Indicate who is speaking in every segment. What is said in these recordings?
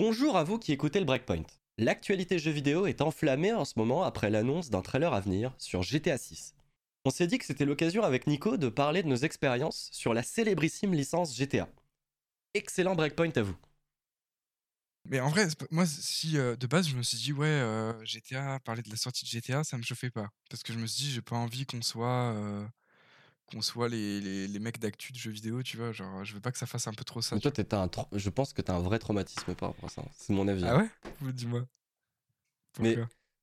Speaker 1: Bonjour à vous qui écoutez le Breakpoint. L'actualité jeux vidéo est enflammée en ce moment après l'annonce d'un trailer à venir sur GTA 6. On s'est dit que c'était l'occasion avec Nico de parler de nos expériences sur la célébrissime licence GTA. Excellent Breakpoint à vous.
Speaker 2: Mais en vrai, moi, si euh, de base, je me suis dit, ouais, euh, GTA, parler de la sortie de GTA, ça me chauffait pas. Parce que je me suis dit, j'ai pas envie qu'on soit, euh, qu'on soit les, les, les mecs d'actu de jeux vidéo, tu vois. Genre, je veux pas que ça fasse un peu trop ça.
Speaker 1: Mais toi, t'étais un je pense que t'as un vrai traumatisme par rapport à ça. C'est mon avis.
Speaker 2: Ah ouais? Vous, Dis-moi.
Speaker 1: Mais-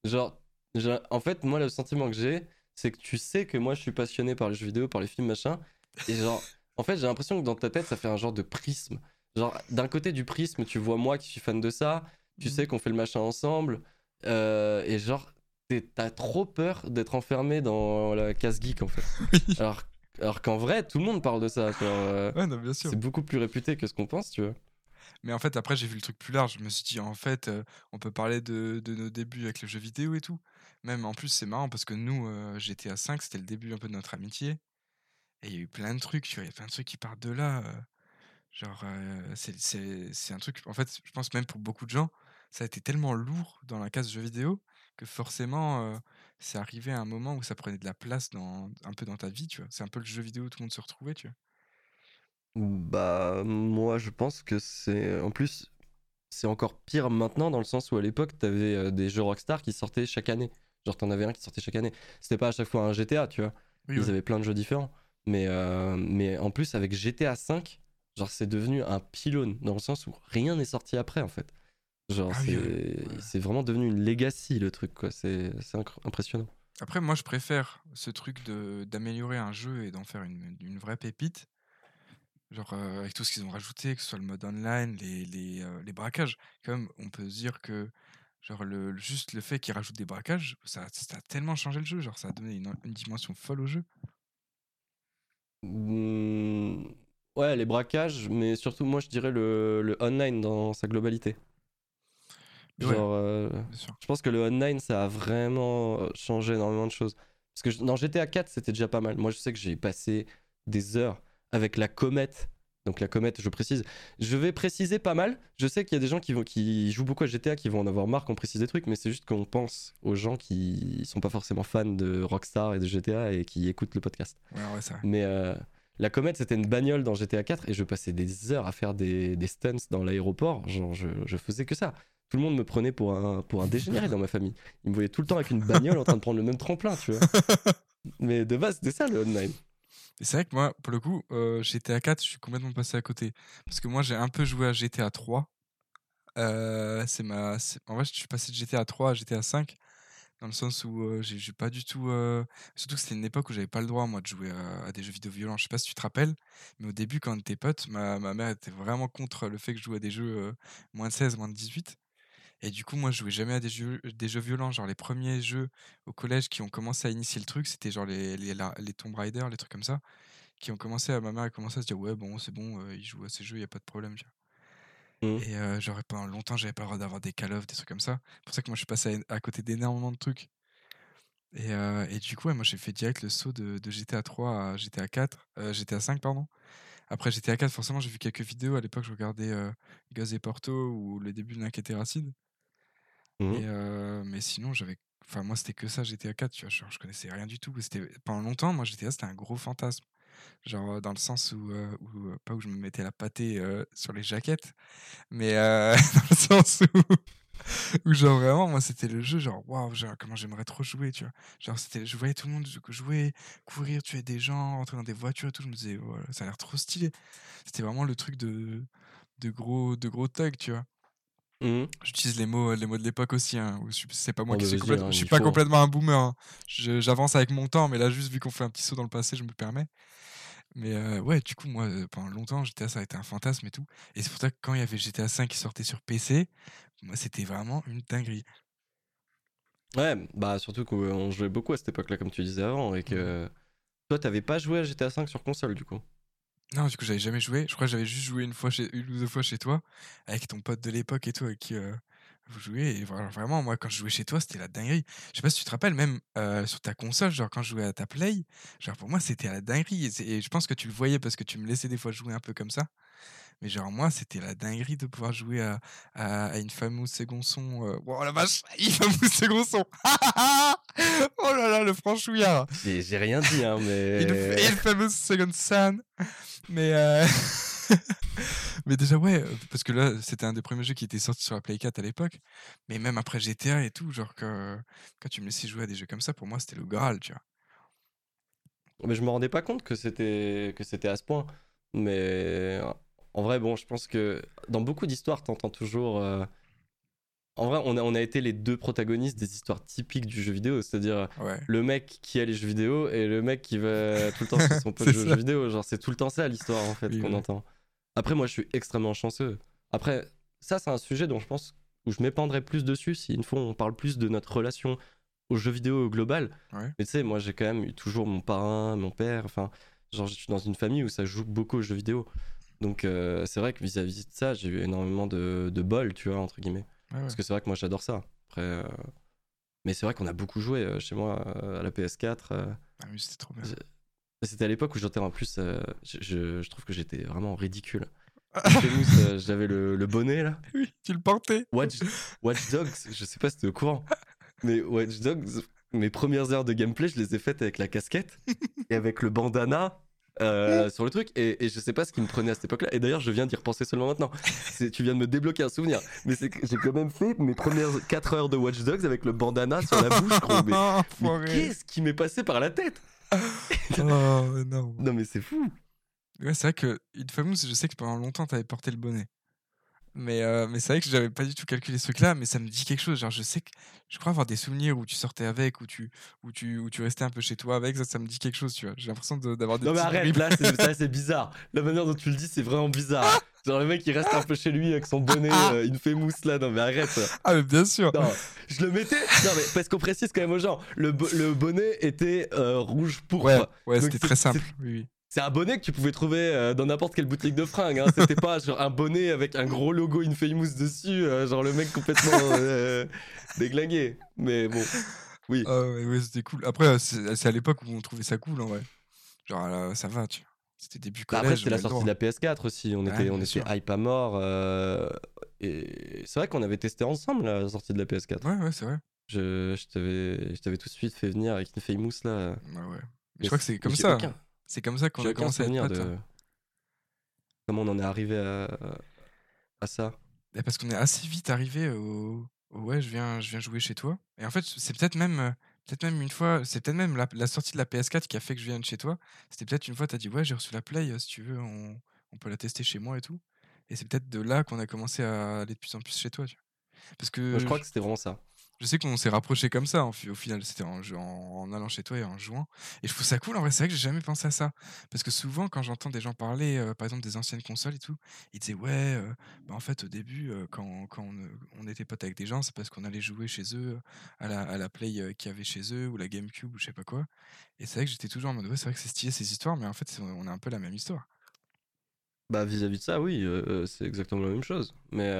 Speaker 1: Genre, j'ai- en fait, moi, le sentiment que j'ai, c'est que tu sais que moi, je suis passionné par les jeux vidéo, par les films, machin. Et genre, en fait, j'ai l'impression que dans ta tête, ça fait un genre de prisme. Genre, d'un côté du prisme, tu vois moi qui suis fan de ça, tu sais qu'on fait le machin ensemble. euh, et genre, t'es- t'as trop peur d'être enfermé dans la case geek, en fait.
Speaker 2: Oui.
Speaker 1: Alors, alors qu'en vrai, tout le monde parle de ça. euh,
Speaker 2: Ouais, non, bien sûr.
Speaker 1: c'est beaucoup plus réputé que ce qu'on pense, tu vois.
Speaker 2: Mais en fait, après, j'ai vu le truc plus large. Je me suis dit, en fait, euh, on peut parler de, de nos débuts avec les jeux vidéo et tout. Même en plus, c'est marrant parce que nous, euh, GTA 5, c'était le début un peu de notre amitié. Et il y a eu plein de trucs, tu vois, il y a plein de trucs qui partent de là. euh, genre, euh, c'est- un truc, en fait, je pense même pour beaucoup de gens, ça a été tellement lourd dans la case jeux vidéo que forcément, c'est arrivé à un moment où ça prenait de la place dans, un peu dans ta vie, tu vois? C'est un peu le jeu vidéo où tout le monde se retrouvait, tu vois?
Speaker 1: Bah, moi, je pense que c'est. En plus, c'est encore pire maintenant, dans le sens où à l'époque, t'avais des jeux Rockstar qui sortaient chaque année. Genre, t'en avais un qui sortait chaque année. C'était pas à chaque fois un GTA, tu vois?
Speaker 2: Oui,
Speaker 1: Ils
Speaker 2: ouais.
Speaker 1: avaient plein de jeux différents. Mais, euh, mais en plus, avec GTA 5, genre, c'est devenu un pylône, dans le sens où rien n'est sorti après, en fait. Genre,
Speaker 2: Ah oui,
Speaker 1: c'est
Speaker 2: ouais,
Speaker 1: vraiment devenu une legacy, le truc, quoi. C'est impressionnant.
Speaker 2: Après, moi, je préfère ce truc d'améliorer un jeu et d'en faire une, une vraie pépite. Genre, euh, avec tout ce qu'ils ont rajouté, que ce soit le mode online, les, les, euh, les braquages. Quand même, on peut se dire que, genre, le, juste le fait qu'ils rajoutent des braquages, ça, ça a tellement changé le jeu. Genre, ça a donné une, une dimension folle au jeu.
Speaker 1: Hmm, Ouais, les braquages, mais surtout, moi, je dirais le, le online dans sa globalité.
Speaker 2: Ouais.
Speaker 1: Genre, euh, je pense que le online, ça a vraiment euh, changé énormément de choses. Parce que je- dans GTA 4, c'était déjà pas mal. Moi, je sais que j'ai passé des heures avec la comète. Donc la comète, je précise. Je vais préciser pas mal. Je sais qu'il y a des gens qui, vont, qui jouent beaucoup à GTA qui vont en avoir marre qu'on précise des trucs, mais c'est juste qu'on pense aux gens qui sont pas forcément fans de Rockstar et de GTA et qui écoutent le podcast.
Speaker 2: Ouais, ouais.
Speaker 1: Mais euh, la comète, c'était une bagnole dans GTA 4 et je passais des heures à faire des, des stunts dans l'aéroport. Genre, je, je faisais que ça. Tout le monde me prenait pour un, pour un dégénéré dans ma famille. Ils me voyaient tout le temps avec une bagnole en train de prendre le même tremplin, tu vois. Mais de base, c'était ça le online.
Speaker 2: Et c'est vrai que moi, pour le coup, euh, GTA 4, je suis complètement passé à côté. Parce que moi, j'ai un peu joué à GTA 3. Euh, c'est ma... En vrai, je suis passé de GTA 3 à GTA 5. Dans le sens où euh, j'ai pas du tout. euh, Surtout que c'était une époque où j'avais pas le droit, moi, de jouer à, à des jeux vidéo violents. Je sais pas si tu te rappelles, mais au début, quand on était potes, ma, ma mère était vraiment contre le fait que je jouais à des jeux euh, moins de 16, moins de 18. Et du coup, moi, je jouais jamais à des jeux, des jeux violents. Genre, les premiers jeux au collège qui ont commencé à initier le truc, c'était genre les, les, la- les Tomb Raider, les trucs comme ça, qui ont commencé à. Ma mère a commencé à se dire, ouais, bon, c'est bon, euh, il joue à ces jeux, il y a pas de problème. tu vois.
Speaker 1: Mhm.
Speaker 2: Et euh, genre, pendant longtemps, j'avais pas le droit d'avoir des Call of, des trucs comme ça. C'est pour ça que moi, je suis passé à, à côté d'énormément de trucs. Et, euh, et du coup, ouais, moi, j'ai fait direct le saut de, de GTA 3 à GTA 4, euh, GTA 5, pardon. Après GTA 4, forcément, j'ai vu quelques vidéos. À l'époque, je regardais euh, Gaz et Porto ou le début de l'Inquiété Racine. Euh, mais sinon, j'avais. Enfin, moi, c'était que ça, GTA 4, tu vois. Genre, je connaissais rien du tout. Pendant longtemps, moi, GTA, c'était un gros fantasme. Genre, dans le sens où. pas où je me mettais la pâtée sur les jaquettes, mais dans le sens où. genre, vraiment, moi, c'était le jeu, genre, waouh, comment j'aimerais trop jouer, tu vois. Genre, c'était. Je voyais tout le monde jouer, courir, tuer des gens, rentrer dans des voitures et tout. Je me disais, voilà, ça a l'air trop stylé. C'était vraiment le truc de. De gros, de gros tu vois.
Speaker 1: Mhm.
Speaker 2: J'utilise les mots, les mots de l'époque aussi. Hein, c'est pas moi
Speaker 1: Oh,
Speaker 2: qui suis complètement.
Speaker 1: hein,
Speaker 2: je suis pas
Speaker 1: faut,
Speaker 2: complètement un boomer. hein. J'avance avec mon temps, mais là juste vu qu'on fait un petit saut dans le passé, je me permets. Mais euh, ouais, du coup moi euh, pendant longtemps GTA ça a été un fantasme et tout. Et c'est pour ça que quand il y avait GTA 5 qui sortait sur PC, moi c'était vraiment une dinguerie.
Speaker 1: Ouais, bah surtout qu'on jouait beaucoup à cette époque-là, comme tu disais avant, et que toi, t'avais pas joué à GTA 5 sur console, du coup.
Speaker 2: Non, du coup j'avais jamais joué. Je crois que j'avais juste joué une fois chez, une ou deux fois chez toi avec ton pote de l'époque et tout, avec qui, euh, Vous jouez, et vraiment, moi, quand je jouais chez toi, c'était la dinguerie. Je sais pas si tu te rappelles, même euh, sur ta console, genre quand je jouais à ta Play, genre pour moi, c'était la dinguerie. Et, et je pense que tu le voyais parce que tu me laissais des fois jouer un peu comme ça. Mais genre, moi, c'était la dinguerie de pouvoir jouer à, à, à une fameuse second son. euh, Oh la vache, une fameuse second son. oh là là, le franchouillard.
Speaker 1: J'ai rien dit, hein, mais.
Speaker 2: Une, et une fameuse second son. Mais, euh, mais déjà, ouais, euh, parce que là, c'était un des premiers jeux qui était sorti sur la Play 4 à l'époque. Mais même après GTA et tout, genre, que, quand tu me laissais jouer à des jeux comme ça, pour moi, c'était le Graal, tu vois.
Speaker 1: Mais je me rendais pas compte que c'était que c'était à ce point. Mais en vrai, bon, je pense que dans beaucoup d'histoires, t'entends toujours. euh, En vrai, on a, on a été les deux protagonistes des histoires typiques du jeu vidéo, c'est-à-dire
Speaker 2: Ouais.
Speaker 1: le mec qui a les jeux vidéo et le mec qui va tout le temps sur son pote jeux vidéo. Genre, c'est tout le temps ça l'histoire en fait
Speaker 2: Oui,
Speaker 1: qu'on entend. Après, moi, je suis extrêmement chanceux. Après, ça, c'est un sujet dont je pense où je m'épandrai plus dessus si une fois on parle plus de notre relation aux jeux vidéo au global.
Speaker 2: Ouais.
Speaker 1: Mais tu sais, moi, j'ai quand même eu toujours mon parrain, mon père. Enfin, genre, je suis dans une famille où ça joue beaucoup aux jeux vidéo. Donc, euh, c'est vrai que vis-à-vis de ça, j'ai eu énormément de, de bol, tu vois, entre guillemets.
Speaker 2: Ouais, ouais.
Speaker 1: Parce que c'est vrai que moi, j'adore ça. Après, euh, Mais c'est vrai qu'on a beaucoup joué euh, chez moi à la PS4. euh.
Speaker 2: Ah, mais c'était trop bien.
Speaker 1: C'était à l'époque où j'étais en plus. euh, je, je- je trouve que j'étais vraiment ridicule. Famous, euh, J'avais le, le bonnet là.
Speaker 2: Oui, tu le portais.
Speaker 1: Watch, Watch Dogs, je sais pas si t'es au courant, mais Watch Dogs, mes premières heures de gameplay, je les ai faites avec la casquette et avec le bandana euh, sur le truc. Et, et je sais pas ce qui me prenait à cette époque-là. Et d'ailleurs, je viens d'y repenser seulement maintenant. Tu viens de me débloquer un souvenir. Mais c'est j'ai quand même fait mes premières 4 heures de Watch Dogs avec le bandana sur la bouche, gros. Mais, qu'est-ce qui m'est passé par la tête?
Speaker 2: Oh, énorme.
Speaker 1: Non, mais c'est fou.
Speaker 2: Ouais, c'est vrai que une Famous, je sais que pendant longtemps, t'avais porté le bonnet. Mais, euh, mais c'est vrai que j'avais pas du tout calculé ce truc-là, mais ça me dit quelque chose. Genre, je sais que je crois avoir des souvenirs où tu sortais avec, où tu, où tu, où tu restais un peu chez toi avec. Ça, ça me dit quelque chose, tu vois. J'ai l'impression de- d'avoir des
Speaker 1: Non, mais arrête, là, c'est bizarre. La manière dont tu le dis, c'est vraiment bizarre. Genre, le mec, il reste un peu chez lui avec son bonnet, euh, une mousse là. Non, mais arrête.
Speaker 2: Ah, mais bien sûr.
Speaker 1: Non, je le mettais. Non, mais parce qu'on précise quand même aux gens, le, bo- le bonnet était euh, rouge pourpre.
Speaker 2: Ouais, ouais, c'était très simple. Oui, oui.
Speaker 1: C'est un bonnet que tu pouvais trouver euh, dans n'importe quelle boutique de fringues. Hein. C'était pas genre un bonnet avec un gros logo Infamous dessus, euh, genre le mec complètement euh, déglingué. Mais bon, oui.
Speaker 2: Ouais, ouais, c'était cool. Après, euh, c'est à l'époque où on trouvait ça cool, en vrai. Genre, là, ça va, tu vois. C'était début
Speaker 1: Bah,
Speaker 2: collège.
Speaker 1: après, c'était la sortie de la PS4 aussi. On
Speaker 2: Ouais,
Speaker 1: était, on était hype à mort. euh, et c'est vrai qu'on avait testé ensemble la sortie de la PS4.
Speaker 2: Ouais, ouais, c'est vrai.
Speaker 1: Je, je t'avais je t'avais tout de suite fait venir avec Infamous là.
Speaker 2: Ouais, ouais. Mais je crois que c'est comme ça.
Speaker 1: aucun-
Speaker 2: C'est comme ça qu'on a commencé à être
Speaker 1: de
Speaker 2: hein.
Speaker 1: comment on en est arrivé à, à ça.
Speaker 2: Et parce qu'on est assez vite arrivé au, au ouais, je viens, je viens jouer chez toi. Et en fait, c'est peut-être même, peut-être même une fois, c'est peut-être même la, la sortie de la PS4 qui a fait que je vienne chez toi. C'était peut-être une fois, t'as dit ouais, j'ai reçu la Play, euh, si tu veux, on, on peut la tester chez moi et tout. Et c'est peut-être de là qu'on a commencé à aller de plus en plus chez toi. Tu vois. Parce que
Speaker 1: Moi, je crois que c'était vraiment ça.
Speaker 2: Je sais qu'on s'est rapproché comme ça, au final, c'était en, allant chez toi et en jouant. Et je trouve ça cool, en vrai, c'est vrai que j'ai jamais pensé à ça. Parce que souvent, quand j'entends des gens parler, euh, par exemple, des anciennes consoles et tout, ils disaient, ouais, euh, bah, en fait, au début, euh, quand, quand on, était potes avec des gens, c'est parce qu'on allait jouer chez eux, à la, à la Play qu'il y avait chez eux, ou la GameCube, ou je sais pas quoi. Et c'est vrai que j'étais toujours en mode, ouais, c'est vrai que c'est stylé ces histoires, mais en fait, on a un peu la même histoire.
Speaker 1: Bah vis-à-vis de ça, oui, c'est exactement la même chose. Mais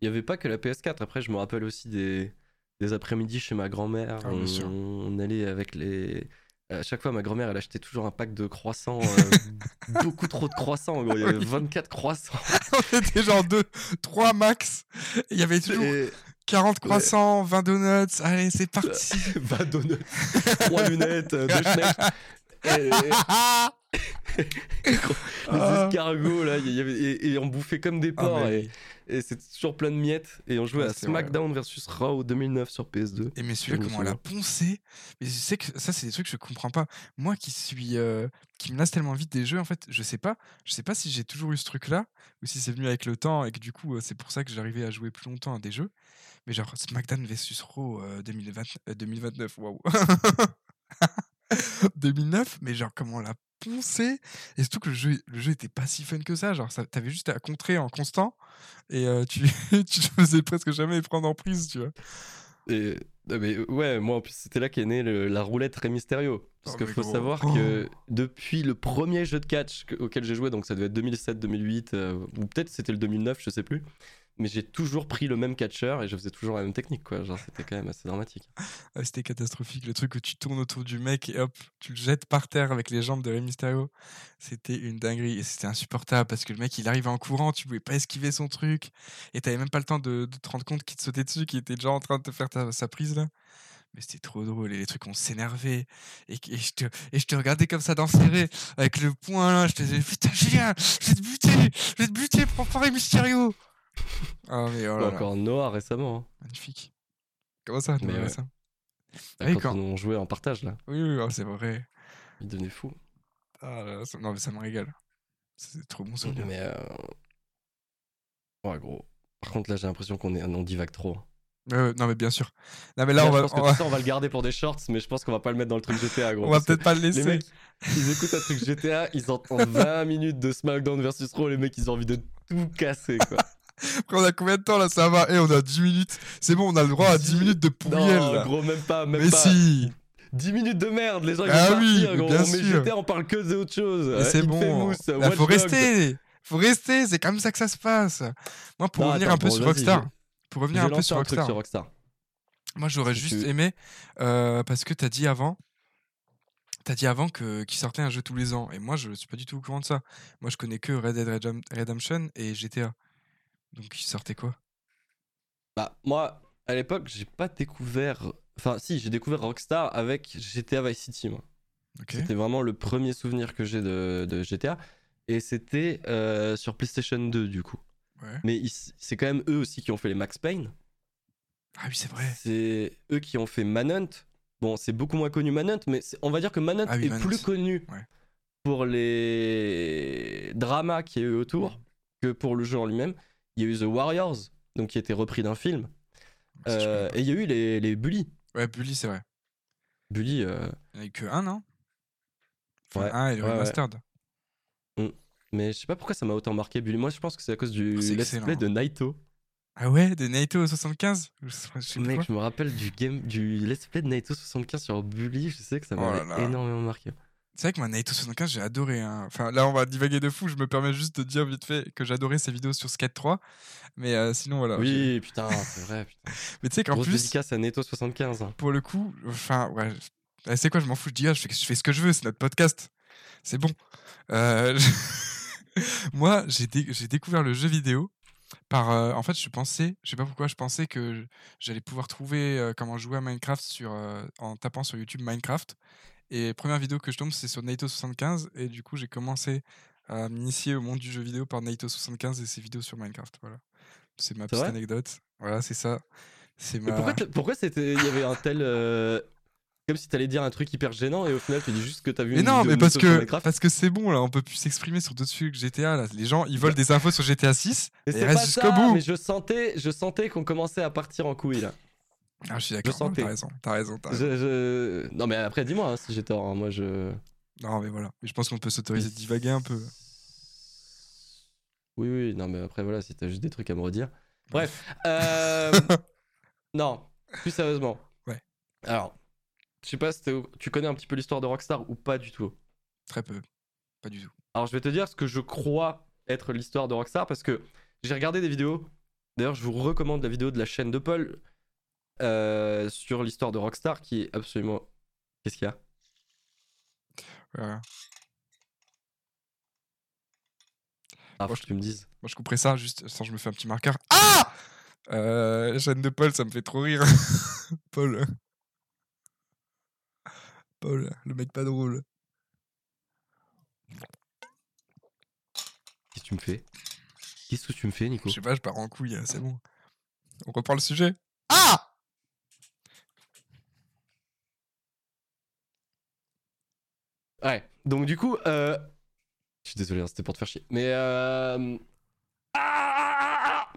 Speaker 1: il n'y avait pas que la PS4. Après, je me rappelle aussi des, des après-midi chez ma grand-mère.
Speaker 2: Ah,
Speaker 1: on, allait avec les. À chaque fois, ma grand-mère, elle achetait toujours un pack de croissants. euh, beaucoup trop de croissants, gros. Il y avait
Speaker 2: Oui.
Speaker 1: 24 croissants.
Speaker 2: on était genre deux, trois max, et il y avait toujours
Speaker 1: Et
Speaker 2: 40 croissants, 20 donuts, allez, c'est parti.
Speaker 1: 20 donuts, 3 lunettes, 2 schnecks. Et, les
Speaker 2: Ah.
Speaker 1: escargots, là, y avait, et, et on bouffait comme des
Speaker 2: Ah,
Speaker 1: porcs.
Speaker 2: mais
Speaker 1: et et c'était toujours plein de miettes. Et on jouait
Speaker 2: Ouais,
Speaker 1: à
Speaker 2: c'est vrai.
Speaker 1: SmackDown versus Raw 2009 sur PS2.
Speaker 2: Et mais celui-là, comment elle a poncé Mais je sais que ça, c'est des trucs que je comprends pas. Moi qui suis. euh, qui me lasse tellement vite des jeux, en fait, je sais pas. Je sais pas si j'ai toujours eu ce truc-là, ou si c'est venu avec le temps, et que du coup, euh, c'est pour ça que j'arrivais à jouer plus longtemps à des jeux. Mais genre, SmackDown vs Raw euh, 2020 euh, 2029, waouh 2009, mais genre, comment on l'a poncé Et surtout que le jeu, le jeu était pas si fun que ça. Genre, ça- t'avais juste à contrer en constant, et euh, tu, tu te faisais presque jamais prendre en prise, tu vois.
Speaker 1: Et, mais ouais, moi en plus c'était là qu'est née le- la roulette Rey Mysterio. Parce
Speaker 2: Oh,
Speaker 1: qu'il faut
Speaker 2: gros.
Speaker 1: savoir
Speaker 2: Oh.
Speaker 1: que depuis le premier jeu de catch que- auquel j'ai joué, donc ça devait être 2007-2008, euh, ou peut-être c'était le 2009, je sais plus. Mais j'ai toujours pris le même catcheur et je faisais toujours la même technique, quoi. Genre, c'était quand même assez dramatique.
Speaker 2: Ah, C'était catastrophique. Le truc où tu tournes autour du mec et hop, tu le jettes par terre avec les jambes de Rey Mysterio. C'était une dinguerie et c'était insupportable parce que le mec il arrivait en courant, tu pouvais pas esquiver son truc et t'avais même pas le temps de, te rendre compte qu'il te sautait dessus, qu'il était déjà en train de te faire sa prise là. Mais c'était trop drôle et les trucs on s'énervait et, je te, et je te regardais comme ça d'enserrer avec le poing là. Je te disais putain Julien, je vais te buter, je vais te buter pas Rey Mysterio. Ah mais oh
Speaker 1: Ou
Speaker 2: là là,
Speaker 1: encore Noah récemment. hein.
Speaker 2: magnifique. Comment ça,
Speaker 1: Mais
Speaker 2: vois
Speaker 1: ouais.
Speaker 2: ça
Speaker 1: Bah,
Speaker 2: Oui,
Speaker 1: quand
Speaker 2: quand-
Speaker 1: on jouait en partage, là,
Speaker 2: Oui, oui, oh, c'est vrai.
Speaker 1: il devenait fou.
Speaker 2: Ah là là, ça- non, mais ça me régale. C'est trop bon souvenir.
Speaker 1: Mais. euh, Ouais, gros. Par contre, là, j'ai l'impression qu'on est... on divague trop.
Speaker 2: Ouais, ouais, non, mais bien sûr. Non, mais là, on
Speaker 1: je
Speaker 2: va,
Speaker 1: pense que
Speaker 2: on
Speaker 1: tout
Speaker 2: va,
Speaker 1: ça, on va le garder pour des shorts, mais je pense qu'on va pas le mettre dans le truc GTA, gros.
Speaker 2: on va
Speaker 1: parce que
Speaker 2: peut-être pas le
Speaker 1: Les
Speaker 2: laisser.
Speaker 1: mecs, ils écoutent un truc GTA, ils entendent 20 minutes de SmackDown versus Raw, les mecs, ils ont envie de tout casser, quoi.
Speaker 2: Après, on a combien de temps là? Ça va. Eh, on a 10 minutes. C'est bon, on a le droit à 10
Speaker 1: Dix-
Speaker 2: minutes de pourriel.
Speaker 1: non,
Speaker 2: là.
Speaker 1: gros, même pas, même
Speaker 2: mais
Speaker 1: pas.
Speaker 2: si
Speaker 1: 10 minutes de merde, les gens ils
Speaker 2: Ah
Speaker 1: vont
Speaker 2: oui,
Speaker 1: partir, gros.
Speaker 2: bien
Speaker 1: on met
Speaker 2: sûr.
Speaker 1: On parle que d'autre chose.
Speaker 2: C'est bon.
Speaker 1: Watch
Speaker 2: faut rester. Faut rester. C'est comme ça que ça se passe. Moi, pour
Speaker 1: Non,
Speaker 2: revenir
Speaker 1: attends,
Speaker 2: un peu
Speaker 1: bon,
Speaker 2: sur Rockstar. Pour revenir un peu sur Rockstar.
Speaker 1: sur Rockstar.
Speaker 2: Moi, j'aurais juste aimé euh, parce que t'as dit avant. T'as dit avant que qu'il sortait un jeu tous les ans et moi je suis pas du tout au courant de ça. Moi je connais que Red Dead Redem- Redemption et GTA. Donc il sortait quoi?
Speaker 1: Bah, moi, à l'époque, j'ai pas découvert. Enfin, si, j'ai découvert Rockstar avec GTA Vice City, moi. C'était vraiment le premier souvenir que j'ai de, de GTA. Et c'était euh, sur PlayStation 2, du coup.
Speaker 2: Ouais.
Speaker 1: Mais c'est quand même eux aussi qui ont fait les Max Payne.
Speaker 2: Ah oui c'est vrai.
Speaker 1: C'est eux qui ont fait Manhunt. Bon, c'est beaucoup moins connu Manhunt, mais on va dire que Manhunt
Speaker 2: Ah oui,
Speaker 1: est
Speaker 2: Manhunt.
Speaker 1: plus connu
Speaker 2: Ouais.
Speaker 1: pour les dramas qu'il y a eu autour que pour le jeu en lui-même. Il y a eu The Warriors, donc qui été repris d'un film.
Speaker 2: Connais
Speaker 1: Euh, et il y a eu les, les Bully.
Speaker 2: Ouais Bully c'est vrai.
Speaker 1: Bully, euh,
Speaker 2: Il n'y en a eu que un non? Enfin,
Speaker 1: Ouais,
Speaker 2: un et le
Speaker 1: ouais, ouais.
Speaker 2: remastered.
Speaker 1: mais je sais pas pourquoi ça m'a autant marqué Bully. Moi, je pense que c'est à cause du
Speaker 2: Oh,
Speaker 1: let's
Speaker 2: excellent.
Speaker 1: play de Naito.
Speaker 2: Ah ouais de Naito 75 Je sais
Speaker 1: Mec, je me rappelle du game du let's play de Naito 75 sur Bully. Je sais que ça
Speaker 2: Oh là.
Speaker 1: énormément marqué.
Speaker 2: C'est vrai que moi Naito 75 j'ai adoré. hein. Enfin là on va divaguer de fou. Je me permets juste de dire vite fait que j'adorais ses vidéos sur Skate 3. Mais euh, sinon voilà.
Speaker 1: Oui, putain, c'est vrai. Putain.
Speaker 2: Mais tu sais qu'en plus
Speaker 1: dédicace à Naito 75. hein.
Speaker 2: pour le coup, enfin, ouais. eh, C'est quoi, je m'en fous, je dis, ah, je, fais, je fais ce que je veux, c'est notre podcast. C'est bon. Euh, Moi, j'ai dé- j'ai découvert le jeu vidéo par. euh, en fait, je pensais, je sais pas pourquoi, je pensais que j'allais pouvoir trouver euh, comment jouer à Minecraft sur, euh, en tapant sur YouTube Minecraft. Et première vidéo que je tombe, c'est sur Naito75. Et du coup, j'ai commencé à m'initier au monde du jeu vidéo par Naito75 et ses vidéos sur Minecraft. Voilà. C'est ma petite anecdote. Voilà, c'est ça. C'est ma.
Speaker 1: pourquoi, t- pourquoi c'était, il y avait un tel. euh, Comme si t'allais dire un truc hyper gênant et au final tu dis juste que t'as vu
Speaker 2: Mais
Speaker 1: une
Speaker 2: non,
Speaker 1: vidéo
Speaker 2: mais parce que parce que c'est bon là, on peut plus s'exprimer sur d'autres sujets que GTA là. Les gens, ils veulent des infos sur GTA 6
Speaker 1: Mais
Speaker 2: et
Speaker 1: pas
Speaker 2: restent jusqu'au bout.
Speaker 1: mais je sentais, je sentais qu'on commençait à partir en couille là.
Speaker 2: Ah, je suis d'accord. T'as raison, t'as raison, t'as raison.
Speaker 1: Je, je- Non mais après dis-moi hein, si j'ai tort, hein, moi je...
Speaker 2: Non, mais voilà. Mais je pense qu'on peut s'autoriser de divaguer un peu.
Speaker 1: Oui, oui, non mais après voilà, si t'as juste des trucs à me redire. Bref, euh... non, plus sérieusement.
Speaker 2: Ouais.
Speaker 1: Alors, je sais pas si tu connais un petit peu l'histoire de Rockstar ou pas du tout?
Speaker 2: Très peu. Pas du tout.
Speaker 1: Alors je vais te dire ce que je crois être l'histoire de Rockstar parce que j'ai regardé des vidéos. D'ailleurs, je vous recommande la vidéo de la chaîne de Paul euh, sur l'histoire de Rockstar qui est absolument. Qu'est-ce qu'il y a?
Speaker 2: Voilà.
Speaker 1: Ah,
Speaker 2: Moi,
Speaker 1: faut que tu me dises.
Speaker 2: Moi, je couperai ça juste sans je me fais un petit marqueur. Ah euh, Chaîne de Paul, ça me fait trop rire. Paul. Paul, le mec pas drôle.
Speaker 1: Qu'est-ce que tu me fais? Qu'est-ce que tu me fais, Nico?
Speaker 2: Je sais pas, je pars en couille, hein, c'est bon. On reprend le sujet. Ah
Speaker 1: Ouais. Donc du coup, euh... je suis désolé, hein, c'était pour te faire chier. Mais euh... ah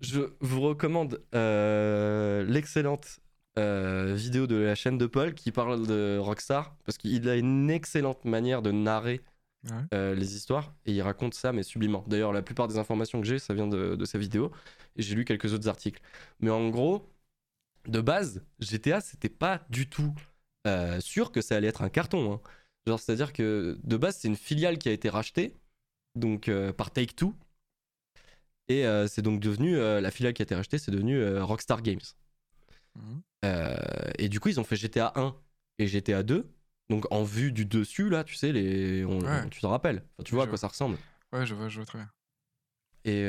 Speaker 1: je vous recommande euh, l'excellente vidéo de la chaîne de Paul qui parle de Rockstar parce qu'il a une excellente manière de narrer
Speaker 2: Ouais.
Speaker 1: les histoires et il raconte ça mais sublimement. D'ailleurs, la plupart des informations que j'ai, ça vient de, de sa vidéo et j'ai lu quelques autres articles. Mais en gros, de base, GTA, c'était pas du tout sûr que ça allait être un carton. hein. Genre, c'est-à-dire que de base, c'est une filiale qui a été rachetée donc euh, par Take Two. Et euh, c'est donc devenu, euh, la filiale qui a été rachetée, c'est devenu Rockstar Games.
Speaker 2: Mhm.
Speaker 1: Et du coup, ils ont fait GTA 1 et GTA 2. Donc en vue du dessus, là, tu sais, les, on-
Speaker 2: Ouais.
Speaker 1: on- tu te rappelles. Enfin, tu vois à quoi
Speaker 2: vois.
Speaker 1: ça ressemble.
Speaker 2: Ouais, je vois, je vois très bien.
Speaker 1: Et,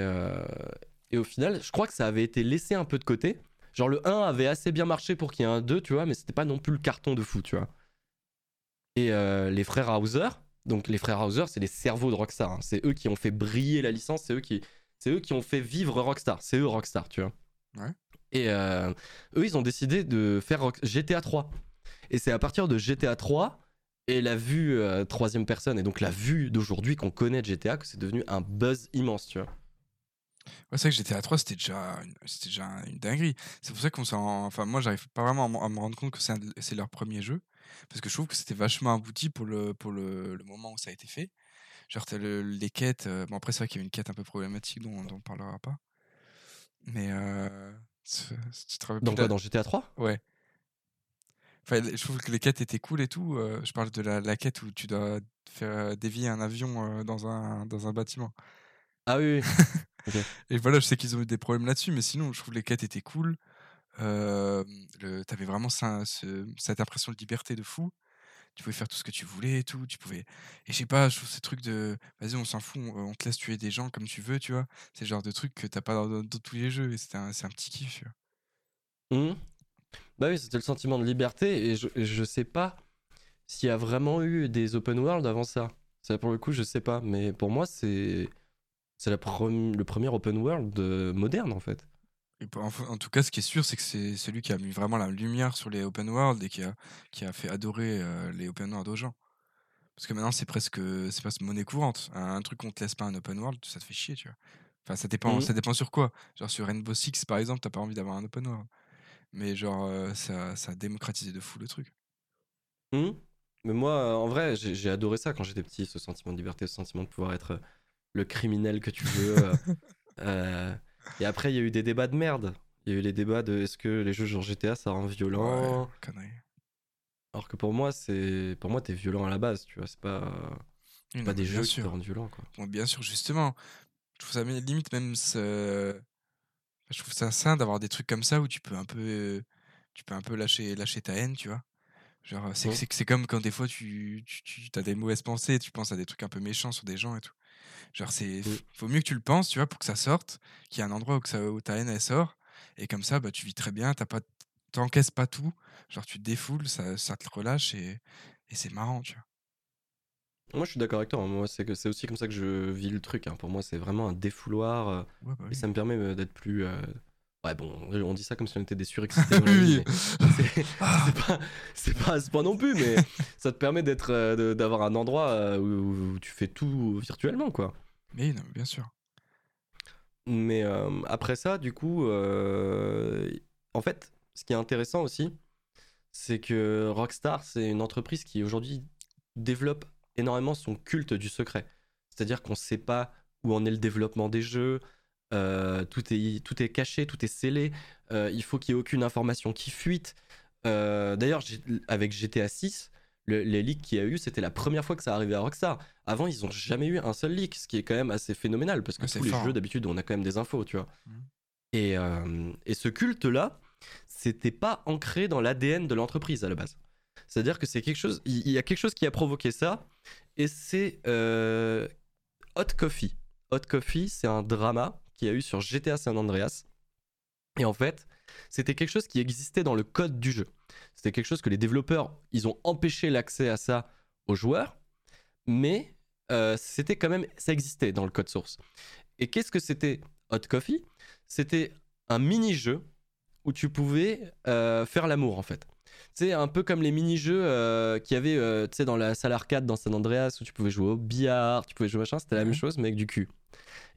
Speaker 1: et au final, je crois que ça avait été laissé un peu de côté. Genre le 1 avait assez bien marché pour qu'il y ait un 2, tu vois, mais c'était pas non plus le carton de fou, tu vois. Et euh, les frères Hauser, donc les frères Hauser, c'est les cerveaux de Rockstar. hein. C'est eux qui ont fait briller la licence, c'est eux qui, c'est eux qui ont fait vivre Rockstar. C'est eux Rockstar, tu vois.
Speaker 2: Ouais.
Speaker 1: Et euh, eux, ils ont décidé de faire Rock- GTA 3. Et c'est à partir de GTA 3 et la vue euh, troisième personne, et donc la vue d'aujourd'hui qu'on connaît de GTA, que c'est devenu un buzz immense, tu vois.
Speaker 2: Ouais, c'est vrai que GTA 3, c'était déjà, une- c'était déjà une dinguerie. C'est pour ça qu'on s'en. Enfin, moi, j'arrive pas vraiment à m- à me rendre compte que c'est un de- c'est leur premier jeu. Parce que je trouve que c'était vachement abouti pour le, pour le, le moment où ça a été fait. Genre, le- les quêtes. euh, Bon, après, c'est vrai qu'il y a une quête un peu problématique dont, dont on parlera pas. Mais. Euh, tu te
Speaker 1: Dans quoi Dans GTA 3
Speaker 2: Ouais. Enfin, je trouve que les quêtes étaient cool et tout. euh, je parle de la, la quête où tu dois faire euh, dévier un avion dans, un, dans un bâtiment.
Speaker 1: Ah oui, oui.
Speaker 2: Et voilà, je sais qu'ils ont eu des problèmes là-dessus, mais sinon, je trouve que les quêtes étaient cool. Euh, le- T'avais vraiment ça- ce- cette impression de liberté de fou. Tu pouvais faire tout ce que tu voulais et tout. Tu pouvais. Et je sais pas, je trouve ce truc de. Vas-y, on s'en fout, on, te laisse tuer des gens comme tu veux, tu vois. C'est le genre de truc que t'as pas dans, tous les jeux. C'est un, petit kiff, tu.
Speaker 1: Mhm. Bah oui, c'était le sentiment de liberté et je, je sais pas s'il y a vraiment eu des open world avant ça. Ça pour le coup, je sais pas, mais pour moi c'est c'est le premier open world moderne en fait.
Speaker 2: En, tout cas, ce qui est sûr, c'est que c'est celui qui a mis vraiment la lumière sur les open world et qui a, qui a fait adorer euh, les open world aux gens. Parce que maintenant, c'est presque, c'est presque monnaie courante. Un, un truc qu'on te laisse pas un open world, ça te fait chier, tu vois. Enfin, ça dépend,
Speaker 1: Mhm.
Speaker 2: ça dépend sur quoi. Genre sur Rainbow Six, par exemple, t'as pas envie d'avoir un open world. Mais genre, euh, ça, ça a démocratisé de fou le truc.
Speaker 1: Mhm. Mais moi, en vrai, j'ai adoré ça quand j'étais petit, ce sentiment de liberté, ce sentiment de pouvoir être euh, le criminel que tu veux. euh, Et après, il y a eu des débats de merde. Il y a eu les débats de est-ce que les jeux genre GTA ça rend violent
Speaker 2: Ouais, connerie.
Speaker 1: Alors que pour moi, c'est pour moi t'es violent à la base, tu vois. C'est pas pas des jeux qui te rendent violent quoi.
Speaker 2: Bon, bien sûr, justement. Je trouve ça limite même ce- je trouve ça sain d'avoir des trucs comme ça où tu peux un peu tu peux un peu lâcher lâcher ta haine, tu vois. Genre c'est
Speaker 1: Ouais.
Speaker 2: c'est c'est comme quand des fois tu tu, tu as des mauvaises pensées, tu penses à des trucs un peu méchants sur des gens et tout. Genre c'est
Speaker 1: Mm.
Speaker 2: faut mieux que tu le penses, tu vois, pour que ça sorte, qu'il y ait un endroit où que ça où ta haine elle sort et comme ça bah tu vis très bien, t'as pas t'encaisses pas tout, genre tu te défoules, ça ça te relâche et et c'est marrant, tu vois.
Speaker 1: Moi, je suis d'accord avec toi. hein. Moi, c'est que c'est aussi comme ça que je vis le truc. hein. Pour moi, c'est vraiment un défouloir euh,
Speaker 2: Ouais, bah
Speaker 1: et ça me permet euh, d'être plus. euh, Ouais, bon, on dit ça comme si on était des surexcités.
Speaker 2: Oui.
Speaker 1: c'est-
Speaker 2: Ah.
Speaker 1: c'est pas, pas à ce point non plus, mais ça te permet d'être, euh, d'avoir un endroit euh, où, où tu fais tout virtuellement, quoi.
Speaker 2: Mais non, bien sûr.
Speaker 1: Mais euh, après ça, du coup, en fait, ce qui est intéressant aussi, c'est que Rockstar, c'est une entreprise qui aujourd'hui développe énormément son culte du secret. C'est-à-dire qu'on ne sait pas où en est le développement des jeux, euh, tout, est, tout est caché, tout est scellé, euh, il faut qu'il n'y ait aucune information qui fuite. Euh, D'ailleurs, avec GTA 6, le- les leaks qu'il y a eu, c'était la première fois que ça arrivait à Rockstar. Avant, ils n'ont jamais eu un seul leak, ce qui est quand même assez phénoménal, parce que tous les
Speaker 2: fort,
Speaker 1: jeux,
Speaker 2: hein.
Speaker 1: d'habitude, on a quand même des infos, tu vois.
Speaker 2: Mhm.
Speaker 1: Et, et ce culte-là, c'était pas ancré dans l'ADN de l'entreprise à la base. C'est-à-dire que c'est quelque chose, il y a quelque chose qui a provoqué ça, et c'est euh, Hot Coffee. Hot Coffee, c'est un drama qu'il y a eu sur GTA San Andreas. Et en fait, c'était quelque chose qui existait dans le code du jeu. C'était quelque chose que les développeurs, ils ont empêché l'accès à ça aux joueurs, mais euh, c'était quand même, ça existait dans le code source. Et qu'est-ce que c'était Hot Coffee? C'était un mini-jeu où tu pouvais euh, faire l'amour en fait. C'est un peu comme les mini-jeux euh, qu'il y avait euh, tu sais, dans la salle arcade dans San Andreas où tu pouvais jouer au billard, tu pouvais jouer machin, c'était la même chose mais avec du cul.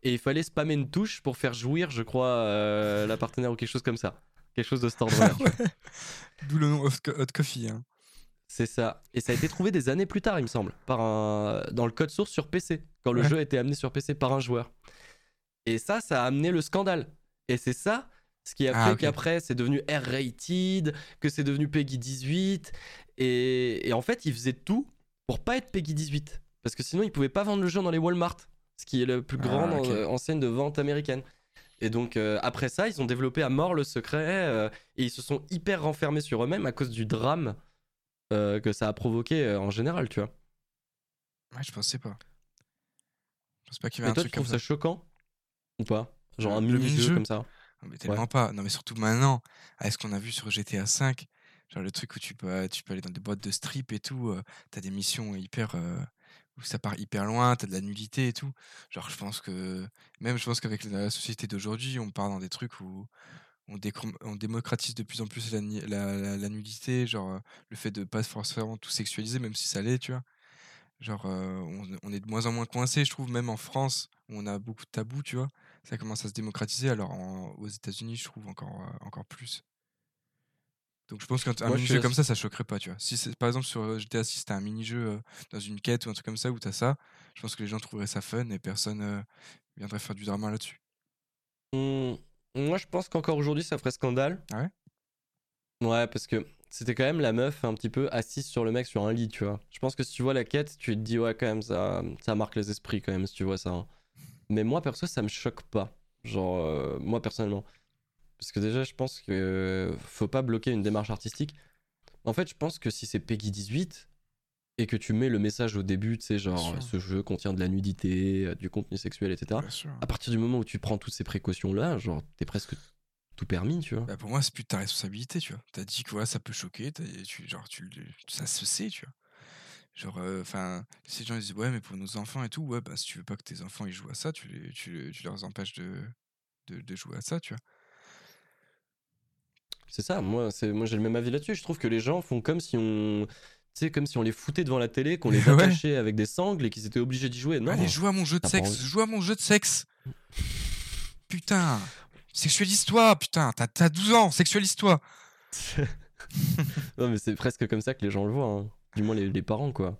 Speaker 1: Et il fallait spammer une touche pour faire jouir, je crois, euh, la partenaire ou quelque chose comme ça. Quelque chose de cet ordre-là.
Speaker 2: D'où le nom Hot Co- Hot Coffee. hein.
Speaker 1: C'est ça. Et ça a été trouvé des années plus tard, il me semble, par un... dans le code source sur PC, quand le
Speaker 2: Ouais.
Speaker 1: jeu a été amené sur PC par un joueur. Et ça, ça a amené le scandale. Et c'est ça, ce qui a
Speaker 2: Ah,
Speaker 1: fait qu'après, c'est devenu R-rated, que c'est devenu Peggy 18. Et... et en fait, ils faisaient tout pour pas être Peggy 18. Parce que sinon, ils pouvaient pas vendre le jeu dans les Walmart. ce qui est la plus
Speaker 2: Ah,
Speaker 1: grande
Speaker 2: ok.
Speaker 1: en- enseigne de vente américaine. Et donc euh, après ça, ils ont développé à mort le secret euh, et ils se sont hyper renfermés sur eux-mêmes à cause du drame euh, que ça a provoqué euh, en général, tu vois.
Speaker 2: Ouais, je pensais pas. Je pense pas qu'il y avait
Speaker 1: Et
Speaker 2: un
Speaker 1: toi, tu
Speaker 2: truc comme
Speaker 1: trouves ça
Speaker 2: ça.
Speaker 1: choquant? Ou pas? Genre un mini-jeu comme ça
Speaker 2: Non, mais tellement pas. Non, mais surtout maintenant, avec ce qu'on a vu sur GTA V, genre le truc où tu peux, tu peux aller dans des boîtes de strip et tout, euh, t'as des missions hyper. euh, où ça part hyper loin, t'as de la nudité et tout. Genre, je pense que. Même, je pense qu'avec la société d'aujourd'hui, on part dans des trucs où on, on démocratise de plus en plus la, la, la- la nudité, genre euh, le fait de pas forcément tout sexualiser, même si ça l'est, tu vois. Genre, euh, on, on est de moins en moins coincé, je trouve, même en France, où on a beaucoup de tabous, tu vois. Ça commence à se démocratiser, alors en- aux États-Unis, je trouve encore, euh, encore plus. Donc je pense qu'un mini-jeu comme ça, ça choquerait pas, tu vois. Si par exemple sur euh, GTA 6, t'as un mini-jeu euh, dans une quête ou un truc comme ça où t'as ça, je pense que les gens trouveraient ça fun et personne euh, viendrait faire du drama là-dessus.
Speaker 1: Hmm, Moi, je pense qu'encore aujourd'hui, ça ferait scandale.
Speaker 2: Ah ouais?
Speaker 1: Ouais, parce que c'était quand même la meuf un petit peu assise sur le mec sur un lit, tu vois. Je pense que si tu vois la quête, tu te dis, ouais, quand même, ça, ça marque les esprits quand même, si tu vois ça. hein. Mais moi, perso, ça me choque pas. Genre, euh, moi, personnellement. Parce que déjà, je pense que euh, faut pas bloquer une démarche artistique. En fait, je pense que si c'est Peggy 18 et que tu mets le message au début, tu sais, genre, ce jeu contient de la nudité, euh, du contenu sexuel, etc. À partir du moment où tu prends toutes ces précautions-là, genre, t'es presque tout permis, tu vois.
Speaker 2: Bah, pour moi, c'est plus de ta responsabilité, tu vois. T'as dit que voilà, ça peut choquer, tu, genre, tu, ça se sait, tu vois. Genre, enfin, ces gens ils disent, ouais, mais pour nos enfants et tout, ouais, bah, si tu veux pas que tes enfants ils jouent à ça, tu, les- tu, tu leur empêches de, de, de jouer à ça, tu vois.
Speaker 1: C'est ça, moi, c'est, moi j'ai le même avis là-dessus. Je trouve que les gens font comme si on. Tu sais, comme si on les foutait devant la télé, qu'on les
Speaker 2: Ouais.
Speaker 1: attachait avec des sangles et qu'ils étaient obligés d'y jouer. Non,
Speaker 2: Allez, joue à mon jeu de sexe, joue à mon jeu de sexe. Putain, sexualise-toi, putain, t'as t'as 12 ans, sexualise-toi.
Speaker 1: non, mais c'est presque comme ça que les gens le voient. hein. Du moins les, les parents, quoi.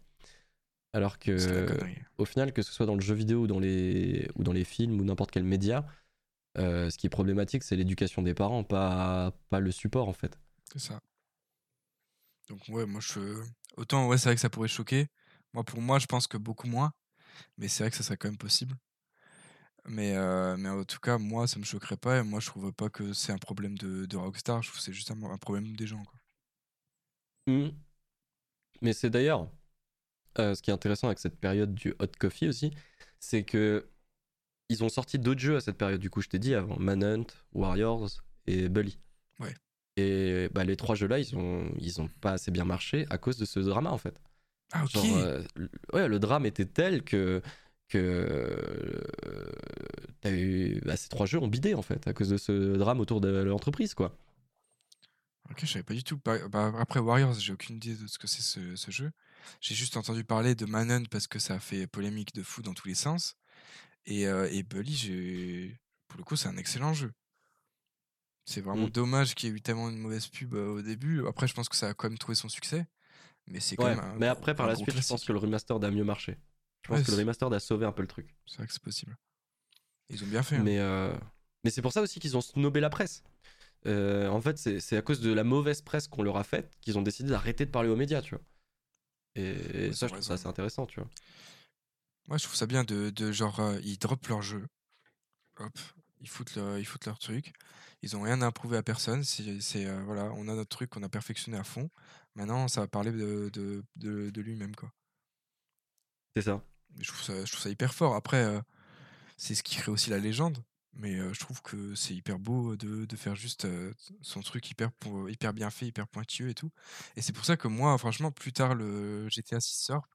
Speaker 1: Alors que, au final, que ce soit dans le jeu vidéo ou dans les, ou dans les films ou n'importe quel média, euh, ce qui est problématique, c'est l'éducation des parents, pas, pas le support, en fait.
Speaker 2: C'est ça. Donc ouais, moi je autant ouais, c'est vrai que ça pourrait choquer. Moi pour moi, je pense que beaucoup moins, mais c'est vrai que ça serait quand même possible. Mais euh, mais en tout cas, moi ça me choquerait pas et moi je trouve pas que c'est un problème de, de Rockstar, je trouve que c'est juste un, un problème des gens quoi.
Speaker 1: Mhm. Mais c'est d'ailleurs euh, ce qui est intéressant avec cette période du hot coffee aussi, c'est que ils ont sorti d'autres jeux à cette période. Du coup, je t'ai dit avant Manhunt, Warriors et Bully.
Speaker 2: Ouais.
Speaker 1: Et bah, les trois jeux-là, ils ont, ils ont pas assez bien marché à cause de ce drama en fait.
Speaker 2: Ah OK.
Speaker 1: Genre, euh, le- ouais, le drame était tel que que euh, eu, bah, ces trois jeux ont bidé en fait à cause de ce drame autour de l'entreprise quoi.
Speaker 2: OK, je savais pas du tout. Bah, bah, après Warriors, j'ai aucune idée de ce que c'est ce, ce jeu. J'ai juste entendu parler de Manhunt parce que ça a fait polémique de fou dans tous les sens. Et, euh, et Bully, j'ai pour le coup, c'est un excellent jeu. C'est vraiment
Speaker 1: Mm.
Speaker 2: dommage qu'il y ait eu tellement une mauvaise pub euh, au début. Après, je pense que ça a quand même trouvé son succès. Mais c'est quand
Speaker 1: Ouais,
Speaker 2: même un
Speaker 1: mais
Speaker 2: gros-
Speaker 1: après par
Speaker 2: un
Speaker 1: la
Speaker 2: gros
Speaker 1: suite, je pense
Speaker 2: classique.
Speaker 1: que le remastered a mieux marché. Je pense
Speaker 2: Ouais,
Speaker 1: que le
Speaker 2: c'est-
Speaker 1: remastered a sauvé un peu le truc.
Speaker 2: C'est vrai que c'est possible. Ils ont bien fait. hein.
Speaker 1: Mais, euh, mais c'est pour ça aussi qu'ils ont snobé la presse. Euh, en fait, c'est à cause de la mauvaise presse qu'on leur a faite qu'ils ont décidé d'arrêter de parler aux médias, tu vois. Et, ça, je trouve ça assez intéressant, tu vois.
Speaker 2: Moi, je trouve ça bien de, de genre, euh, ils droppent leur jeu. Hop, ils foutent, le- ils foutent leur truc. Ils ont rien à prouver à personne. C'est, euh, voilà, on a notre truc qu'on a perfectionné à fond. Maintenant, ça va parler de, de, de, de lui-même, quoi.
Speaker 1: C'est ça.
Speaker 2: Et je trouve ça, je trouve ça hyper fort. Après, c'est ce qui crée aussi la légende. Mais je trouve que c'est hyper beau de, de faire juste son truc hyper, hyper bien fait, hyper pointilleux et tout. Et c'est pour ça que moi, franchement, plus tard le GTA 6 sort,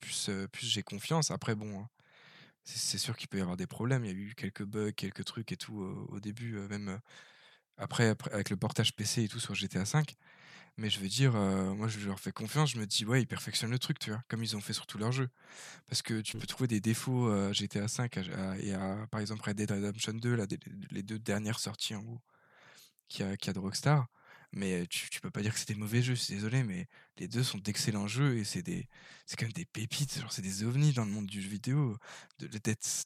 Speaker 2: plus, plus j'ai confiance. Après, bon, hein, c'est sûr qu'il peut y avoir des problèmes. Il y a eu quelques bugs, quelques trucs et tout au début, même après, après, avec le portage PC et tout sur GTA 5. Mais je veux dire, euh, moi je leur fais confiance, je me dis, ouais, ils perfectionnent le truc, tu vois, comme ils ont fait sur tous leurs jeux. Parce que tu
Speaker 1: Mm.
Speaker 2: peux trouver des défauts euh, GTA 5 à- à- et à, par exemple, Red Dead Redemption 2, là, des- les deux dernières sorties en gros, qu'il y a, qu'il y a de Rockstar. Mais tu, tu peux pas dire que c'est des mauvais jeux, je suis désolé, mais les deux sont d'excellents jeux et c'est des, c'est quand même des pépites, genre c'est des ovnis dans le monde du jeu vidéo. De,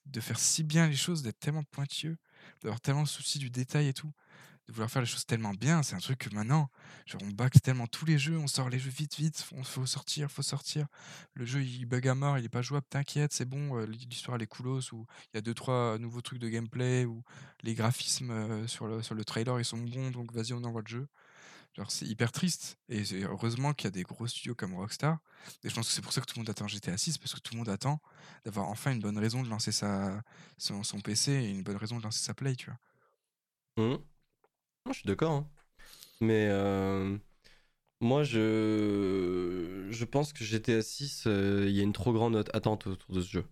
Speaker 2: de faire si bien les choses, d'être tellement pointilleux, d'avoir tellement le souci du détail et tout. De vouloir faire les choses tellement bien. C'est un truc que maintenant, genre, on baxe tellement tous les jeux, on sort les jeux vite, vite, on faut sortir, faut sortir. Le jeu, il bug à mort, il est pas jouable, t'inquiète, c'est bon, euh, l'histoire, elle est coolos, ou il y a deux, trois nouveaux trucs de gameplay, ou les graphismes euh, sur, le, sur le trailer, ils sont bons, donc vas-y, on envoie le jeu. Genre, c'est hyper triste. Et heureusement qu'il y a des gros studios comme Rockstar. Et je pense que c'est pour ça que tout le monde attend GTA 6, parce que tout le monde attend d'avoir enfin une bonne raison de lancer sa, son, son PC et une bonne raison de lancer sa Play, tu vois.
Speaker 1: Mmh je suis d'accord. Hein. Mais euh, moi, je... je pense que GTA 6, euh, il y a une trop grande attente autour de ce jeu.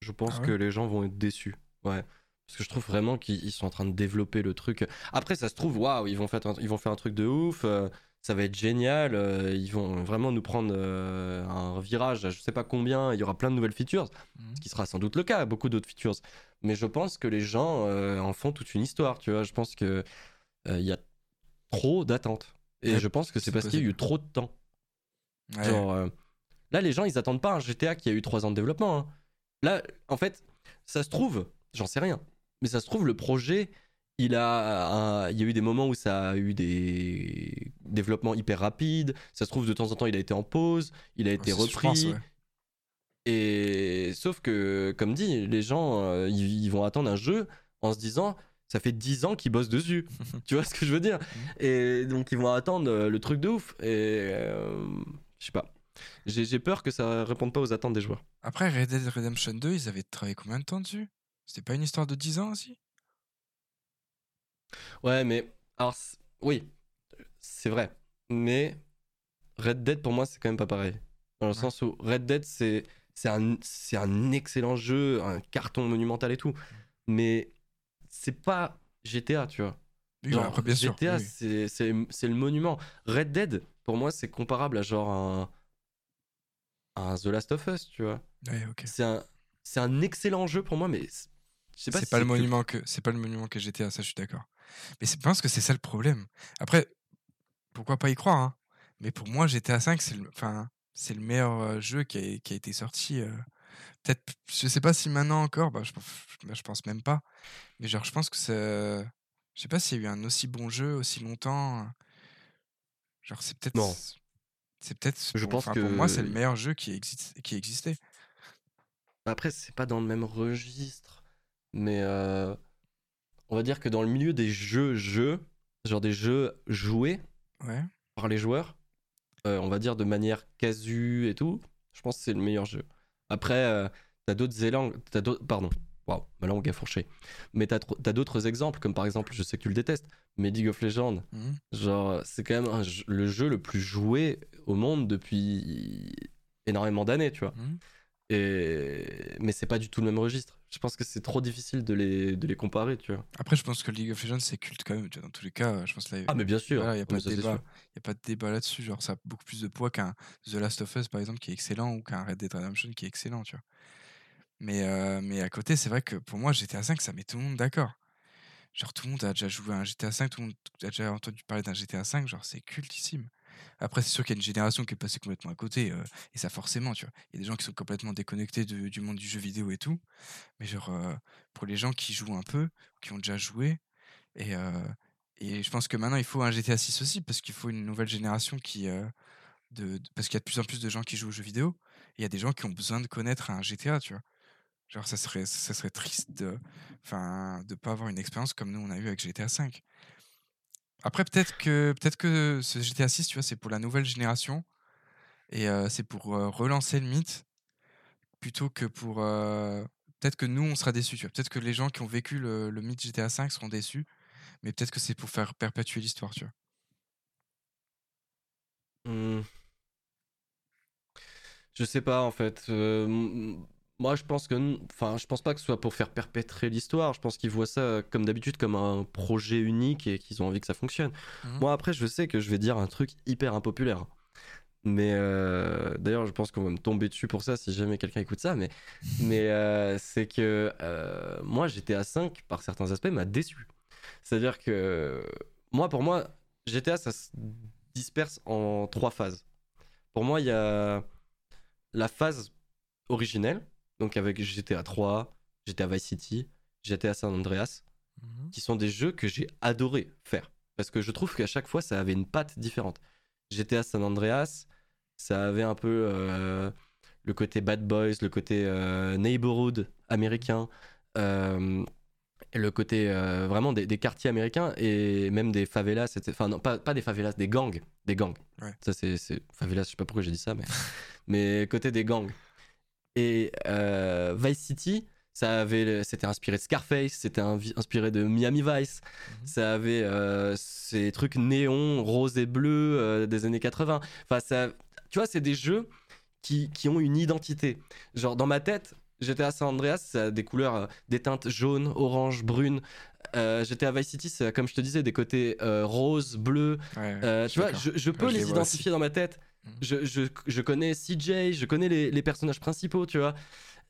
Speaker 1: Je pense
Speaker 2: Ah
Speaker 1: que les gens vont être déçus. Ouais. Parce que je trouve vraiment qu'ils ils sont en train de développer le truc. Après, ça se trouve, waouh, ils vont faire un, ils vont faire un truc de ouf. euh, ça va être génial. euh, ils vont vraiment nous prendre euh, un virage. à Je sais pas combien. Il y aura plein de nouvelles features.
Speaker 2: Mhm.
Speaker 1: Ce qui sera sans doute le cas. Beaucoup d'autres features. Mais je pense que les gens euh, en font toute une histoire. Tu vois, je pense que il y a trop d'attentes. Et
Speaker 2: Ouais,
Speaker 1: je pense que c'est parce qu'il y a eu trop de temps.
Speaker 2: Ouais.
Speaker 1: Genre, euh, là, les gens, ils attendent pas un GTA qui a eu 3 ans de développement. hein. Là, en fait, ça se trouve, j'en sais rien, mais ça se trouve, le projet, il a, un- il y a eu des moments où ça a eu des développements hyper rapides. Ça se trouve, de temps en temps, il a été en pause, il a été
Speaker 2: Ouais,
Speaker 1: repris.
Speaker 2: pense.
Speaker 1: Et sauf que, comme dit, les gens, euh, ils, ils vont attendre un jeu en se disant, ça fait 10 ans qu'ils bossent dessus. tu vois ce que je veux dire Et donc, ils vont attendre euh, le truc de ouf. Et euh, je sais pas. J'ai peur que ça réponde pas aux attentes des joueurs.
Speaker 2: Après, Red Dead Redemption 2, ils avaient travaillé combien de temps dessus? C'était pas une histoire de 10 ans aussi?
Speaker 1: Ouais, mais alors oui, c'est vrai. Mais Red Dead pour moi c'est quand même pas pareil. Dans le
Speaker 2: Ouais.
Speaker 1: sens où Red Dead c'est c'est un c'est un excellent jeu, un carton monumental et tout. Mais c'est pas GTA, tu vois.
Speaker 2: Oui,
Speaker 1: Genre,
Speaker 2: ouais, après, bien sûr.
Speaker 1: GTA
Speaker 2: oui,
Speaker 1: c'est c'est c'est le monument. Red Dead pour moi c'est comparable à genre un un The Last of Us, tu vois.
Speaker 2: Ouais.
Speaker 1: C'est un c'est un excellent jeu pour moi mais c'est- je sais pas si
Speaker 2: pas le monument que c'est pas le monument que GTA, ça je suis d'accord. Mais je pense que c'est ça le problème. Après, pourquoi pas y croire hein Mais pour moi, GTA 5, c'est le, enfin, c'est le meilleur euh, jeu qui a, qui a été sorti. euh, Peut-être, je sais pas si maintenant encore, bah, je, bah, je pense même pas. Mais genre, je pense que c'est, je sais pas s'il y a eu un aussi bon jeu aussi longtemps. Genre, c'est peut-être,
Speaker 1: Non.
Speaker 2: c'est peut-être.
Speaker 1: Je pense
Speaker 2: enfin, pour moi, c'est
Speaker 1: que-
Speaker 2: le meilleur jeu qui existe, qui existait.
Speaker 1: Après, c'est pas dans le même registre, mais euh, on va dire que dans le milieu des jeux, jeux, genre des jeux joués
Speaker 2: Ouais.
Speaker 1: par les joueurs, euh, on va dire de manière casu et tout, je pense que c'est le meilleur jeu. Après, euh, t'as d'autres élans, t'as d'autres, pardon, waouh, ma langue a fourché. Mais t'as d'autres exemples, comme par exemple, je sais que tu le détestes, mais League of Legends,
Speaker 2: Mhm.
Speaker 1: genre c'est quand même un le jeu le plus joué au monde depuis énormément d'années, tu vois.
Speaker 2: Mhm.
Speaker 1: Et... Mais c'est pas du tout le même registre. Je pense que c'est trop difficile de les, de les comparer, tu vois.
Speaker 2: Après, je pense que League of Legends, c'est culte quand même. tu vois, Dans tous les cas, je pense que là,
Speaker 1: Ah, mais bien sûr.
Speaker 2: Voilà, il n'y a, pas de
Speaker 1: ça,
Speaker 2: débat. Y a pas de débat là-dessus. Genre, ça a beaucoup plus de poids qu'un The Last of Us, par exemple, qui est excellent, ou qu'un Red Dead Redemption qui est excellent, tu vois. Mais, euh, mais à côté, c'est vrai que pour moi, GTA 5, ça met tout le monde d'accord. Genre, tout le monde a déjà joué à un GTA 5, tout le monde a déjà entendu parler d'un GTA 5, genre, c'est cultissime. Après, c'est sûr qu'il y a une génération qui est passée complètement à côté, euh, et ça forcément, tu vois. Il y a des gens qui sont complètement déconnectés du monde du jeu vidéo et tout. Mais genre, euh, pour les gens qui jouent un peu, qui ont déjà joué, et, euh, et je pense que maintenant, il faut un GTA 6 aussi, parce qu'il faut une nouvelle génération qui. de- parce qu'il y a de plus en plus de gens qui jouent aux jeux vidéo. Et il y a des gens qui ont besoin de connaître un GTA, tu vois. Genre, ça serait, ça serait triste de ne pas avoir une expérience comme nous, on a eu avec GTA 5. Après, peut-être que, peut que ce GTA 6, tu vois, c'est pour la nouvelle génération. Et c'est pour relancer le mythe, plutôt que pour. peut-être que nous, on sera déçus, tu vois. Peut-être que les gens qui ont vécu le, le mythe GTA 5 seront déçus. Mais peut-être que c'est pour faire perpétuer l'histoire, tu vois.
Speaker 1: Hmm. Je sais pas, en fait. Euh, moi, je pense que. Enfin, je pense pas que ce soit pour faire perpétrer l'histoire. Je pense qu'ils voient ça, comme d'habitude, comme un projet unique et qu'ils ont envie que ça fonctionne.
Speaker 2: Mhm.
Speaker 1: Moi, après, je sais que je vais dire un truc hyper impopulaire. Mais euh, d'ailleurs, je pense qu'on va me tomber dessus pour ça si jamais quelqu'un écoute ça. Mais, mais euh, c'est que euh, moi, GTA 5, par certains aspects, m'a déçu. C'est-à-dire que moi, pour moi, GTA, ça se disperse en trois phases. Pour moi, il y a la phase originelle, donc avec GTA 3, GTA Vice City, GTA San Andreas.
Speaker 2: Mhm.
Speaker 1: qui sont des jeux que j'ai adoré faire. Parce que je trouve qu'à chaque fois, ça avait une patte différente. GTA San Andreas, ça avait un peu euh, le côté Bad Boys, le côté euh, neighborhood américain, euh, le côté vraiment des, des quartiers américains et même des favelas. Enfin, non, pas, pas des favelas, des gangs. Des gangs.
Speaker 2: Ouais.
Speaker 1: Ça, c'est. c'est- Favelas, je sais pas pourquoi j'ai dit ça, mais. mais côté des gangs. Et euh, Vice City, ça avait, c'était inspiré de Scarface, c'était inspiré de Miami Vice,
Speaker 2: Mhm.
Speaker 1: ça avait euh, ces trucs néons, rose et bleu euh, des années 80. Enfin, ça, tu vois, c'est des jeux qui, qui ont une identité. Genre, dans ma tête, GTA San Andreas, ça a des couleurs, euh, des teintes jaunes, orange, brunes. Euh, GTA Vice City, ça comme je te disais, des côtés euh, rose, bleu.
Speaker 2: Ouais,
Speaker 1: tu vois, je, je peux
Speaker 2: je les
Speaker 1: identifier dans ma tête.
Speaker 2: Mhm.
Speaker 1: Je, je, je connais CJ, je connais les, les personnages principaux, tu vois.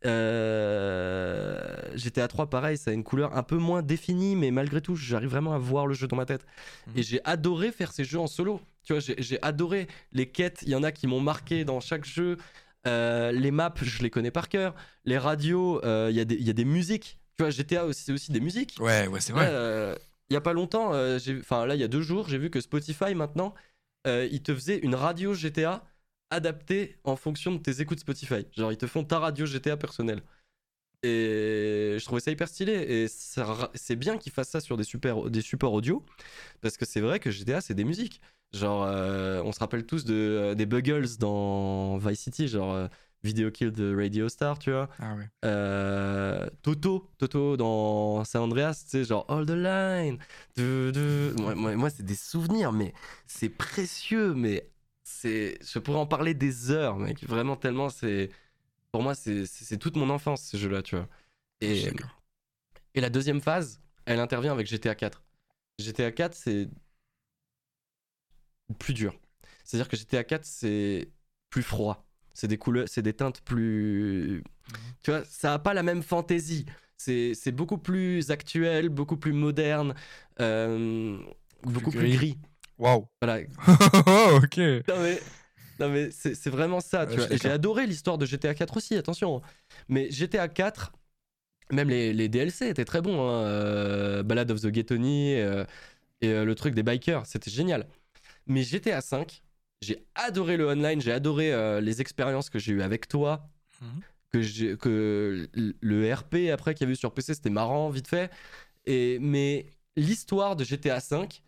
Speaker 1: Euh, GTA 3, pareil, ça a une couleur un peu moins définie, mais malgré tout, j'arrive vraiment à voir le jeu dans ma tête.
Speaker 2: Mhm.
Speaker 1: Et j'ai adoré faire ces jeux en solo. Tu vois, j'ai adoré les quêtes. Il y en a qui m'ont marqué dans chaque jeu. Euh, les maps, je les connais par cœur. Les radios, euh, il y, a des- il y a des musiques. Tu vois, GTA aussi, c'est aussi des musiques.
Speaker 2: Ouais, ouais, c'est vrai.
Speaker 1: il y a pas longtemps, enfin là, il y a deux jours, j'ai vu que Spotify maintenant, euh, ils te faisaient une radio GTA adaptée en fonction de tes écoutes Spotify. Genre, ils te font ta radio GTA personnelle. Et je trouvais ça hyper stylé. Et c'est bien qu'ils fassent ça sur des, supports audio. Parce que c'est vrai que GTA, c'est des musiques. Genre, euh, on se rappelle tous euh, des Buggles dans Vice City, genre euh, Video Kill de Radio Star, tu vois.
Speaker 2: Ah ouais.
Speaker 1: Euh, Toto, Toto dans San Andreas, tu sais, genre All the Line. De, de... Moi, moi- moi, c'est des souvenirs, mais c'est précieux, mais c'est. Je pourrais en parler des heures, mec. Vraiment, tellement c'est. Pour moi, c'est toute mon enfance, ce jeu-là, tu vois.
Speaker 2: Suis
Speaker 1: Et, et la deuxième phase, elle intervient avec GTA 4. GTA 4, c'est plus dur. C'est-à-dire que GTA 4, c'est plus froid. C'est des couleurs, c'est des teintes plus. Tu vois, ça a pas la même fantaisie. C'est beaucoup plus actuel, beaucoup plus moderne, euh, beaucoup plus
Speaker 2: gris.
Speaker 1: gris.
Speaker 2: Waouh.
Speaker 1: Voilà.
Speaker 2: ok.
Speaker 1: Non mais, non mais c'est vraiment ça. tu
Speaker 2: Ouais,
Speaker 1: vois. j'ai adoré l'histoire de GTA 4 aussi, attention. Mais GTA 4, même les, les DLC étaient très bons. Hein. euh, Ballad of the Ghetto-Knee, euh, et euh, le truc des bikers, c'était génial. Mais GTA 5, j'ai adoré le online, j'ai adoré euh, les expériences que j'ai eues avec toi,
Speaker 2: Mhm.
Speaker 1: que, le RP après qu'il y avait eu sur PC, c'était marrant, vite fait. Et, mais l'histoire de GTA 5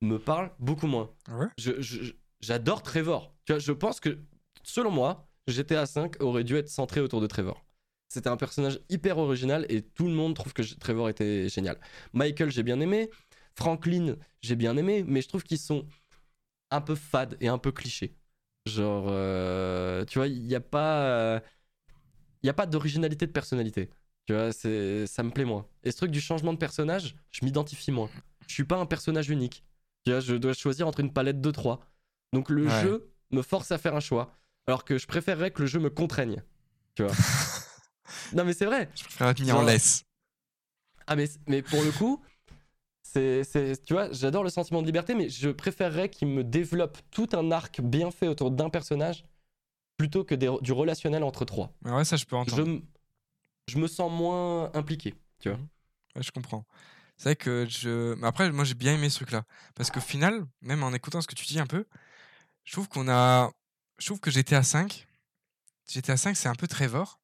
Speaker 1: me parle beaucoup moins
Speaker 2: Ouais.
Speaker 1: je- je- j'adore Trevor. Tu vois, je pense que, selon moi, GTA 5 aurait dû être centré autour de Trevor. C'était un personnage hyper original et tout le monde trouve que Trevor était génial. Michael, j'ai bien aimé. Franklin, j'ai bien aimé, mais je trouve qu'ils sont un peu fades et un peu clichés. Genre, euh, tu vois, il n'y a pas, il y a pas d'originalité de personnalité. Tu vois, c'est, ça me plaît moins. Et ce truc du changement de personnage, je m'identifie moins. Je suis pas un personnage unique. Tu vois, je dois choisir entre une palette de trois. Donc le
Speaker 2: Ouais.
Speaker 1: jeu me force à faire un choix, alors que je préférerais que le jeu me contraigne. Tu vois. non mais c'est vrai.
Speaker 2: Je préfère être mis en laisse.
Speaker 1: Ah mais, mais pour le coup, c'est, c'est- tu vois, j'adore le sentiment de liberté, mais je préférerais qu'il me développe tout un arc bien fait autour d'un personnage plutôt que des- du relationnel entre trois.
Speaker 2: Mais ouais, ça, je peux
Speaker 1: Je,
Speaker 2: entendre.
Speaker 1: m- je me sens moins impliqué, tu vois.
Speaker 2: Ouais, je comprends. C'est vrai que je. Mais après, moi, j'ai bien aimé ce truc-là. Parce qu'au final, même en écoutant ce que tu dis un peu, je trouve qu'on a. Je trouve que GTA 5, GTA 5, c'est un peu Trevor.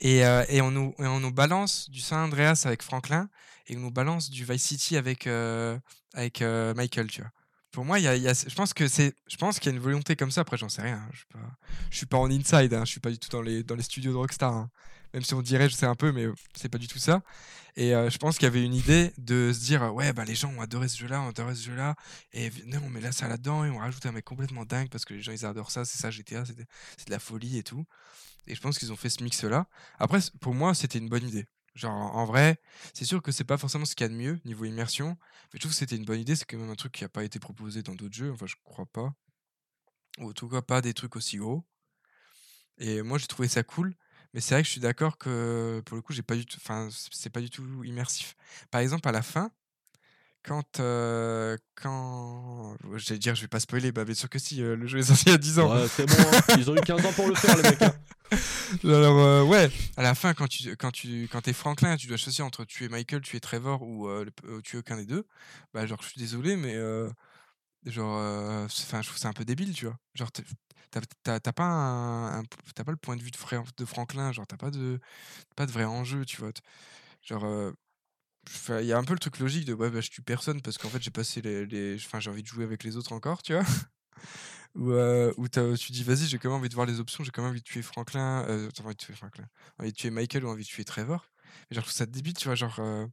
Speaker 2: Et, euh, et, on nous, on nous balance du San Andreas avec Franklin et on nous balance du Vice City avec, euh, avec euh, Michael, tu vois. Pour moi, y a, y a- je pense qu'il y a une volonté comme ça. Après, j'en sais rien. hein. Je je suis pas en inside. Hein. Je suis pas du tout dans les, dans les studios de Rockstar. hein. Même si on dirait, je sais un peu, mais c'est pas du tout ça. Et je pense qu'il y avait une idée de se dire, ouais, bah les gens ont adoré ce jeu-là, ont adoré ce jeu-là, et non, on met là ça là-dedans et on rajoute un mec complètement dingue parce que les gens ils adorent ça, c'est ça GTA, c'est de, de la folie et tout. Et je pense qu'ils ont fait ce mix-là. Après, pour moi, c'était une bonne idée. Genre, en vrai, c'est sûr que c'est pas forcément ce qu'il y a de mieux niveau immersion, mais je trouve que c'était une bonne idée. C'est quand même un truc qui a pas été proposé dans d'autres jeux, enfin, je crois pas. Ou en tout cas, pas des trucs aussi gros. Et moi, j'ai trouvé ça cool. Mais c'est vrai que je suis d'accord que pour le coup, j'ai pas du tout. Enfin, c'est pas du tout immersif. Par exemple, à la fin, quand. euh, quand... Je vais dire, je vais pas spoiler, bah bien sûr que si, euh, le jeu est sorti il y a 10 ans.
Speaker 1: Ouais, c'est bon, hein. ils ont eu 15 ans pour le faire, les mecs. hein.
Speaker 2: Alors, euh, ouais, à la fin, quand tu quand tu quand es Franklin, tu dois choisir entre tuer Michael, tuer Trevor ou le- tuer aucun des deux. Bah, genre, je suis désolé, mais genre, enfin, je trouve ça un peu débile, tu vois. Genre, t'as pas un, pas le point de vue de, Fra- de Franklin, genre, t'as pas de pas de vrai enjeu, tu vois. Genre, il y a un peu le truc logique de ouais, bah, je tue personne parce qu'en fait, j'ai passé les, les- enfin, j'ai envie de jouer avec les autres encore, tu vois. Ou euh, t'as- tu dis vas-y j'ai quand même envie de voir les options j'ai quand même envie de tuer Franklin euh, envie de tuer Franklin envie de tuer Michael ou envie de tuer Trevor mais genre je trouve ça débile tu vois genre euh,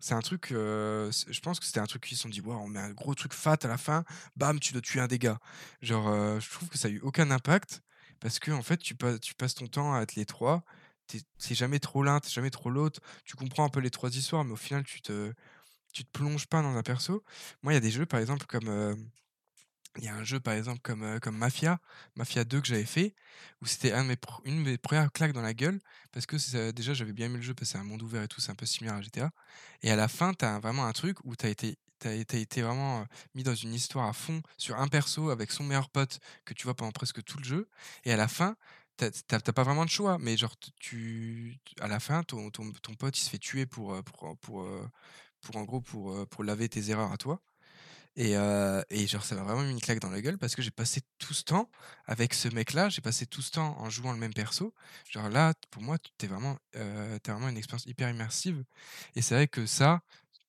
Speaker 2: c'est un truc euh, je pense que c'était un truc qu'ils se sont dit ouais on met un gros truc fat à la fin bam tu dois tuer un gars genre euh, je trouve que ça a eu aucun impact parce que en fait tu, passes tu passes ton temps à être les trois t'es jamais trop l'un t'es jamais trop l'autre tu comprends un peu les trois histoires mais au final tu te tu te plonges pas dans un perso moi il y a des jeux par exemple comme euh, il y a un jeu par exemple comme, euh, comme Mafia, Mafia 2 que j'avais fait, où c'était une de mes premières claques dans la gueule, parce que c'est- déjà j'avais bien aimé le jeu, parce que c'est un monde ouvert et tout, c'est un peu similaire à GTA. Et à la fin, tu as vraiment un truc où tu as été, été, vraiment euh, mis dans une histoire à fond sur un perso avec son meilleur pote que tu vois pendant presque tout le jeu. Et à la fin, t'as pas vraiment de choix, mais genre tu, à la fin, ton, ton, pote il se fait tuer pour, euh, pour, pour, euh, pour en gros pour, euh, pour laver tes erreurs à toi. Et, euh, et genre, ça m'a vraiment mis une claque dans la gueule parce que j'ai passé tout ce temps avec ce mec-là, j'ai passé tout ce temps en jouant le même perso. Genre là, pour moi, t'es vraiment, euh, vraiment une expérience hyper immersive. Et c'est vrai que ça,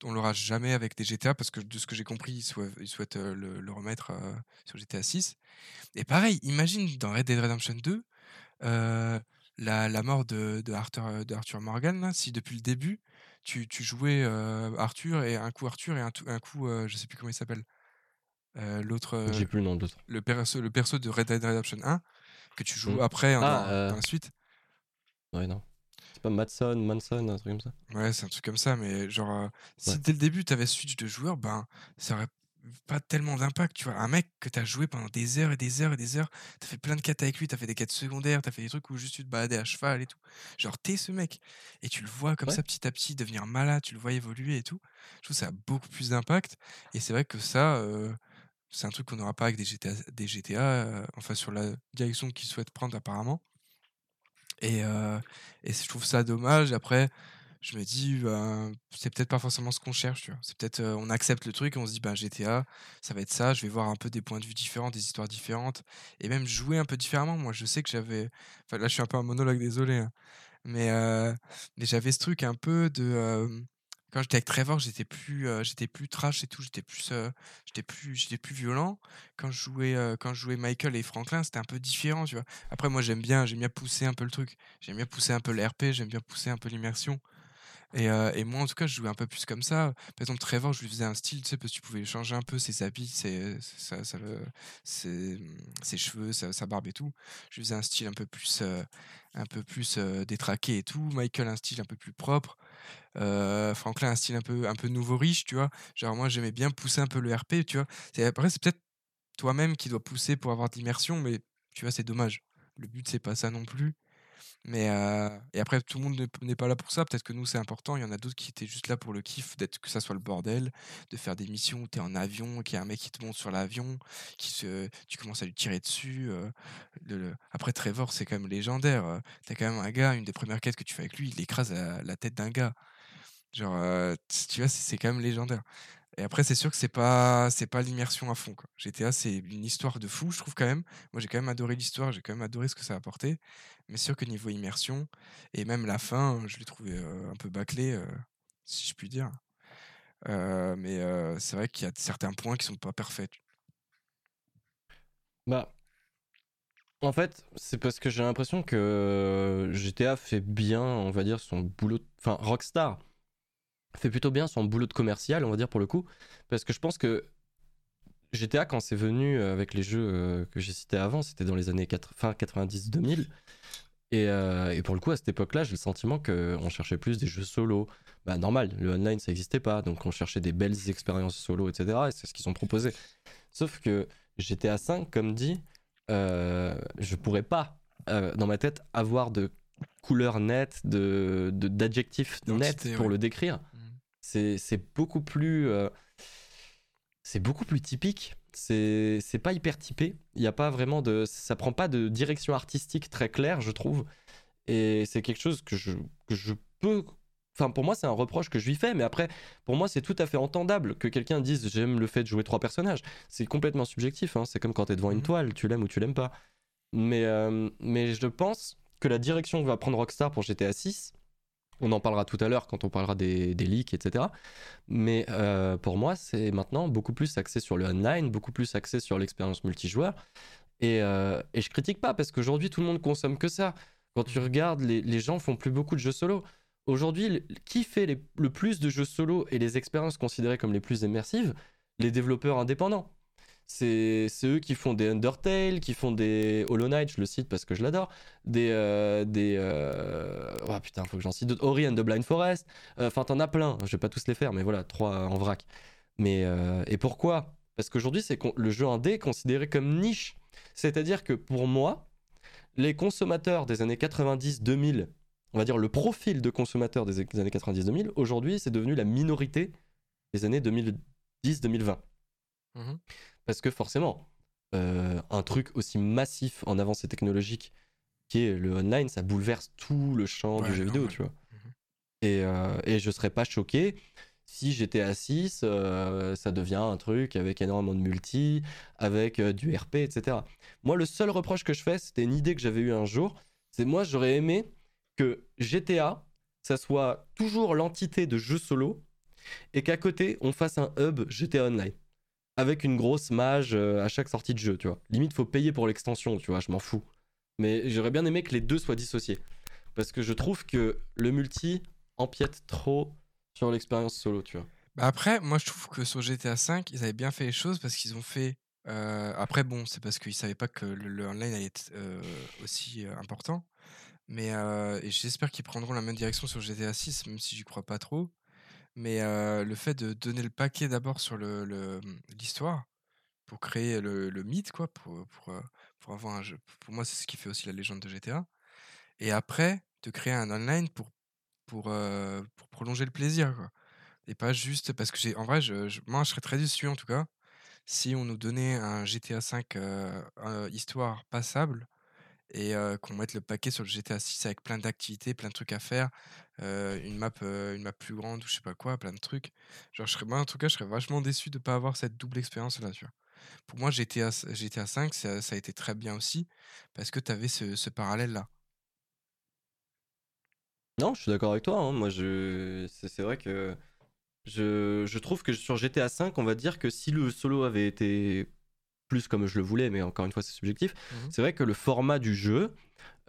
Speaker 2: on l'aura jamais avec des GTA parce que de ce que j'ai compris, ils souhaitent, ils souhaitent, euh, le, remettre euh, sur GTA 6. Et pareil, imagine dans Red Dead Redemption 2, euh, la, la mort de, de Arthur, de Arthur Morgan, là, si depuis le début, tu, tu jouais euh, Arthur et un coup Arthur et un, un coup, euh, je sais plus comment il s'appelle, euh, l'autre, euh,
Speaker 1: J'ai plus le nom de l'autre.
Speaker 2: le perso, le perso de Red Dead Redemption 1, que tu joues
Speaker 1: Mm.
Speaker 2: après hein,
Speaker 1: Ah,
Speaker 2: dans,
Speaker 1: euh.
Speaker 2: dans la suite.
Speaker 1: Ouais, non. C'est pas Madson, Manson, un truc comme ça?
Speaker 2: Ouais, c'est un truc comme ça, mais genre, euh, si
Speaker 1: Ouais.
Speaker 2: dès le début tu avais switch de joueur, ben, ça aurait pas tellement d'impact, tu vois. Un mec que t'as joué pendant des heures et des heures et des heures, t'as fait plein de quêtes avec lui, t'as fait des quêtes secondaires, t'as fait des trucs où juste tu te baladais à cheval et tout. Genre, t'es ce mec. Et tu le vois comme
Speaker 1: Ouais.
Speaker 2: ça petit à petit devenir malade, tu le vois évoluer et tout. Je trouve que ça a beaucoup plus d'impact. Et c'est vrai que ça, euh, c'est un truc qu'on n'aura pas avec des GTA, des GTA euh, enfin sur la direction qu'ils souhaitent prendre apparemment. Et, euh, et je trouve ça dommage. Après, je me dis, ben, c'est peut-être pas forcément ce qu'on cherche, tu vois. C'est peut-être, euh, on accepte le truc on se dit, ben, GTA, ça va être ça. Je vais voir un peu des points de vue différents, des histoires différentes, et même jouer un peu différemment. Moi, je sais que j'avais, enfin là, je suis un peu un monologue, désolé, hein. mais, mais j'avais ce truc un peu de, quand j'étais avec Trevor, j'étais plus, j'étais plus trash et tout, j'étais plus, j'étais plus, j'étais plus violent. Quand je jouais, quand je Michael et Franklin, c'était un peu différent, tu vois. Après, moi, j'aime bien, j'aime bien pousser un peu le truc. J'aime bien pousser un peu l'RP, j'aime bien pousser un peu l'immersion. Et, euh, et moi, en tout cas, je jouais un peu plus comme ça. Par exemple, Trevor, je lui faisais un style, tu sais, parce que tu pouvais changer un peu ses habits, ses, cheveux, sa, barbe et tout. Je lui faisais un style un peu plus, euh, euh, détraqué et tout. Michael, un style un peu plus propre. Franklin, un style un peu, un peu nouveau riche, tu vois. Genre, moi, j'aimais bien pousser un peu le RP, tu vois. Après, c'est peut-être toi-même qui dois pousser pour avoir de l'immersion, mais tu vois, c'est dommage. Le but, c'est pas ça non plus. Mais euh, et après, tout le monde n'est pas là pour ça. Peut-être que nous, c'est important. Il y en a d'autres qui étaient juste là pour le kiff, d'être que ça soit le bordel, de faire des missions où tu es en avion, qu'il y a un mec qui te monte sur l'avion, qui se, tu commences à lui tirer dessus. euh, Après, Trevor, c'est quand même légendaire. euh, T'as quand même un gars, une des premières quêtes que tu fais avec lui, il écrase la, tête d'un gars. Genre, tu vois, c'est quand même légendaire. Et après, c'est sûr que c'est pas, c'est pas l'immersion à fond. GTA, c'est une histoire de fou, je trouve quand même. Moi, j'ai quand même adoré l'histoire, j'ai quand même adoré ce que ça a apporté. Mais sûr que niveau immersion, et même la fin, je l'ai trouvé un peu bâclé, si je puis dire. Mais c'est vrai qu'il y a certains points qui sont pas parfaits.
Speaker 1: Bah. En fait, c'est parce que j'ai l'impression que GTA fait bien, on va dire, son boulot. Enfin, Rockstar fait plutôt bien son boulot de commercial, on va dire, pour le coup. Parce que je pense que GTA, quand c'est venu euh, avec les jeux euh, que j'ai cités avant, c'était dans les années 80, fin 90-2000. Et, euh, et pour le coup, à cette époque-là, j'ai le sentiment qu'on cherchait plus des jeux solo. Bah, normal, le online, ça n'existait pas. Donc, on cherchait des belles expériences solo, etc. Et c'est ce qu'ils ont proposé. Sauf que GTA 5, comme dit, euh, je pourrais pas, euh, dans ma tête, avoir de couleurs nettes, de, de- d'adjectifs nets pour
Speaker 2: ouais.
Speaker 1: le décrire. C'est, beaucoup plus. euh, c'est beaucoup plus typique. C'est c'est pas hyper typé. Il y a pas vraiment de. Ça prend pas de direction artistique très claire, je trouve. Et c'est quelque chose que je, que je peux. Enfin, pour moi, c'est un reproche que je lui fais, mais après, pour moi, c'est tout à fait entendable que quelqu'un dise j'aime le fait de jouer trois personnages. C'est complètement subjectif. hein. C'est comme quand t'es devant une
Speaker 2: Mhm.
Speaker 1: toile, tu l'aimes ou tu l'aimes pas. Mais, euh, mais je pense que la direction que va prendre Rockstar pour GTA 6, on en parlera tout à l'heure quand on parlera des, leaks, etc. Mais euh, pour moi, c'est maintenant beaucoup plus axé sur le online, beaucoup plus axé sur l'expérience multijoueur. Et, euh, et je critique pas parce qu'aujourd'hui, tout le monde consomme que ça. Quand tu regardes, les, les gens font plus beaucoup de jeux solo. Aujourd'hui, qui fait le plus de jeux solo et les expériences considérées comme les plus immersives? Les développeurs indépendants. C'est eux qui font des Undertale, qui font des Hollow Knight, je le cite parce que je l'adore, des... euh, des euh, oh putain, faut que j'en cite d'autres. Ori and the Blind Forest. Euh, Enfin, t'en as plein, je vais pas tous les faire, mais voilà, trois en vrac. Mais, et pourquoi? Parce qu'aujourd'hui, c'est le jeu indé est considéré comme niche. C'est-à-dire que pour moi, les consommateurs des années 90-2000, on va dire le profil de consommateurs des années 90-2000, aujourd'hui, c'est devenu la minorité des années 2010-2020.
Speaker 2: Mhm.
Speaker 1: Parce que forcément, euh, un truc aussi massif en avancée technologique qui est le online, ça bouleverse tout le champ
Speaker 2: Ouais,
Speaker 1: du jeu vidéo, tu vois.
Speaker 2: Mhm.
Speaker 1: Et, euh, et je serais pas choqué si à 6, euh, ça devient un truc avec énormément de multi, avec euh, du RP, etc. Moi, le seul reproche que je fais, c'était une idée que j'avais eue un jour, c'est moi, j'aurais aimé que GTA, ça soit toujours l'entité de jeu solo, et qu'à côté, on fasse un hub GTA Online. Avec une grosse mage euh, à chaque sortie de jeu, tu vois. Limite, faut payer pour l'extension, tu vois, je m'en fous. Mais j'aurais bien aimé que les deux soient dissociés. Parce que je trouve que le multi empiète trop sur l'expérience solo, tu vois.
Speaker 2: Bah après, moi je trouve que sur GTA V, ils avaient bien fait les choses parce qu'ils ont fait. euh, après, bon, c'est parce qu'ils savaient pas que le, online allait être euh, aussi important. Mais j'espère qu'ils prendront la même direction sur GTA 6, même si j'y crois pas trop. Mais le fait de donner le paquet d'abord sur le- le- l'histoire pour créer le, le mythe, quoi, pour, pour, pour avoir un jeu. Pour moi, c'est ce qui fait aussi la légende de GTA. Et après, de créer un online pour, pour, pour prolonger le plaisir, quoi. Et pas juste parce que j'ai. En vrai, je- moi, je serais très déçu en tout cas si on nous donnait un GTA 5 histoire passable et qu'on mette le paquet sur le GTA 6 avec plein d'activités, plein de trucs à faire, une map, une map plus grande ou je sais pas quoi, plein de trucs. Genre, je serais, moi en tout cas, je serais vachement déçu de pas avoir cette double expérience là, tu vois. Pour moi, GTA, GTA 5, ça, a été très bien aussi parce que tu avais ce, ce parallèle là.
Speaker 1: Non, je suis d'accord avec toi. hein. Moi, je... c'est vrai que je... je trouve que sur GTA V, on va dire que si le solo avait été plus comme je le voulais, mais encore une fois, c'est subjectif,
Speaker 2: Mhm.
Speaker 1: c'est vrai que le format du jeu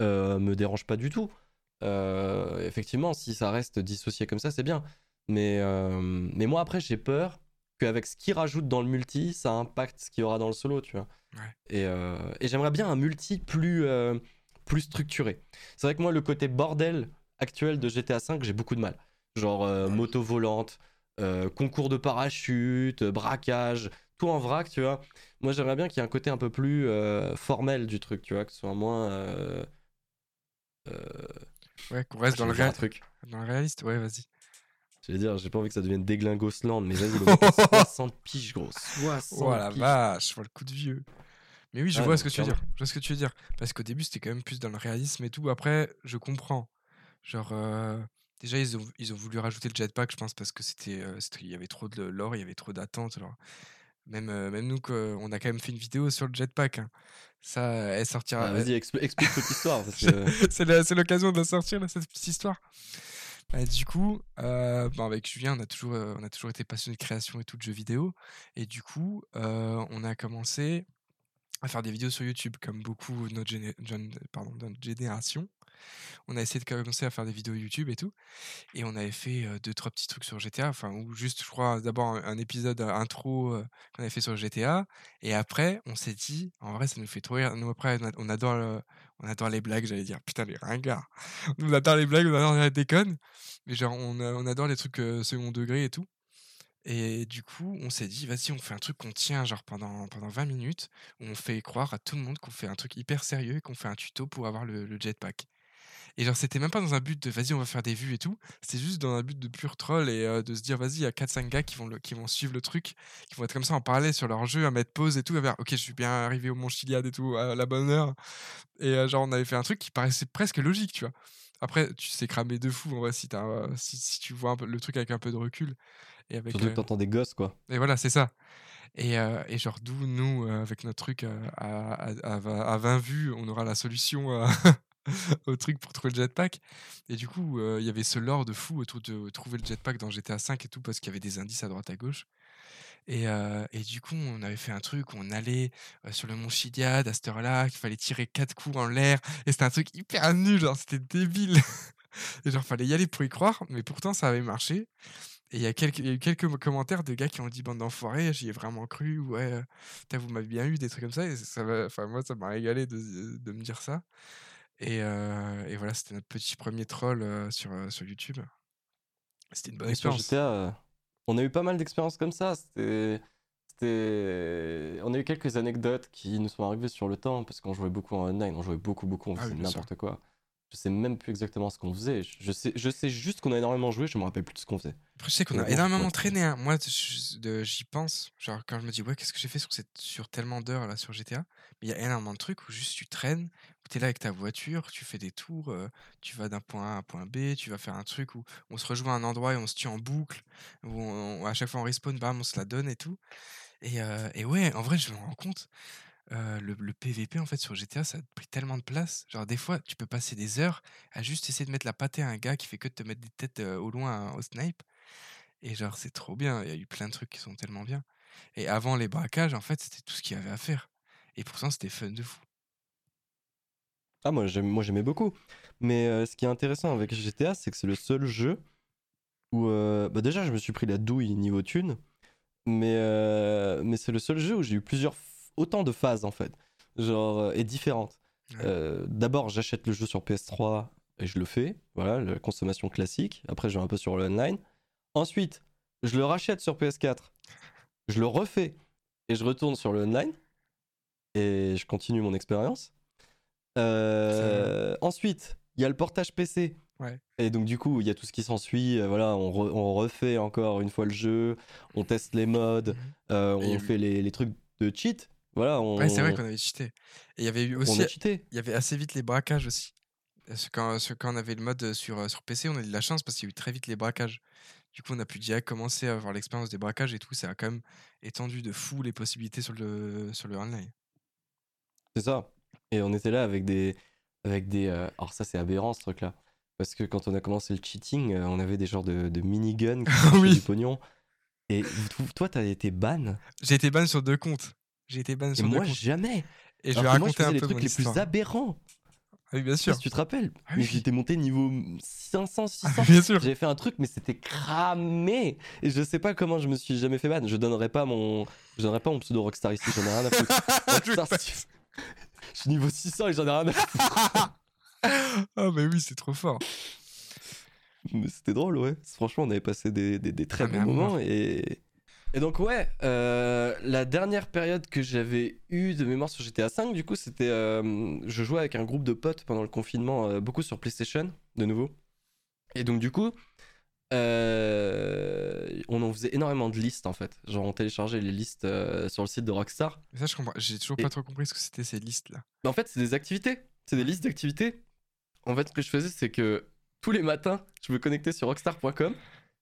Speaker 1: euh, me dérange pas du tout. Euh, effectivement, si ça reste dissocié comme ça, c'est bien. Mais, euh, mais moi, après, j'ai peur qu'avec ce qu'ils rajoutent dans le multi, ça impacte ce qu'il y aura dans le solo, tu vois.
Speaker 2: Ouais.
Speaker 1: Et, et j'aimerais bien un multi plus, plus structuré. C'est vrai que moi, le côté bordel actuel de GTA V, j'ai beaucoup de mal. Genre moto volante, concours de parachute, braquage, tout en vrac, tu vois. Moi, j'aimerais bien qu'il y ait un côté un peu plus euh, formel du truc, tu vois, que ce soit moins. euh, euh,
Speaker 2: Ouais, qu'on reste dans le, réa-
Speaker 1: truc.
Speaker 2: dans le réaliste, ouais, vas-y.
Speaker 1: J'allais dire, j'ai pas envie que ça devienne déglingosland, mais vas-y, le mec a 60 piges, gros. 60
Speaker 2: Oh la
Speaker 1: piges.
Speaker 2: vache, je vois le coup de vieux. Mais oui, je
Speaker 1: Ah,
Speaker 2: vois
Speaker 1: non,
Speaker 2: ce que tu veux dire. Je vois ce que tu veux dire. Parce qu'au début, c'était quand même plus dans le réalisme et tout. Après, je comprends. Genre, euh, déjà, ils ont, ils ont voulu rajouter le jetpack, je pense, parce que c'était, euh, c'était- il y avait trop de lore, il y avait trop d'attentes. Même, euh, même nous, que- on a quand même fait une vidéo sur le jetpack. hein. Ça, elle sortira.
Speaker 1: Ah,
Speaker 2: elle-
Speaker 1: vas-y, expl- explique. Parce que...
Speaker 2: c'est l'occasion de la sortir, là, cette petite histoire. Bah, du coup, euh, avec Julien, on a, toujours, euh, on a toujours été passionné de création et tout de jeux vidéo. Et du coup, euh, on a commencé à faire des vidéos sur YouTube, comme beaucoup de notre, géné- jeune- pardon, de notre génération. On a essayé de commencer à faire des vidéos YouTube et tout. Et on avait fait euh, deux, trois petits trucs sur GTA. Enfin, ou juste, je crois, d'abord un, épisode intro qu'on avait fait sur GTA. Et après, on s'est dit, en vrai, ça nous fait trop rire. Nous, après, on, adore, on adore les blagues, j'allais dire. Putain, les ringards. On adore les blagues, on adore la déconne. Mais genre, on, adore les trucs second degré et tout. Et du coup, on s'est dit, vas-y, on fait un truc qu'on tient genre pendant, pendant 20 minutes, où on fait croire à tout le monde qu'on fait un truc hyper sérieux et qu'on fait un tuto pour avoir le jetpack. Et genre, c'était même pas dans un but de vas-y, on va faire des vues et tout. C'était juste dans un but de pur troll et euh, de se dire vas-y, il y a 4-5 gars qui vont, le- qui vont suivre le truc, qui vont être comme ça en parler sur leur jeu, à mettre pause et tout, à faire ok, je suis bien arrivé au Mont Chiliade et tout, à la bonne heure. Et euh, genre, on avait fait un truc qui paraissait presque logique, tu vois. Après, tu sais cramer de fou en vrai si, euh, si, si tu vois un peu le truc avec un peu de recul. Et avec,
Speaker 1: Surtout
Speaker 2: euh,
Speaker 1: que t'entends des gosses, quoi.
Speaker 2: et voilà, c'est ça. Et, euh, et genre, d'où nous, euh, avec notre truc euh, à, à, à, vingt- à 20 vues, on aura la solution à- au truc pour trouver le jetpack. Et du coup, euh, il y avait ce lore de fou autour de trouver le jetpack dans GTA V et tout, parce qu'il y avait des indices à droite à gauche. Et, euh, et du coup, on avait fait un truc on allait euh, sur le mont Chiliad à cette heure-là, qu'il fallait tirer quatre coups en l'air. Et c'était un truc hyper nul, genre, c'était débile. et genre, fallait y aller pour y croire, mais pourtant, ça avait marché. Et il y, a eu quelques commentaires de gars qui ont dit bande d'enfoirés, j'y ai vraiment cru, ouais, vous m'avez bien eu, des trucs comme ça. Et moi, ça m'a régalé de me dire ça. Et, et voilà, c'était notre petit premier troll sur, sur YouTube. C'était une bonne
Speaker 1: Et sur
Speaker 2: expérience.
Speaker 1: GTA, on a eu pas mal d'expériences comme ça. C'était. On a eu quelques anecdotes qui nous sont arrivées sur le temps parce qu'on jouait beaucoup en online, on jouait beaucoup, beaucoup, on
Speaker 2: Ah oui,
Speaker 1: faisait
Speaker 2: sûr.
Speaker 1: n'importe quoi. Je sais même plus exactement ce qu'on faisait. Je- sais, je sais juste qu'on a énormément joué, je me rappelle plus de ce qu'on faisait.
Speaker 2: Après, je sais qu'on a énormément traîné. hein. Moi, j'y pense. Genre, quand je me dis, ouais, qu'est-ce que j'ai fait sur, cette, sur tellement d'heures là sur GTA Mais il y a énormément de trucs où juste tu traînes, où tu es là avec ta voiture, tu fais des tours, euh, tu vas d'un point A à un point B, tu vas faire un truc où on se rejoint à un endroit et on se tue en boucle, où on- à chaque fois on respawn, bam, on se la donne et tout. Et, euh, et ouais, en vrai, je me rends compte. Euh, le, le PVP en fait sur GTA ça a pris tellement de place genre des fois tu peux passer des heures à juste essayer de mettre la pâtée à un gars qui fait que de te mettre des têtes euh, au loin euh, au snipe et genre, c'est trop bien. Il y a eu plein de trucs qui sont tellement bien. Et avant les braquages, en fait, c'était tout ce qu'il y avait à faire. Et pourtant, c'était fun de fou.
Speaker 1: Ah, moi j'aimais beaucoup. Mais euh, ce qui est intéressant avec GTA, c'est que c'est le seul jeu où. bah déjà, je me suis pris la douille niveau thune. Mais, mais c'est le seul jeu où j'ai eu plusieurs. Autant de phases en fait. Genre, euh, et différentes.
Speaker 2: Ouais.
Speaker 1: Euh, D'abord, j'achète le jeu sur PS3 et je le fais. Voilà, la consommation classique. Après, je vais un peu sur le online. Ensuite, je le rachète sur PS4. Je le refais et je retourne sur le online. Et je continue mon expérience. Euh, ensuite, il y a le portage PC.
Speaker 2: Ouais.
Speaker 1: Et donc, du coup, il y a tout ce qui s'ensuit. Euh, Voilà, on, re- on refait encore une fois le jeu. On teste les modes.
Speaker 2: Mhm.
Speaker 1: euh, on fait les, les trucs de cheat. Voilà, on,
Speaker 2: Ouais, c'est vrai qu'on avait cheaté. Et il y avait eu aussi,
Speaker 1: on a cheaté.
Speaker 2: il y avait assez vite les braquages aussi. Quand, quand on avait le mode euh, sur, euh, sur PC, on a eu de la chance parce qu'il y a eu très vite les braquages. Du coup, on a pu direct commencer à avoir l'expérience des braquages et tout. Ça a quand même étendu de fou les possibilités sur le, sur le online.
Speaker 1: C'est ça. Et on était là avec des. Avec des euh, Alors, ça, c'est aberrant ce truc-là. Parce que quand on a commencé le cheating, on avait des genres de, de miniguns qui
Speaker 2: oui.
Speaker 1: du pognon. Et to- toi, t'as été ban?
Speaker 2: J'ai été ban sur deux comptes. J'ai été ban sur
Speaker 1: moi,
Speaker 2: comptes.
Speaker 1: jamais.
Speaker 2: Et je
Speaker 1: Alors
Speaker 2: vais
Speaker 1: je
Speaker 2: raconter
Speaker 1: faisais
Speaker 2: un
Speaker 1: les
Speaker 2: peu
Speaker 1: trucs
Speaker 2: mon
Speaker 1: les
Speaker 2: histoire.
Speaker 1: plus aberrants.
Speaker 2: Ah oui, bien sûr.
Speaker 1: si tu te rappelles.
Speaker 2: Ah oui.
Speaker 1: j'étais monté niveau 500, 600.
Speaker 2: bien sûr.
Speaker 1: J'avais fait un truc, mais c'était cramé. Et je sais pas comment je me suis jamais fait ban. Je donnerais pas mon, je donnerais pas mon pseudo Rockstar ici. J'en ai rien à foutre. Rockstar, je suis niveau 600 et j'en ai rien à foutre.
Speaker 2: Ah, mais oui, c'est trop fort.
Speaker 1: Mais c'était drôle, ouais. Franchement, on avait passé des, des- des très
Speaker 2: Ah,
Speaker 1: bons moments. Et... et donc, ouais, euh, la dernière période que j'avais eue de mémoire sur GTA V, du coup, c'était. euh, je jouais avec un groupe de potes pendant le confinement, euh, beaucoup sur PlayStation, de nouveau. Et donc, du coup, on en faisait énormément de listes, en fait. Genre, on téléchargeait les listes sur le site de Rockstar.
Speaker 2: Mais ça, je comprends. J'ai toujours
Speaker 1: Et-
Speaker 2: pas trop compris ce que c'était ces listes-là.
Speaker 1: Mais en fait, c'est des activités. C'est des listes d'activités. En fait, ce que je faisais, c'est que tous les matins, je me connectais sur rockstar.com,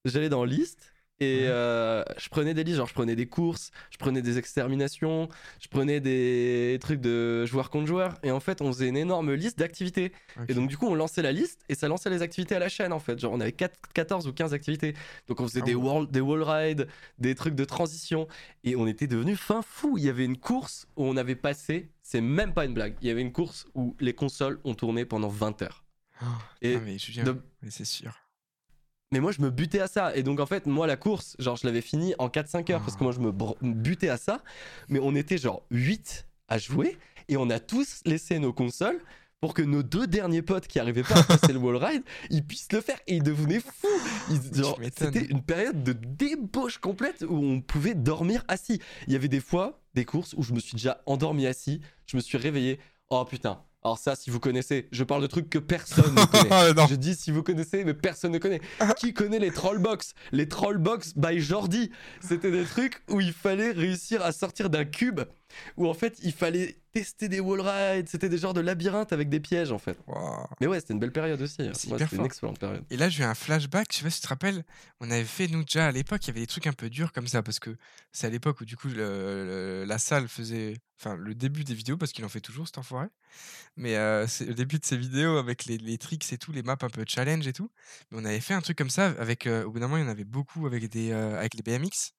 Speaker 1: j'allais dans liste et euh, je prenais des listes. Genre, je prenais des courses, je prenais des exterminations, je prenais des trucs de joueur contre joueur. Et en fait, on faisait une énorme liste d'activités. Et donc, du coup, on lançait la liste et ça lançait les activités à la chaîne en fait. Genre, on avait 4 14 ou 15 activités. Donc, on faisait
Speaker 2: Ah
Speaker 1: des,
Speaker 2: ouais.
Speaker 1: wall, des wall rides, des trucs de transition. Et on était devenu fin fou. Il y avait une course où on avait passé, c'est même pas une blague, il y avait une course où les consoles ont tourné pendant 20 heures. Et
Speaker 2: ah, mais Julien,
Speaker 1: de-
Speaker 2: mais c'est sûr.
Speaker 1: Mais moi, je me butais à ça. Et donc, en fait, moi, la course, genre, je l'avais fini en 4-5 heures parce que moi, je me butais à ça. Mais on était genre 8 à jouer et on a tous laissé nos consoles pour que nos deux derniers potes qui arrivaient pas à passer le wall ride, ils puissent le faire. Et ils devenaient fous. C'était une période de débauche complète où on pouvait dormir assis. Il y avait des fois, des courses où je me suis déjà endormi assis. Je me suis réveillé. Oh putain, Alors ça, si vous connaissez, je parle de trucs que personne ne connaît.
Speaker 2: Non.
Speaker 1: Je dis si vous connaissez, mais personne ne connaît. Qui connaît les Trollbox? Les Trollbox by Jordi. C'était des trucs où il fallait réussir à sortir d'un cube, où en fait il fallait tester des wall rides. C'était des genres de labyrinthes avec des pièges en fait.
Speaker 2: Wow.
Speaker 1: Mais ouais, c'était une belle période aussi. hein.
Speaker 2: Hyper
Speaker 1: c'était une excellente période.
Speaker 2: Et là, j'ai eu un flashback. Je sais pas si tu te rappelles, on avait fait, nous, déjà à l'époque, il y avait des trucs un peu durs comme ça, parce que c'est à l'époque où, du coup, le- le- la salle faisait. Enfin, le début des vidéos, parce qu'il en fait toujours, cet enfoiré. Mais euh, c'est le début de ces vidéos avec les, les tricks et tout, les maps un peu challenge et tout. Mais on avait fait un truc comme ça, avec. euh, au bout d'un moment, il y en avait beaucoup avec, des, euh, avec les BMX.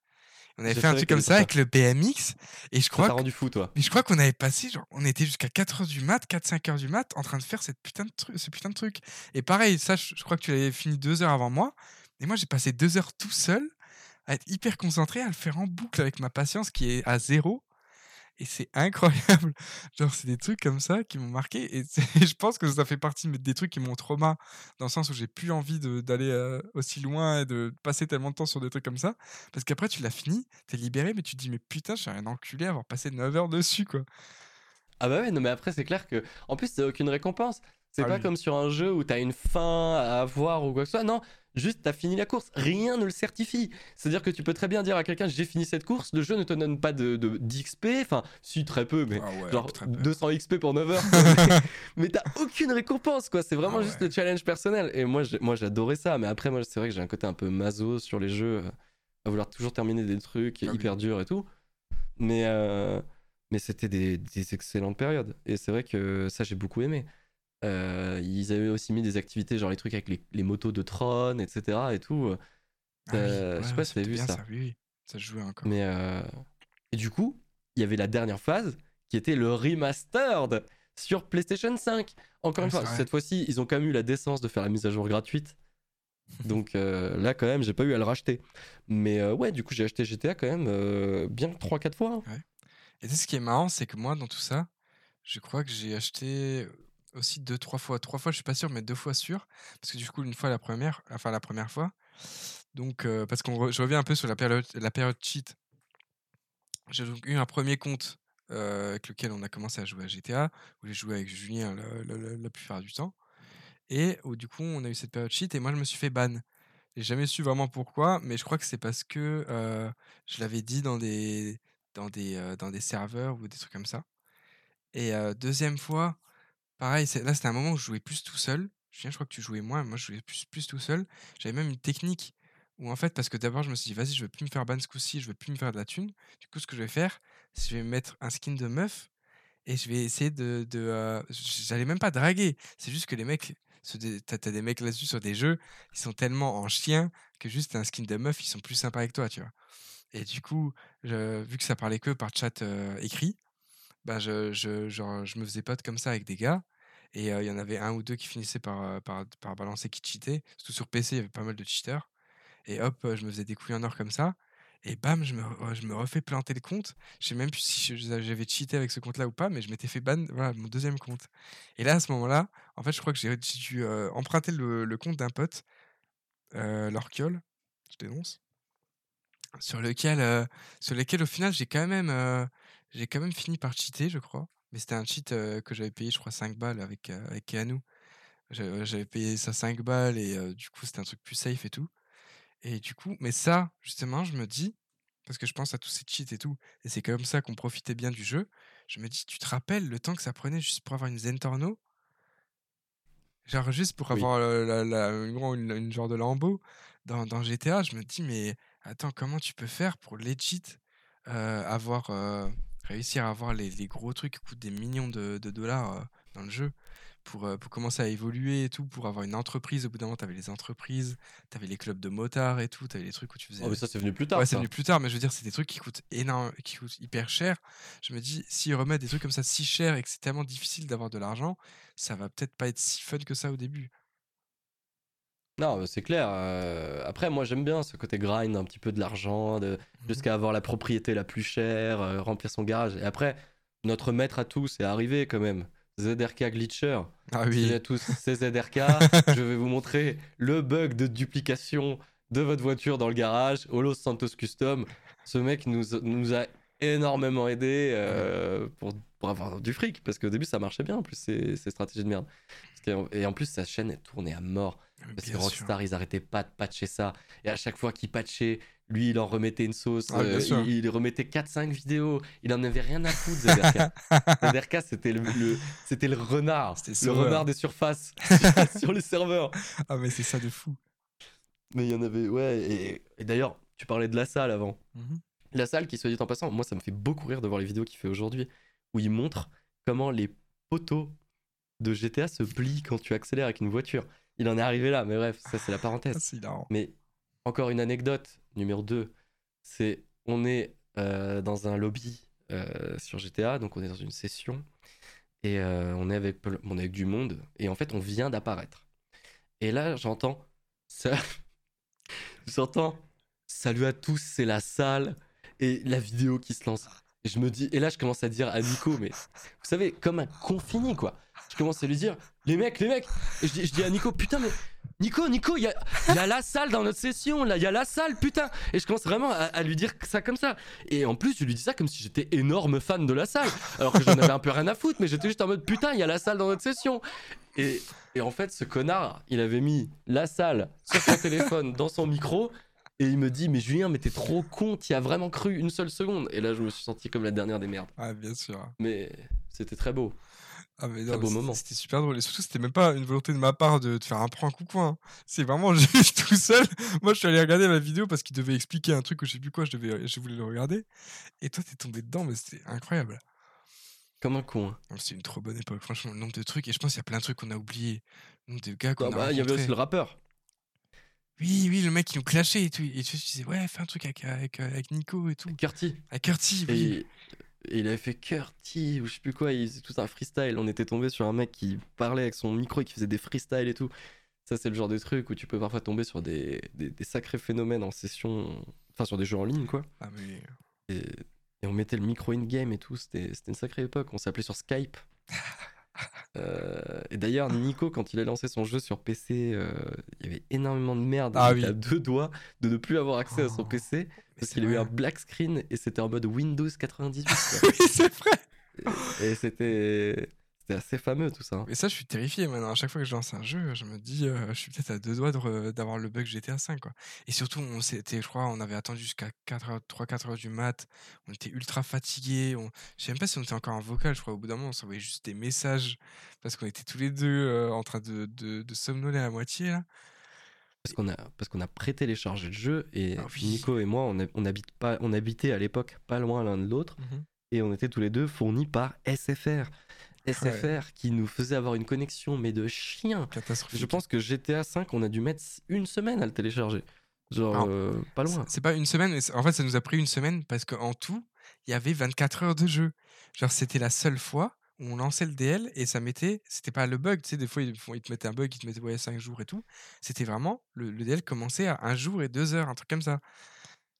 Speaker 2: On avait fait un truc comme ça avec le BMX. Et je
Speaker 1: Ça
Speaker 2: crois
Speaker 1: rendu fou, toi.
Speaker 2: mais je crois qu'on avait passé, genre, on était jusqu'à 4h du mat, 4-5h du mat, en train de faire cette putain de truc, ce putain de truc. Et pareil, ça, je, je crois que tu l'avais fini deux heures avant moi. Et moi, j'ai passé deux heures tout seul, à être hyper concentré, à le faire en boucle avec ma patience qui est à zéro. Et c'est incroyable. Genre, c'est des trucs comme ça qui m'ont marqué. Et je pense que ça fait partie de- des trucs qui m'ont trauma, dans le sens où j'ai plus envie d'aller euh, aussi loin et de passer tellement de temps sur des trucs comme ça. Parce qu'après, tu l'as fini, t'es libéré, mais tu te dis, mais putain, je suis un enculé à avoir passé 9 heures dessus, quoi.
Speaker 1: Ah bah ouais, non mais après c'est clair que en plus c'est aucune récompense. C'est
Speaker 2: Ah
Speaker 1: pas
Speaker 2: oui.
Speaker 1: comme sur un jeu où t'as une fin à avoir ou quoi que ce soit. Non, juste t'as fini la course. Rien ne le certifie. C'est-à-dire que tu peux très bien dire à quelqu'un j'ai fini cette course. Le jeu ne te donne pas de, de- d'XP. Enfin, si très peu, mais
Speaker 2: Ah ouais,
Speaker 1: genre
Speaker 2: très peu.
Speaker 1: 200 XP pour 9 heures. mais t'as aucune récompense quoi. C'est vraiment
Speaker 2: Ah
Speaker 1: juste le challenge personnel. Et moi, moi j'adorais ça. Mais après, moi c'est vrai que j'ai un côté un peu maso sur les jeux, euh, à vouloir toujours terminer des trucs
Speaker 2: Ah oui.
Speaker 1: hyper durs et tout. Mais euh, mais c'était des, des excellentes périodes. Et c'est vrai que ça, j'ai beaucoup aimé. Euh, ils avaient aussi mis des activités, genre les trucs avec les, les motos de Tron, etc. et tout.
Speaker 2: Ah oui,
Speaker 1: Euh, je sais
Speaker 2: ouais,
Speaker 1: pas si vu
Speaker 2: bien
Speaker 1: ça.
Speaker 2: Oui, oui, ça jouait encore.
Speaker 1: Mais euh, Et du coup, il y avait la dernière phase qui était le remastered sur PlayStation 5. Encore
Speaker 2: Ah,
Speaker 1: une fois, cette fois-ci, ils ont quand même eu la décence de faire la mise à jour gratuite. Donc euh, là, quand même, j'ai pas eu à le racheter. Mais euh, ouais, du coup, j'ai acheté GTA quand même euh, bien 3-4 fois. hein.
Speaker 2: Et tu sais, ce qui est marrant, c'est que moi, dans tout ça, je crois que j'ai acheté aussi deux, trois fois. Trois fois, je suis pas sûr, mais deux fois sûr. Parce que du coup, une fois la première, enfin la première fois. Donc, parce qu'on re- je reviens un peu sur la période, la période cheat. J'ai donc eu un premier compte avec lequel on a commencé à jouer à GTA, où j'ai joué avec Julien la, plupart du temps. Et où du coup, on a eu cette période cheat, et moi, je me suis fait ban. J'ai jamais su vraiment pourquoi, mais je crois que c'est parce que je l'avais dit dans des, dans, des, dans des serveurs ou des trucs comme ça. Et deuxième fois, pareil, là c'était un moment où je jouais plus tout seul. Julien, je crois que tu jouais moins, moi je jouais plus, plus tout seul. J'avais même une technique où en fait, parce que d'abord je me suis dit, vas-y, je veux plus me faire ban ce coup-ci, je veux plus me faire de la thune. Du coup, ce que je vais faire, c'est que je vais mettre un skin de meuf et je vais essayer de. de euh, J'allais même pas draguer, c'est juste que les mecs. t'as des mecs là-dessus sur des jeux, ils sont tellement en chien que juste un skin de meuf, ils sont plus sympas avec toi, tu vois. Et du coup, je- vu que ça parlait que par chat euh, écrit, bah je, je, je me faisais pote comme ça avec des gars. Et il y en avait un ou deux qui finissaient par, par, balancer qui cheatait. Surtout sur PC, il y avait pas mal de cheaters. Et hop, je me faisais des couilles en or comme ça. Et bam, je me, je me refais planter le compte. Je sais même plus si j'avais cheaté avec ce compte-là ou pas, mais je m'étais fait ban, voilà, mon deuxième compte. Et là, à ce moment-là, en fait, je crois que j'ai dû emprunter le, compte d'un pote, euh, Lorquiol, je dénonce, sur lequel, sur lequel au final, j'ai quand même, j'ai quand même fini par cheater, je crois. Mais c'était un cheat euh, que j'avais payé, je crois, 5 balles avec, euh, avec Keanu. J'avais payé ça 5 balles et euh, du coup, c'était un truc plus safe et tout. Et du coup, mais ça, justement, je me dis, parce que je pense à tous ces cheats et tout, et c'est comme ça qu'on profitait bien du jeu, je me dis, tu te rappelles le temps que ça prenait juste pour avoir une Zentorno? Genre juste pour
Speaker 1: Oui.
Speaker 2: avoir la, la- une, genre de Lambo dans, dans GTA, je me dis, mais attends, comment tu peux faire pour legit avoir, réussir à avoir les, les gros trucs qui coûtent des millions de, de dollars euh, dans le jeu pour, euh, pour commencer à évoluer et tout, pour avoir une entreprise. Au bout d'un moment, tu avais les entreprises, tu avais les clubs de motards et tout, tu avais les trucs où tu faisais.
Speaker 1: Oh, mais ça, c'est venu plus tard.
Speaker 2: Ouais, c'est venu plus tard, mais je veux dire, c'est des trucs qui coûtent énorme, qui coûtent hyper cher. Je me dis, s'ils remettent des trucs comme ça si cher et que c'est tellement difficile d'avoir de l'argent, ça va peut-être pas être si fun que ça au début.
Speaker 1: Non, c'est clair. euh, Après, moi, j'aime bien ce côté grind, un petit peu de l'argent, de...
Speaker 2: Mhm.
Speaker 1: jusqu'à avoir la propriété la plus chère, euh, remplir son garage. Et après, notre maître à tous est arrivé quand même. ZRK Glitcher.
Speaker 2: Ah
Speaker 1: Salut
Speaker 2: oui,
Speaker 1: à tous, c'est ZRK. je vais vous montrer le bug de duplication de votre voiture dans le garage au Los Santos Custom. Ce mec nous, nous a énormément aidé euh, pour, pour avoir du fric, parce qu'au début ça marchait bien, en plus ces, ces stratégies de merde. Et en plus sa chaîne elle tournait à mort, parce que
Speaker 2: sûr.
Speaker 1: Rockstar ils arrêtaient pas de patcher ça, et à chaque fois qu'il patchait, lui il en remettait une sauce,
Speaker 2: Ah,
Speaker 1: euh, il, il remettait 4-5 vidéos, il en avait rien à foutre ZRK. ZRK c'était le, le- c'était le renard, le renard des surfaces sur les serveurs.
Speaker 2: Ah, mais c'est ça de fou.
Speaker 1: Mais il y en avait, ouais, et, et d'ailleurs tu parlais de la salle avant.
Speaker 2: Mhm.
Speaker 1: La salle, qui soit dit en passant, moi ça me fait beaucoup rire de voir les vidéos qu'il fait aujourd'hui, où il montre comment les poteaux de GTA se plient quand tu accélères avec une voiture. Il en est arrivé là, mais bref, ça c'est la parenthèse. Mais encore une anecdote, numéro 2, c'est on est euh, dans un lobby euh, sur GTA, donc on est dans une session, et euh, on, est avec, ple- on est avec du monde, et en fait on vient d'apparaître. Et là j'entends ça, j'entends salut à tous, c'est la salle, et la vidéo qui se lance. Et je me dis, et là je commence à dire à Nico, mais vous savez, comme un confini quoi. Je commence à lui dire, les mecs, les mecs. Et je dis, je dis à Nico, putain, mais Nico, Nico, il y a, y a la salle dans notre session, là, il y a la salle, putain. Et je commence vraiment à, à lui dire ça comme ça. Et en plus, je lui dis ça comme si j'étais énorme fan de la salle. Alors que j'en avais un peu rien à foutre, mais j'étais juste en mode, putain, il y a la salle dans notre session. Et, et en fait, ce connard, il avait mis la salle sur son téléphone, dans son micro. Et il me dit, mais Julien, mais t'es trop con, t'y as vraiment cru une seule seconde. Et là, je me suis senti comme la dernière des merdes.
Speaker 2: Ah, bien sûr.
Speaker 1: Mais c'était très beau.
Speaker 2: Ah, mais
Speaker 1: Très
Speaker 2: non,
Speaker 1: beau moment.
Speaker 2: c'était- super drôle. Et surtout, c'était même pas une volonté de ma part de te faire un prank ou quoi. hein. C'est vraiment juste tout seul. Moi, je suis allé regarder la vidéo parce qu'il devait expliquer un truc ou je sais plus quoi. Je, devais, je voulais le regarder. Et toi, t'es tombé dedans, mais c'était incroyable.
Speaker 1: Comme un con. hein.
Speaker 2: Non, C'est une trop bonne époque. Franchement, le nombre de trucs. Et je pense qu'il y a plein de trucs qu'on a oubliés. Le nombre de gars qu'on
Speaker 1: Ah
Speaker 2: a
Speaker 1: bah, il y avait aussi le rappeur.
Speaker 2: Oui, oui, le mec qui nous clashait et tout. Et tu disais, ouais, fais un truc avec, avec, avec Nico et tout.
Speaker 1: Curti.
Speaker 2: Avec Curti, oui.
Speaker 1: Et, et il avait fait Curti ou je sais plus quoi, il faisait tout un freestyle. On était tombé sur un mec qui parlait avec son micro et qui faisait des freestyles et tout. Ça, c'est le genre de truc où tu peux parfois tomber sur des, des, des sacrés phénomènes en session, enfin sur des jeux en ligne quoi.
Speaker 2: Ah, mais...
Speaker 1: Et, et on mettait le micro in-game et tout, c'était c'était une sacrée époque. On s'appelait sur Skype. Euh, et d'ailleurs, Nico, quand il a lancé son jeu sur PC, euh, il y avait énormément de merde.
Speaker 2: Ah
Speaker 1: il
Speaker 2: oui.
Speaker 1: deux doigts de ne plus avoir accès à son
Speaker 2: Oh,
Speaker 1: PC parce qu'il a eu un black screen et c'était en mode Windows 98. quoi.
Speaker 2: oui, c'est vrai.
Speaker 1: et c'était c'était assez fameux tout ça. hein.
Speaker 2: Mais ça, je suis terrifié maintenant. À chaque fois que je lance un jeu, je me dis, euh, je suis peut-être à deux doigts d'avoir le bug GTA 5. Quoi. Et surtout, on s'était, je crois, on avait attendu jusqu'à 3-4 heures du mat. On était ultra fatigués. On... Je sais même pas si on était encore en vocal. Je crois au bout d'un moment, on s'envoyait juste des messages parce qu'on était tous les deux euh, en train de, de, de somnoler à moitié. Là.
Speaker 1: Parce qu'on a parce qu'on a pré-téléchargé le jeu et
Speaker 2: Ah oui.
Speaker 1: Nico et moi on, a- on habite pas on habitait à l'époque pas loin l'un de l'autre et on était tous les deux fournis par SFR. SFR qui nous faisait avoir une connexion mais de chien. Je pense que GTA 5 on a dû mettre une semaine à le télécharger. Genre
Speaker 2: Alors,
Speaker 1: euh, pas loin.
Speaker 2: C'est- pas une semaine, mais en fait, ça nous a pris une semaine parce qu'en tout, il y avait 24 heures de jeu. Genre, c'était la seule fois où on lançait le DL et ça mettait. C'était pas le bug, tu sais, des fois, ils te mettaient un bug, ils te mettaient ouais, 5 jours et tout. C'était vraiment. Le, le DL commençait à un jour et deux heures, un truc comme ça.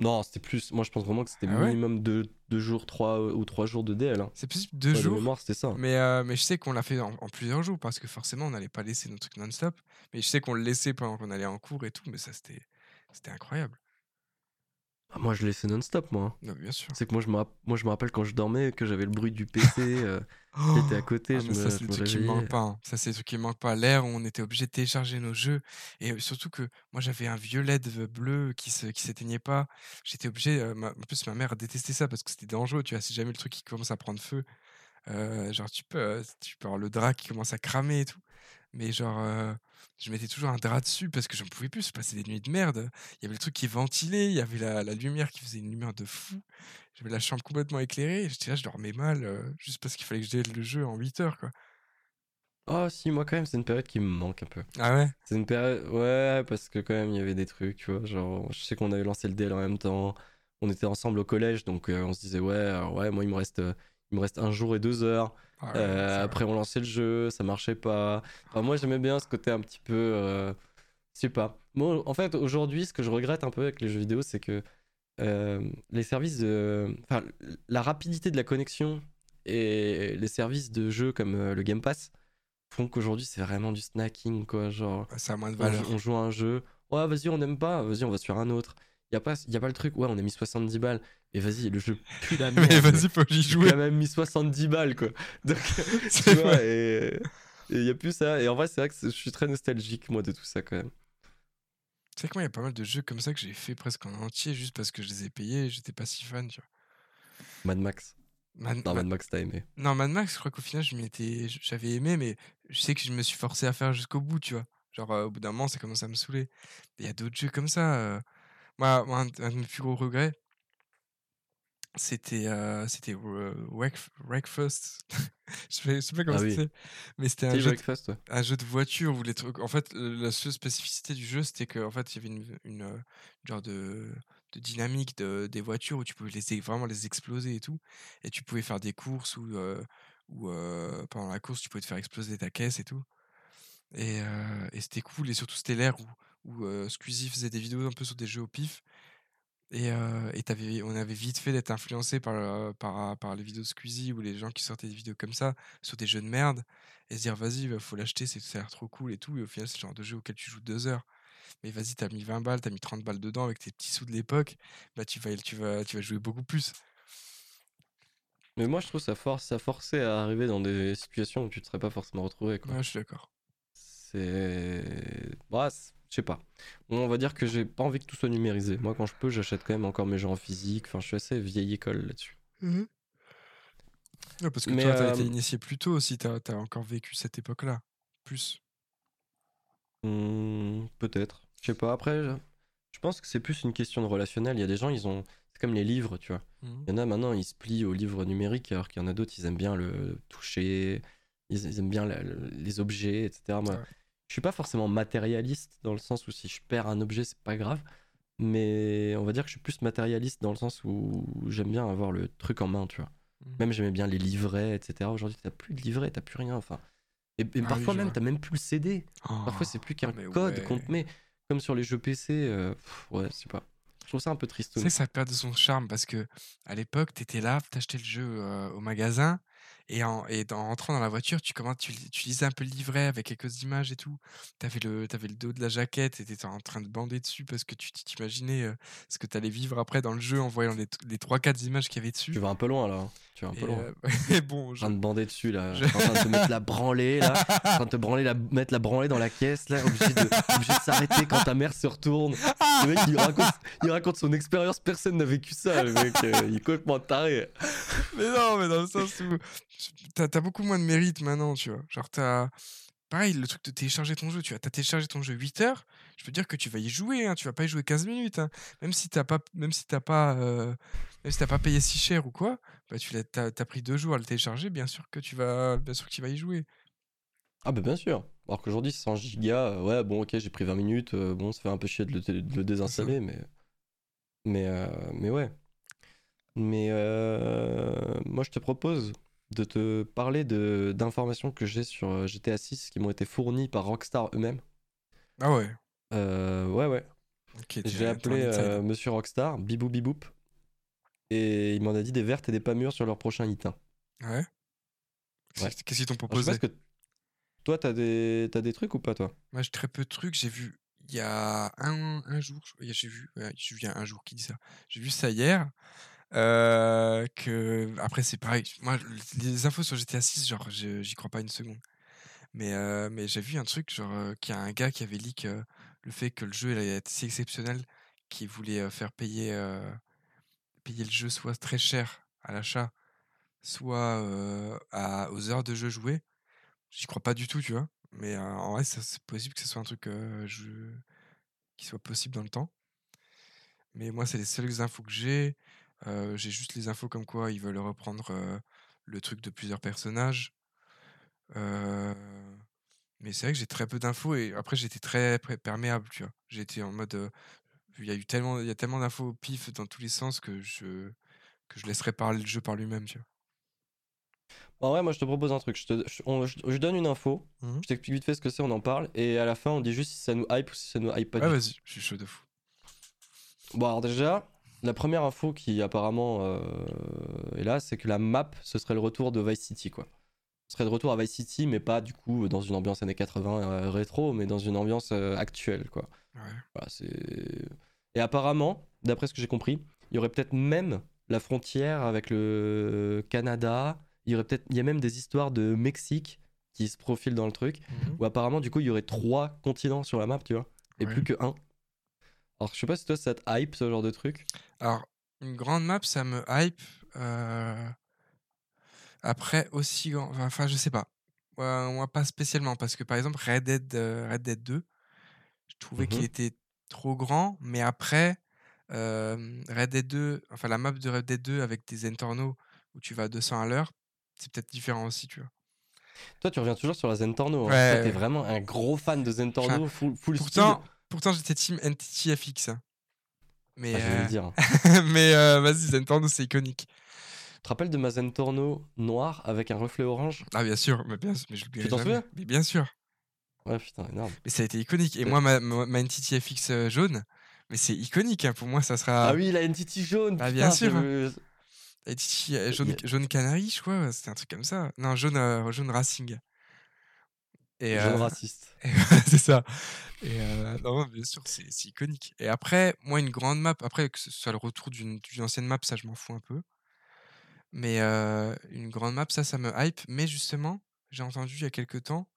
Speaker 1: Non, c'était plus moi je pense vraiment que c'était
Speaker 2: Ah ouais
Speaker 1: minimum deux, deux jours, trois ou trois jours de DL. Hein.
Speaker 2: C'est plus deux
Speaker 1: Ouais, de
Speaker 2: jours.
Speaker 1: mémoire c'était ça.
Speaker 2: Mais, euh, mais je sais qu'on l'a fait en, en plusieurs jours parce que forcément, on n'allait pas laisser nos trucs non-stop. Mais je sais qu'on le laissait pendant qu'on allait en cours et tout, mais ça, c'était. C'était incroyable.
Speaker 1: Ah, moi je laissais non-stop moi. hein.
Speaker 2: Non, bien sûr.
Speaker 1: C'est que moi je, me rapp- moi je me rappelle quand je dormais que j'avais le bruit du PC euh, qui était à côté.
Speaker 2: Ah,
Speaker 1: je
Speaker 2: mais
Speaker 1: me,
Speaker 2: ça,
Speaker 1: je
Speaker 2: c'est
Speaker 1: me
Speaker 2: le truc qui me
Speaker 1: réveillais.
Speaker 2: manque pas. hein. Ça, c'est le truc qui me manque pas. L'ère où on était obligé de télécharger nos jeux. Et euh, surtout que moi, j'avais un vieux LED bleu qui se, qui s'éteignait pas. J'étais obligé. euh, ma- en plus, ma mère détestait ça parce que c'était dangereux. Tu vois, si jamais le truc qui commence à prendre feu, euh, genre, tu peux, euh, tu peux avoir le drap qui commence à cramer et tout. Mais genre, euh, je mettais toujours un drap dessus parce que j'en pouvais plus. Je passais des nuits de merde. Il y avait le truc qui ventilait. Il y avait la, la lumière qui faisait une lumière de fou. J'avais la chambre complètement éclairée. J'étais là, je dormais mal euh, juste parce qu'il fallait que je le jeu en 8 heures, quoi.
Speaker 1: Oh si, moi quand même c'est une période qui me manque un peu.
Speaker 2: Ah ouais?
Speaker 1: C'est une période... Ouais, parce que quand même il y avait des trucs, tu vois. Genre, je sais qu'on avait lancé le DL en même temps. On était ensemble au collège, donc euh, on se disait, ouais, alors, ouais, moi il me reste... il me reste un jour et deux heures.
Speaker 2: Ah ouais,
Speaker 1: Euh, après, on lançait le jeu, ça marchait pas. Enfin, moi, j'aimais bien ce côté un petit peu. euh, je sais pas. Moi, en fait, aujourd'hui, ce que je regrette un peu avec les jeux vidéo, c'est que euh, les services de. Enfin, la rapidité de la connexion et les services de jeux comme euh, le Game Pass font qu'aujourd'hui, c'est vraiment du snacking, quoi. Genre,
Speaker 2: Ouais, ça a moins de
Speaker 1: on,
Speaker 2: valeur.
Speaker 1: joue- on joue à un jeu. Ouais, vas-y, on n'aime pas. Vas-y, on va sur un autre. Il y a pas, y a pas le truc, ouais, on a mis 70 balles. Et vas-y, le jeu pue la merde.
Speaker 2: Mais vas-y, faut y
Speaker 1: J'ai
Speaker 2: jouer.
Speaker 1: quand même mis 70 balles, quoi. Donc,
Speaker 2: C'est
Speaker 1: tu vois,
Speaker 2: vrai.
Speaker 1: et il y a plus ça. Et en vrai, c'est vrai que c'est- je suis très nostalgique, moi, de tout ça, quand même.
Speaker 2: Tu sais que moi, il y a pas mal de jeux comme ça que j'ai fait presque en entier juste parce que je les ai payés et j'étais pas si fan, tu vois.
Speaker 1: Mad Max. Non,
Speaker 2: Mad-
Speaker 1: Max, t'as aimé.
Speaker 2: Non, Mad Max, je crois qu'au final, j'avais aimé, mais je sais que je me suis forcé à faire jusqu'au bout, tu vois. Genre, euh, au bout d'un moment, ça commence à me saouler. Il y a d'autres jeux comme ça. euh. Moi, moi, un, un de mes plus gros regrets, c'était euh, c'était euh, Wreck- Wreckfest. je sais pas comment
Speaker 1: Ah oui.
Speaker 2: c'est, mais c'était un jeu, de,
Speaker 1: Breakfast, ouais.
Speaker 2: un jeu de voiture où les trucs. En fait, euh, la seule spécificité du jeu, c'était qu'en fait, il y avait une, une, euh, genre de, de dynamique de, des voitures où tu pouvais les, vraiment les exploser et tout. Et tu pouvais faire des courses où, euh, où euh, pendant la course, tu pouvais te faire exploser ta caisse et tout. Et, euh, et c'était cool. Et surtout, c'était l'ère où, où Squeezie faisait des vidéos un peu sur des jeux au pif. Et, euh, et on avait vite fait d'être influencé par, par, par les vidéos de Squeezie ou les gens qui sortaient des vidéos comme ça sur des jeux de merde et se dire vas-y, bah, faut l'acheter, c'est- ça a l'air trop cool et tout. Et au final, c'est le genre de jeu auquel tu joues deux heures. Mais vas-y, t'as mis 20 balles, t'as mis 30 balles dedans avec tes petits sous de l'époque, bah tu vas, tu, vas, tu vas jouer beaucoup plus.
Speaker 1: Mais moi, je trouve ça force, ça forçait à arriver dans des situations où tu te serais pas forcément retrouvé, quoi.
Speaker 2: Ouais, je suis d'accord.
Speaker 1: C'est. Bah, je sais pas. On va dire que j'ai pas envie que tout soit numérisé. Moi, quand je peux, j'achète quand même encore mes jeux en physique. Enfin, je suis assez vieille école là-dessus.
Speaker 2: Ouais, parce que
Speaker 1: Mais,
Speaker 2: toi, t'as été
Speaker 1: euh,
Speaker 2: initié plus tôt aussi, t'as as encore vécu cette époque-là. Plus.
Speaker 1: Hmm, Peut-être. Je sais pas. Après, je... je pense que c'est plus une question de relationnel. Il y a des gens, ils ont. C'est comme les livres, tu vois.
Speaker 2: Mhm.
Speaker 1: Il y en a maintenant, ils se plient au livre numérique, alors qu'il y en a d'autres, ils aiment bien le toucher, ils, ils aiment bien la- le- les objets, etc. Moi,
Speaker 2: Ouais.
Speaker 1: Je suis pas forcément matérialiste dans le sens où si je perds un objet, c'est pas grave. Mais on va dire que je suis plus matérialiste dans le sens où j'aime bien avoir le truc en main, tu vois.
Speaker 2: Mhm.
Speaker 1: Même j'aimais bien les livrets, etc. Aujourd'hui, t'as plus de livret, t'as plus rien. Enfin, et, et
Speaker 2: Ah oui,
Speaker 1: parfois
Speaker 2: je
Speaker 1: même, t'as même plus le CD. Parfois,
Speaker 2: Oh,
Speaker 1: c'est plus qu'un code
Speaker 2: ouais.
Speaker 1: qu'on te met. Comme sur les jeux PC, euh, pff, ouais, je sais pas. Je trouve ça un peu triste.
Speaker 2: Tu sais ça perd de son charme parce que à l'époque, t'étais là, t'achetais le jeu euh, au magasin et en, et en rentrant dans la voiture, tu, comment, tu, tu lisais un peu le livret avec quelques images et tout. T'avais le, avais le dos de la jaquette et t'étais en train de bander dessus parce que tu t'imaginais euh, ce que t'allais vivre après dans le jeu en voyant les, les 3-4 images qu'il y avait dessus.
Speaker 1: Tu vas un peu loin là. Tu un
Speaker 2: Et,
Speaker 1: peu loin.
Speaker 2: euh, bon,
Speaker 1: en train de bander dessus là,
Speaker 2: Je-
Speaker 1: en train de te mettre la branlée là, en train de te branler la, mettre la branlée dans la caisse là, obligé de, obligé de s'arrêter quand ta mère se retourne. Le mec il raconte, il raconte son expérience, personne n'a vécu ça, le mec, euh, il est complètement taré.
Speaker 2: Mais non, mais dans le sens où t'as as beaucoup moins de mérite maintenant, tu vois. Genre, t'as. Pareil, le truc de télécharger ton jeu, tu vois, t'as téléchargé ton jeu 8 heures, je peux dire que tu vas y jouer, hein, tu vas pas y jouer 15 minutes, hein. même si t'as pas, même si t'as pas, euh, même si t'as pas payé si cher ou quoi, bah tu l'as, t'as, t'as pris deux jours à le télécharger, bien sûr que tu vas, bien sûr que tu vas y jouer.
Speaker 1: Ah bah bien sûr. Alors qu'aujourd'hui 100 gigas, euh, ouais bon ok j'ai pris 20 minutes, euh, bon ça fait un peu chier de le, de le désinstaller, mais mais mais ouais. Mais moi je te propose de te parler de d'informations que j'ai sur GTA 6 qui m'ont été fournies par Rockstar eux-mêmes.
Speaker 2: Ah ouais.
Speaker 1: Euh, ouais ouais. J'ai appelé euh, Monsieur Rockstar, bibou biboup, et il m'en a dit des vertes et des pas mûres sur leur prochain hit. hein.
Speaker 2: Ouais. Qu'est-ce
Speaker 1: Ouais.
Speaker 2: qu'est-ce qu'ils t'ont
Speaker 1: Alors, sais
Speaker 2: proposé?
Speaker 1: ce que toi t'as des t'as des trucs ou pas toi?
Speaker 2: Moi, j'ai très peu de trucs. J'ai vu il y a un, un jour, j'ai vu, ouais, vu il y a un jour qui dit ça. J'ai vu ça hier. euh, que après c'est pareil. Moi, le- les infos sur GTA 6, genre, j'y crois pas une seconde. Mais euh, mais j'ai vu un truc genre euh, qu'il y a un gars qui avait leak le fait que le jeu allait être si exceptionnel qu'il voulait euh, faire payer payer le jeu soit très cher à l'achat, soit aux heures de jeu jouées. J'y crois pas du tout, tu vois. Mais en vrai, c'est possible que ce soit un truc qui soit possible dans le temps. Mais moi, c'est les seules infos que j'ai. J'ai juste les infos comme quoi ils veulent reprendre le truc de plusieurs personnages. Euh, Mais c'est vrai que j'ai très peu d'infos et après j'étais très perméable, tu vois. J'étais en mode, euh, il y a eu tellement, il y a tellement d'infos au pif dans tous les sens que je que je laisserais parler le jeu par lui-même, tu vois.
Speaker 1: En vrai, moi je te propose un truc. Je, te, je, on- je- je donne une info,
Speaker 2: Mhm.
Speaker 1: je t'explique vite fait ce que c'est, on en parle, et à la fin on dit juste si ça nous hype ou si ça nous hype pas. Du
Speaker 2: vas-y, je suis chaud de fou.
Speaker 1: Bon, alors déjà, la première info qui apparemment euh, est là, c'est que la map ce serait le retour de Vice City quoi. Serait de retour à Vice City, mais pas du coup dans une ambiance années 80 euh, rétro, mais dans une ambiance euh, actuelle quoi.
Speaker 2: Ouais.
Speaker 1: Voilà. Et apparemment, d'après ce que j'ai compris, il y aurait peut-être même la frontière avec le Canada. Il y aurait peut-être, il y a même des histoires de Mexique qui se profilent dans le truc.
Speaker 2: Mhm.
Speaker 1: Où apparemment, du coup, il y aurait trois continents sur la map, tu vois, et
Speaker 2: Ouais.
Speaker 1: plus que un. Alors, je sais pas si toi, ça te hype ce genre de truc.
Speaker 2: Alors, une grande map, ça me hype. euh, Après, aussi grand. Enfin, je sais pas. Moi, pas spécialement. Parce que, par exemple, Red Dead, euh, Red Dead 2, je trouvais qu'il
Speaker 1: Mhm.
Speaker 2: était trop grand. Mais après, euh, Red Dead 2, enfin, la map de Red Dead 2 avec des Entorno où tu vas à 200 à l'heure, c'est peut-être différent aussi, tu vois.
Speaker 1: Toi, tu reviens toujours sur la Zentorno. Hein.
Speaker 2: Ouais,
Speaker 1: Toi, t'es vraiment un gros fan de Zentorno, full, full
Speaker 2: Pourtant,
Speaker 1: speed.
Speaker 2: pourtant j'étais team NTT FX. hein. Mais,
Speaker 1: Ah, j'allais
Speaker 2: euh,
Speaker 1: le dire.
Speaker 2: mais euh, vas-y, Zentorno, c'est iconique.
Speaker 1: Tu te rappelles de ma Zentorno noire avec un reflet orange?
Speaker 2: Ah, bien sûr, mais, bien, mais je l'oublierai
Speaker 1: t'en souviens?
Speaker 2: Mais bien sûr.
Speaker 1: Ouais, putain, énorme.
Speaker 2: Mais ça a été iconique. Et
Speaker 1: Ouais.
Speaker 2: moi, ma, ma, ma NTT FX euh, jaune, mais c'est iconique. hein. Pour moi, ça sera.
Speaker 1: Ah, oui, la NTT jaune. Putain,
Speaker 2: bien sûr,
Speaker 1: j'avais-
Speaker 2: NTT euh, jaune,
Speaker 1: y
Speaker 2: jaune canari, je crois. C'était un truc comme ça. Non, jaune, euh, jaune racing. Et,
Speaker 1: Jaune
Speaker 2: euh,
Speaker 1: raciste.
Speaker 2: c'est ça. Et euh, non, bien sûr, c'est iconique. Et après, moi, une grande map, après que ce soit le retour d'une d'une ancienne map, ça, je m'en fous un peu. Mais euh, une grande map, ça, ça me hype. Mais justement, j'ai entendu il y a quelques temps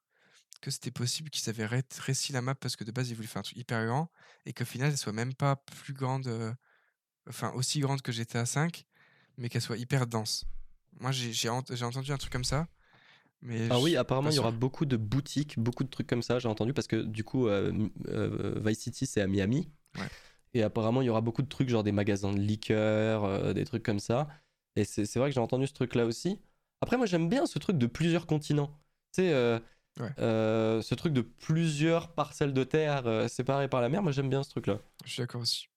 Speaker 2: que c'était possible qu'ils avaient rétréci la map parce que de base, ils voulaient faire un truc hyper grand et qu'au final, elle soit même pas plus grande, euh, enfin aussi grande que GTA 5, mais qu'elle soit hyper dense. Moi, j'ai j'ai ent- j'ai entendu un truc comme ça. Mais
Speaker 1: Ah oui, apparemment, il y aura beaucoup de boutiques, beaucoup de trucs comme ça, j'ai entendu, parce que du coup, euh, Vice City, c'est à Miami.
Speaker 2: Ouais.
Speaker 1: Et apparemment, il y aura beaucoup de trucs, genre des magasins de liqueurs, euh, des trucs comme ça. Et c'est vrai que j'ai entendu ce truc-là aussi. Après, moi, j'aime bien ce truc de plusieurs continents. Tu sais, euh,
Speaker 2: Ouais.
Speaker 1: euh, ce truc de plusieurs parcelles de terre euh, séparées par la mer, moi, j'aime bien ce truc-là.
Speaker 2: Je suis d'accord aussi.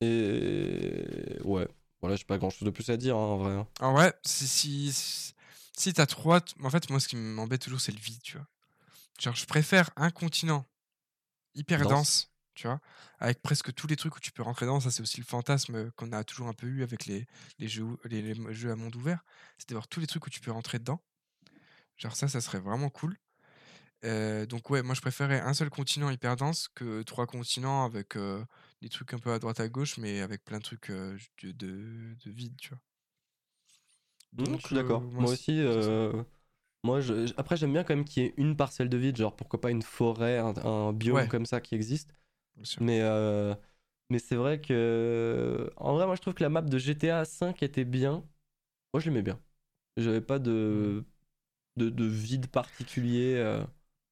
Speaker 1: Et ouais, voilà, j'ai pas grand-chose de plus à dire, hein, en vrai. hein.
Speaker 2: En vrai, si, si, si, t'as trois. En fait, moi, ce qui m'embête toujours, c'est le vide, tu vois. Genre, je préfère un continent hyper
Speaker 1: Dense.
Speaker 2: dense, tu vois, avec presque tous les trucs où tu peux rentrer dedans. Ça, c'est aussi le fantasme qu'on a toujours un peu eu avec les, les, jeux, les, les jeux à monde ouvert. C'est d'avoir tous les trucs où tu peux rentrer dedans. Genre, ça, ça serait vraiment cool. Euh, donc, ouais, moi, je préférais un seul continent hyper dense que trois continents avec euh, des trucs un peu à droite à gauche, mais avec plein de trucs euh, de, de, de vide, tu vois?
Speaker 1: Mmh,
Speaker 2: Donc,
Speaker 1: je suis d'accord. moi aussi, moi, je, après, j'aime bien quand même qu'il y ait une parcelle de vide, genre pourquoi pas une forêt, un, un biome
Speaker 2: Ouais.
Speaker 1: comme ça qui existe. Mais, euh, mais c'est vrai que. En vrai, moi, je trouve que la map de GTA 5 était bien. Moi, je l'aimais bien. J'avais pas de, de, de vide particulier. euh.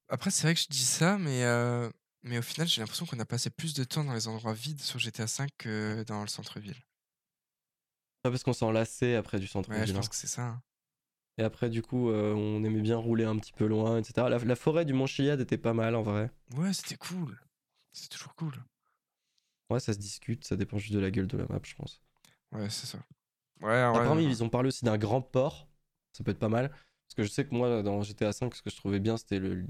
Speaker 2: Après, c'est vrai que je dis ça, mais, euh, mais au final, j'ai l'impression qu'on a passé plus de temps dans les endroits vides sur GTA V que dans le centre-ville.
Speaker 1: Pas parce qu'on s'en lassait après du
Speaker 2: Ouais, je
Speaker 1: centre-ville.
Speaker 2: pense
Speaker 1: hein.
Speaker 2: que c'est ça. hein.
Speaker 1: Et après, du coup, euh, on aimait bien rouler un petit peu loin, etc. La, la forêt du Mont Chiliad était pas mal en vrai.
Speaker 2: Ouais, c'était cool. C'est toujours cool.
Speaker 1: Ouais, ça se discute, ça dépend juste de la gueule de la map, je pense.
Speaker 2: Ouais, c'est ça. Ouais.
Speaker 1: Apparemment,
Speaker 2: ouais.
Speaker 1: ils ont parlé aussi d'un grand port. Ça peut être pas mal. Parce que je sais que moi, dans GTA V, ce que je trouvais bien, c'était le,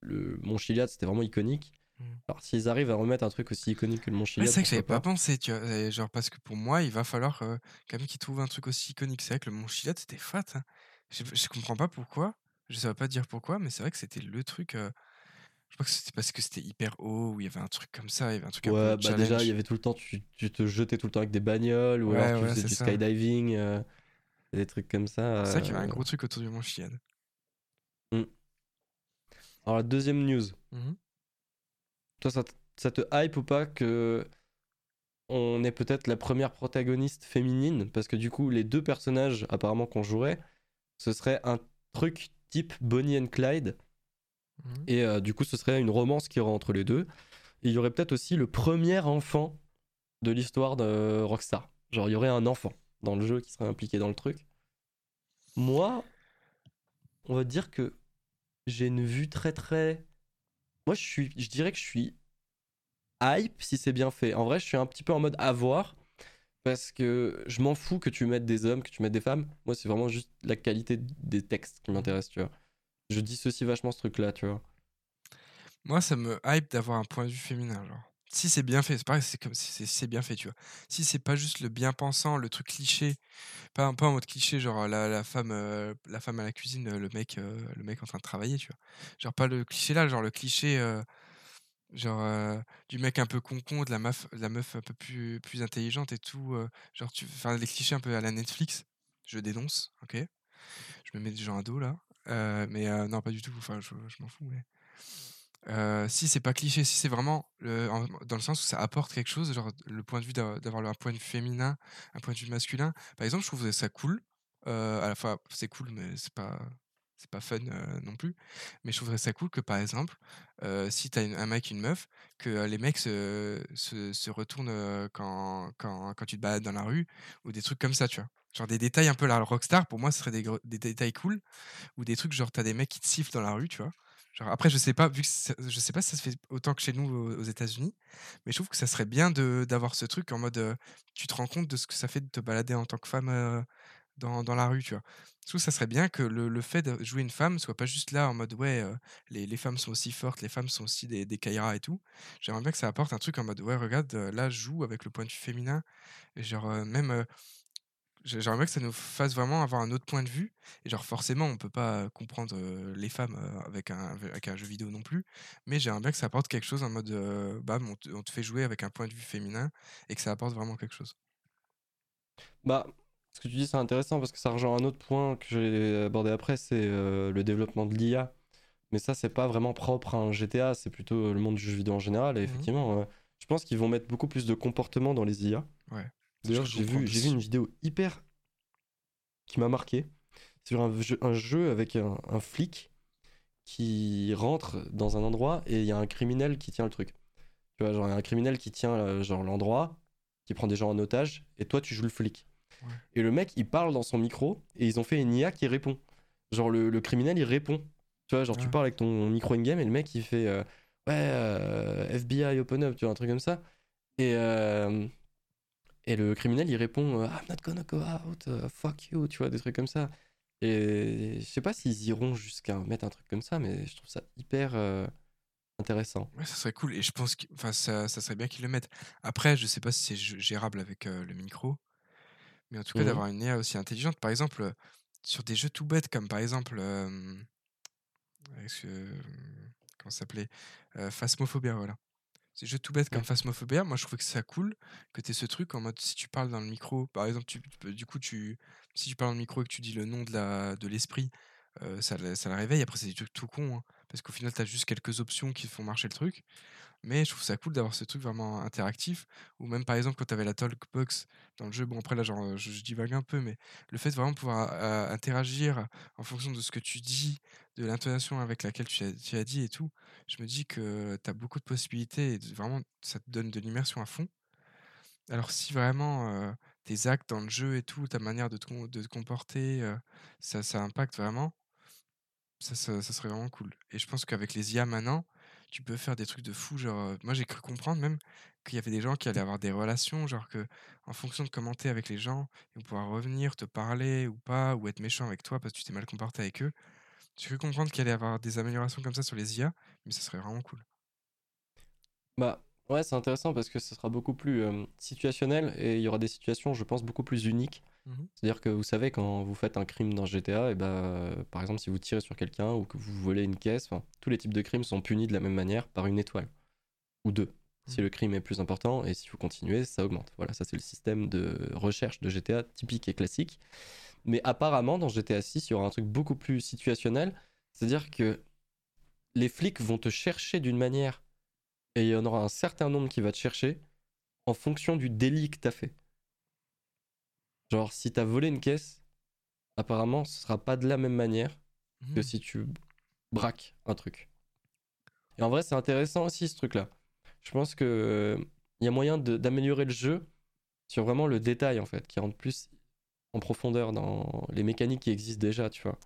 Speaker 1: le Mont Chiliad, c'était vraiment iconique.
Speaker 2: Mm.
Speaker 1: Alors, s'ils arrivent à remettre un truc aussi iconique que le Mont Chiliad,
Speaker 2: c'est vrai que j'avais
Speaker 1: pourquoi
Speaker 2: pas? pensé, tu vois. Genre, parce que pour moi, il va falloir euh, quand même qu'ils trouvent un truc aussi iconique. C'est vrai que le Mont Chiliad, c'était fat. hein. Je, je comprends pas pourquoi. Je saurais pas dire pourquoi, mais c'est vrai que c'était le truc. euh, Je crois que c'était parce que c'était hyper haut, où il y avait un truc comme ça, il y avait un truc un peu
Speaker 1: Ouais, bah déjà, il y avait tout le temps, tu, tu te jetais tout le temps avec des bagnoles, ou
Speaker 2: Ouais,
Speaker 1: alors tu
Speaker 2: ouais,
Speaker 1: faisais du
Speaker 2: ça.
Speaker 1: skydiving, euh, des trucs comme ça.
Speaker 2: C'est vrai qu'il y avait un
Speaker 1: euh.
Speaker 2: gros truc autour du Mont Chiliad.
Speaker 1: Alors, la deuxième news.
Speaker 2: Mhm.
Speaker 1: Toi, ça, te- ça te hype ou pas que on est peut-être la première protagoniste féminine? Parce que du coup, les deux personnages apparemment qu'on jouerait, ce serait un truc type Bonnie and Clyde.
Speaker 2: Mhm.
Speaker 1: Et euh, du coup, ce serait une romance qui aurait entre les deux. Et il y aurait peut-être aussi le premier enfant de l'histoire de Rockstar. Genre, il y aurait un enfant dans le jeu qui serait impliqué dans le truc. Moi, on va dire que j'ai une vue très très. Moi, je suis, je dirais que je suis hype si c'est bien fait. En vrai, je suis un petit peu en mode avoir parce que je m'en fous que tu mettes des hommes, que tu mettes des femmes. Moi, c'est vraiment juste la qualité des textes qui m'intéresse, tu vois. Je dissocie vachement ce truc-là, tu vois.
Speaker 2: Moi, ça me hype d'avoir un point de vue féminin, genre. Si c'est bien fait, c'est pareil, c'est comme si c'est bien fait, tu vois. Si c'est pas juste le bien pensant, le truc cliché, pas, pas en mode cliché, genre la, femme, euh, la femme à la cuisine, le mec, euh, le mec en train de travailler, tu vois. Genre pas le cliché là, genre le cliché, euh, Genre, du mec un peu con-con, de la meuf, de la meuf un peu plus, plus intelligente et tout. genre, tu faire des clichés un peu à la Netflix. Je dénonce, ok? Je me mets des gens à dos là. Euh, mais euh, non, pas du tout. Enfin, je, m'en fous. Mais... Euh, si c'est pas cliché, si c'est vraiment dans le sens où ça apporte quelque chose, genre le point de vue d'a- d'avoir un point de vue féminin, un point de vue masculin. Par exemple, je trouve ça cool. À la fois, c'est cool, mais c'est pas c'est pas fun non plus. Mais je trouverais ça cool que par exemple, euh, si t'as un mec, une meuf, que les mecs se, se, se retournent quand, quand, quand tu te balades dans la rue ou des trucs comme ça, tu vois. Genre des détails un peu la rockstar, pour moi, ce serait des, des détails cool ou des trucs genre t'as des mecs qui te sifflent dans la rue, tu vois. Genre, après, je sais pas, vu que ça- je sais pas si ça se fait autant que chez nous aux, aux États-Unis, mais je trouve que ça serait bien d'avoir ce truc en mode euh, tu te rends compte de ce que ça fait de te balader en tant que femme euh, dans, dans la rue, tu vois. Je trouve que ça serait bien que le, le fait de jouer une femme soit pas juste là en mode ouais, euh, les, les femmes sont aussi fortes, les femmes sont aussi des, des Kairas et tout. J'aimerais bien que ça apporte un truc en mode ouais, regarde, là, je joue avec le point de vue féminin. Et genre, même. J'ai- J'aimerais bien que ça nous fasse vraiment avoir un autre point de vue. Et genre, forcément, on peut pas euh, comprendre euh, les femmes euh, avec un, avec un jeu vidéo non plus. Mais j'aimerais bien que ça apporte quelque chose en mode, euh, bam, on te, on te fait jouer avec un point de vue féminin et que ça apporte vraiment quelque chose.
Speaker 1: Bah, ce que tu dis, c'est intéressant parce que ça rejoint un autre point que j'ai abordé après, c'est le développement de l'IA. Mais ça, c'est pas vraiment propre à un GTA, c'est plutôt le monde du jeu vidéo en général. Et
Speaker 2: Mhm.
Speaker 1: effectivement, je pense qu'ils vont mettre beaucoup plus de comportement dans les IA.
Speaker 2: Ouais.
Speaker 1: D'ailleurs, j'ai vu, j'ai vu une vidéo hyper qui m'a marqué sur un jeu, un jeu avec un, un flic qui rentre dans un endroit et il y a un criminel qui tient le truc. Tu vois, genre il y a un criminel qui tient euh, genre l'endroit, qui prend des gens en otage, et toi tu joues le flic.
Speaker 2: Ouais.
Speaker 1: Et le mec il parle dans son micro et ils ont fait une IA qui répond. Genre le, le criminel il répond. Tu vois, genre tu parles avec ton micro in-game et le mec il fait euh, ouais euh, FBI open up, tu vois, un truc comme ça. Et, euh, et le criminel il répond euh, I'm not gonna go out, uh, fuck you, tu vois, des trucs comme ça. Et je sais pas s'ils iront jusqu'à mettre un truc comme ça, mais je trouve ça hyper euh, intéressant.
Speaker 2: Ouais, ça serait cool. Et je pense que enfin, ça, ça serait bien qu'ils le mettent. Après, je sais pas si c'est gérable avec euh, le micro. Mais en tout cas,
Speaker 1: Mhm.
Speaker 2: d'avoir une IA aussi intelligente. Par exemple, euh, sur des jeux tout bêtes comme par exemple. est-ce que- comment ça s'appelait Phasmophobia, voilà. Ces jeux tout bêtes comme. Phasmophobia, moi je trouvais que c'est cool que tu aies ce truc en mode si tu parles dans le micro, par exemple, tu, tu peux- du coup, tu, si tu parles dans le micro et que tu dis le nom de la de l'esprit, euh, ça, ça la réveille. Après, c'est des trucs tout con, hein, parce qu'au final, tu as juste quelques options qui font marcher le truc. Mais je trouve ça cool d'avoir ce truc vraiment interactif. Ou même par exemple, quand tu avais la Talkbox dans le jeu, bon, après là, genre, euh, je, divague un peu, mais le fait de vraiment pouvoir euh, interagir en fonction de ce que tu dis, de l'intonation avec laquelle tu as, tu as dit et tout, je me dis que tu as beaucoup de possibilités et vraiment, ça te donne de l'immersion à fond. Alors, si vraiment euh, tes actes dans le jeu et tout, ta manière de te, de te comporter, ça, ça impacte vraiment, ça, ça, ça serait vraiment cool. Et je pense qu'avec les IA maintenant, tu peux faire des trucs de fou. Genre, moi, j'ai cru comprendre même qu'il y avait des gens qui allaient avoir des relations, genre que en fonction de comment t'es avec les gens, ils vont pouvoir revenir te parler ou pas, ou être méchant avec toi parce que tu t'es mal comporté avec eux. J'ai cru comprendre qu'il allait avoir des améliorations comme ça sur les IA, mais ça serait vraiment cool.
Speaker 1: Bah ouais, c'est intéressant parce que ce sera beaucoup plus situationnel et il y aura des situations, je pense, beaucoup plus uniques.
Speaker 2: Mhm.
Speaker 1: C'est-à-dire que vous savez, quand vous faites un crime dans GTA, et bah, euh, par exemple, si vous tirez sur quelqu'un ou que vous volez une caisse, tous les types de crimes sont punis de la même manière par une étoile ou deux. Si
Speaker 2: Mhm.
Speaker 1: le crime est plus important et si vous continuez, ça augmente. Voilà, ça c'est le système de recherche de GTA typique et classique. Mais apparemment, dans GTA 6, il y aura un truc beaucoup plus situationnel. C'est-à-dire que les flics vont te chercher d'une manière et il y en aura un certain nombre qui va te chercher en fonction du délit que t'as fait. Genre, si t'as volé une caisse, apparemment, ce sera pas de la même manière que
Speaker 2: Mhm.
Speaker 1: si tu braques un truc. Et en vrai, c'est intéressant aussi ce truc-là. Je pense que euh, il y a moyen d'améliorer le jeu sur vraiment le détail en fait, qui rentre plus en profondeur dans les mécaniques qui existent déjà, tu vois.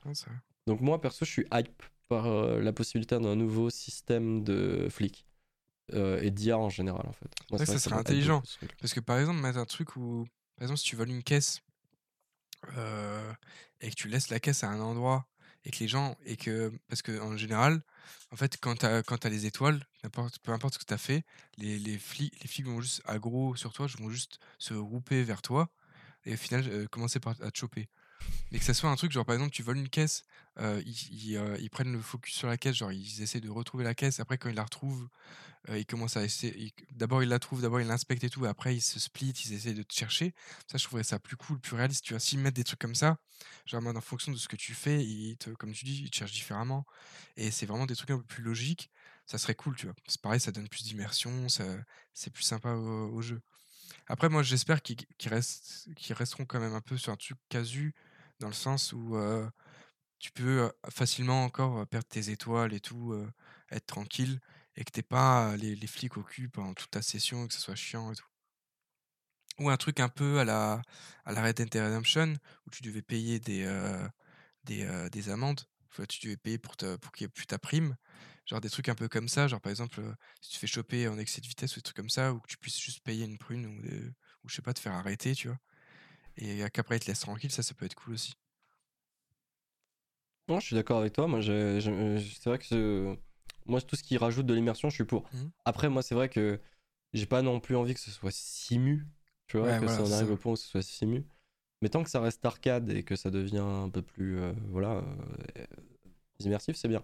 Speaker 1: Donc moi, perso, je suis hype par euh, la possibilité d'un nouveau système de flics euh, et d'IA en général en fait. Moi,
Speaker 2: que ça serait intelligent. Parce que par exemple, mettre un truc où, par exemple, si tu voles une caisse et que tu laisses la caisse à un endroit et que les gens, et que, parce que en général, en fait, quand tu as, quand t'as les étoiles, peu importe ce que tu as fait, les, les, flics, les flics vont juste aggro sur toi, vont juste se rouper vers toi et au final, commencer par à te choper. Mais que ça soit un truc, genre par exemple, tu voles une caisse, euh, ils, euh, ils prennent le focus sur la caisse, genre ils essaient de retrouver la caisse, après quand ils la retrouvent, euh, ils commencent à essayer. D'abord ils la trouvent, d'abord ils l'inspectent et tout, et après ils se split, ils essaient de te chercher. Ça, je trouverais ça plus cool, plus réaliste, tu vois. S'ils mettent des trucs comme ça, genre en fonction de ce que tu fais, ils te, comme tu dis, ils te cherchent différemment, et c'est vraiment des trucs un peu plus logiques, ça serait cool, tu vois. C'est pareil, ça donne plus d'immersion, c'est plus sympa au, jeu. Après, moi, j'espère qu'ils restent, qu'ils resteront quand même un peu sur un truc casu, dans le sens où tu peux facilement encore perdre tes étoiles et tout, être tranquille, et que t'aies pas les, les flics au cul pendant toute ta session, et que ce soit chiant et tout. Ou un truc un peu à la, à la Red Dead Redemption, où tu devais payer des, des, des amendes, tu devais payer pour, pour qu'il n'y ait plus ta prime. Genre des trucs un peu comme ça, genre par exemple, si tu fais choper en excès de vitesse ou des trucs comme ça, ou que tu puisses juste payer une prune, ou, des- ou je sais pas, te faire arrêter, tu vois. Et qu'après ils te laissent tranquille, ça, ça peut être cool aussi.
Speaker 1: Non, je suis d'accord avec toi. Moi, c'est vrai que ce- moi, tout ce qui rajoute de l'immersion, je suis pour.
Speaker 2: Mhm.
Speaker 1: Après, moi, c'est vrai que j'ai pas non plus envie que ce soit simu. Tu vois,
Speaker 2: Ouais,
Speaker 1: que
Speaker 2: voilà,
Speaker 1: ça en arrive
Speaker 2: ça.
Speaker 1: au point où ce soit simu. Mais tant que ça reste arcade et que ça devient un peu plus euh, voilà, euh, immersif, c'est bien.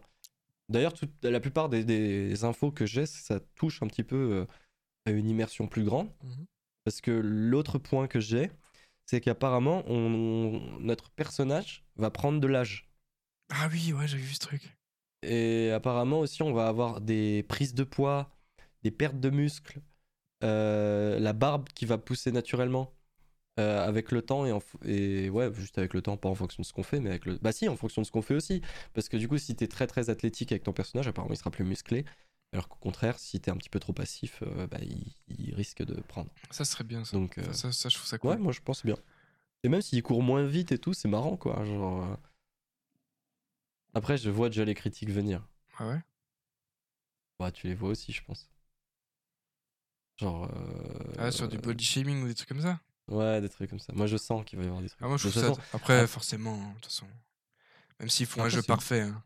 Speaker 1: D'ailleurs, la plupart des, des infos que j'ai, ça touche un petit peu euh, à une immersion plus grande.
Speaker 2: Mhm.
Speaker 1: Parce que l'autre point que j'ai, c'est qu'apparemment, on- notre personnage va prendre de l'âge.
Speaker 2: Ah oui, ouais, j'avais vu ce truc.
Speaker 1: Et apparemment aussi, on va avoir des prises de poids, des pertes de muscles, euh, la barbe qui va pousser naturellement euh, avec le temps et, en et ouais, juste avec le temps, pas en fonction de ce qu'on fait, mais avec le. Bah si, en fonction de ce qu'on fait aussi. Parce que du coup, si t'es très très athlétique avec ton personnage, apparemment, il sera plus musclé. Alors qu'au contraire, si t'es un petit peu trop passif, euh, bah, il, il risque de prendre.
Speaker 2: Ça serait bien ça.
Speaker 1: Donc, euh,
Speaker 2: ça, ça, je trouve ça cool.
Speaker 1: ouais, moi je pense bien. Et même s'il court moins vite et tout, c'est marrant quoi. Genre. euh. Après, je vois déjà les critiques venir.
Speaker 2: Ah ouais?
Speaker 1: Ouais, tu les vois aussi, je pense. Genre.
Speaker 2: Ah, sur du body shaming ou des trucs comme ça?
Speaker 1: Ouais, des trucs comme ça. Moi, je sens qu'il va y avoir des trucs.
Speaker 2: Ah, moi, je
Speaker 1: De
Speaker 2: trouve
Speaker 1: toute
Speaker 2: ça.
Speaker 1: façon,
Speaker 2: Après,
Speaker 1: ah.
Speaker 2: forcément, hein, de toute façon. Même s'ils font un jeu parfait. hein.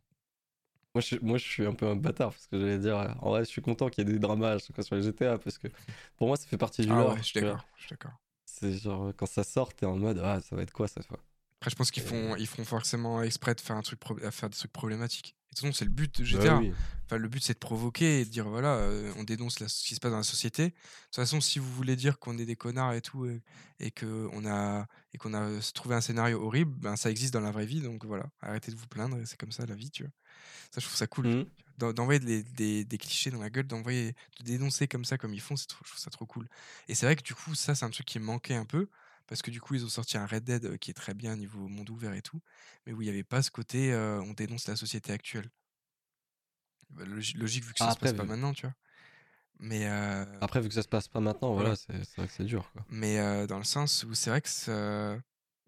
Speaker 1: Moi, je, moi, je suis un peu un bâtard parce que j'allais dire. euh, En vrai, je suis content qu'il y ait des dramas fois sur les GTA parce que pour moi, ça fait partie du
Speaker 2: Ah
Speaker 1: lore.
Speaker 2: ouais, je suis d'accord. Je suis d'accord.
Speaker 1: C'est genre, quand ça sort, t'es en mode, ah, ça va être quoi cette fois?
Speaker 2: Après, je pense qu'ils font, ils feront forcément exprès de faire un truc, faire des trucs problématiques. Et de toute façon, c'est le but de
Speaker 1: Bah
Speaker 2: GTA.
Speaker 1: oui.
Speaker 2: Enfin, le but, c'est de provoquer et de dire voilà, euh, on dénonce la- ce qui se passe dans la société. De toute façon, si vous voulez dire qu'on est des connards et tout, et, et qu'on a, et qu'on a euh, trouvé un scénario horrible, ben, ça existe dans la vraie vie. Donc voilà, arrêtez de vous plaindre, c'est comme ça la vie, tu vois. Ça, je trouve ça cool. D'en- D'envoyer des, des- des clichés dans la gueule, d'envoyer, de dénoncer comme ça, comme ils font, trop- je trouve ça trop cool. Et c'est vrai que du coup, ça, c'est un truc qui manquait un peu. Parce que du coup, ils ont sorti un Red Dead euh, qui est très bien niveau monde ouvert et tout, mais où il n'y avait pas ce côté euh, on dénonce la société actuelle. Bah, logi- logique vu que ça
Speaker 1: Ah,
Speaker 2: se passe pas maintenant, tu vois. Mais, euh,
Speaker 1: Après, vu que ça se passe pas maintenant, voilà,
Speaker 2: Voilà.
Speaker 1: c'est c'est vrai que c'est dur. Quoi.
Speaker 2: mais euh, dans le sens où c'est vrai que ça-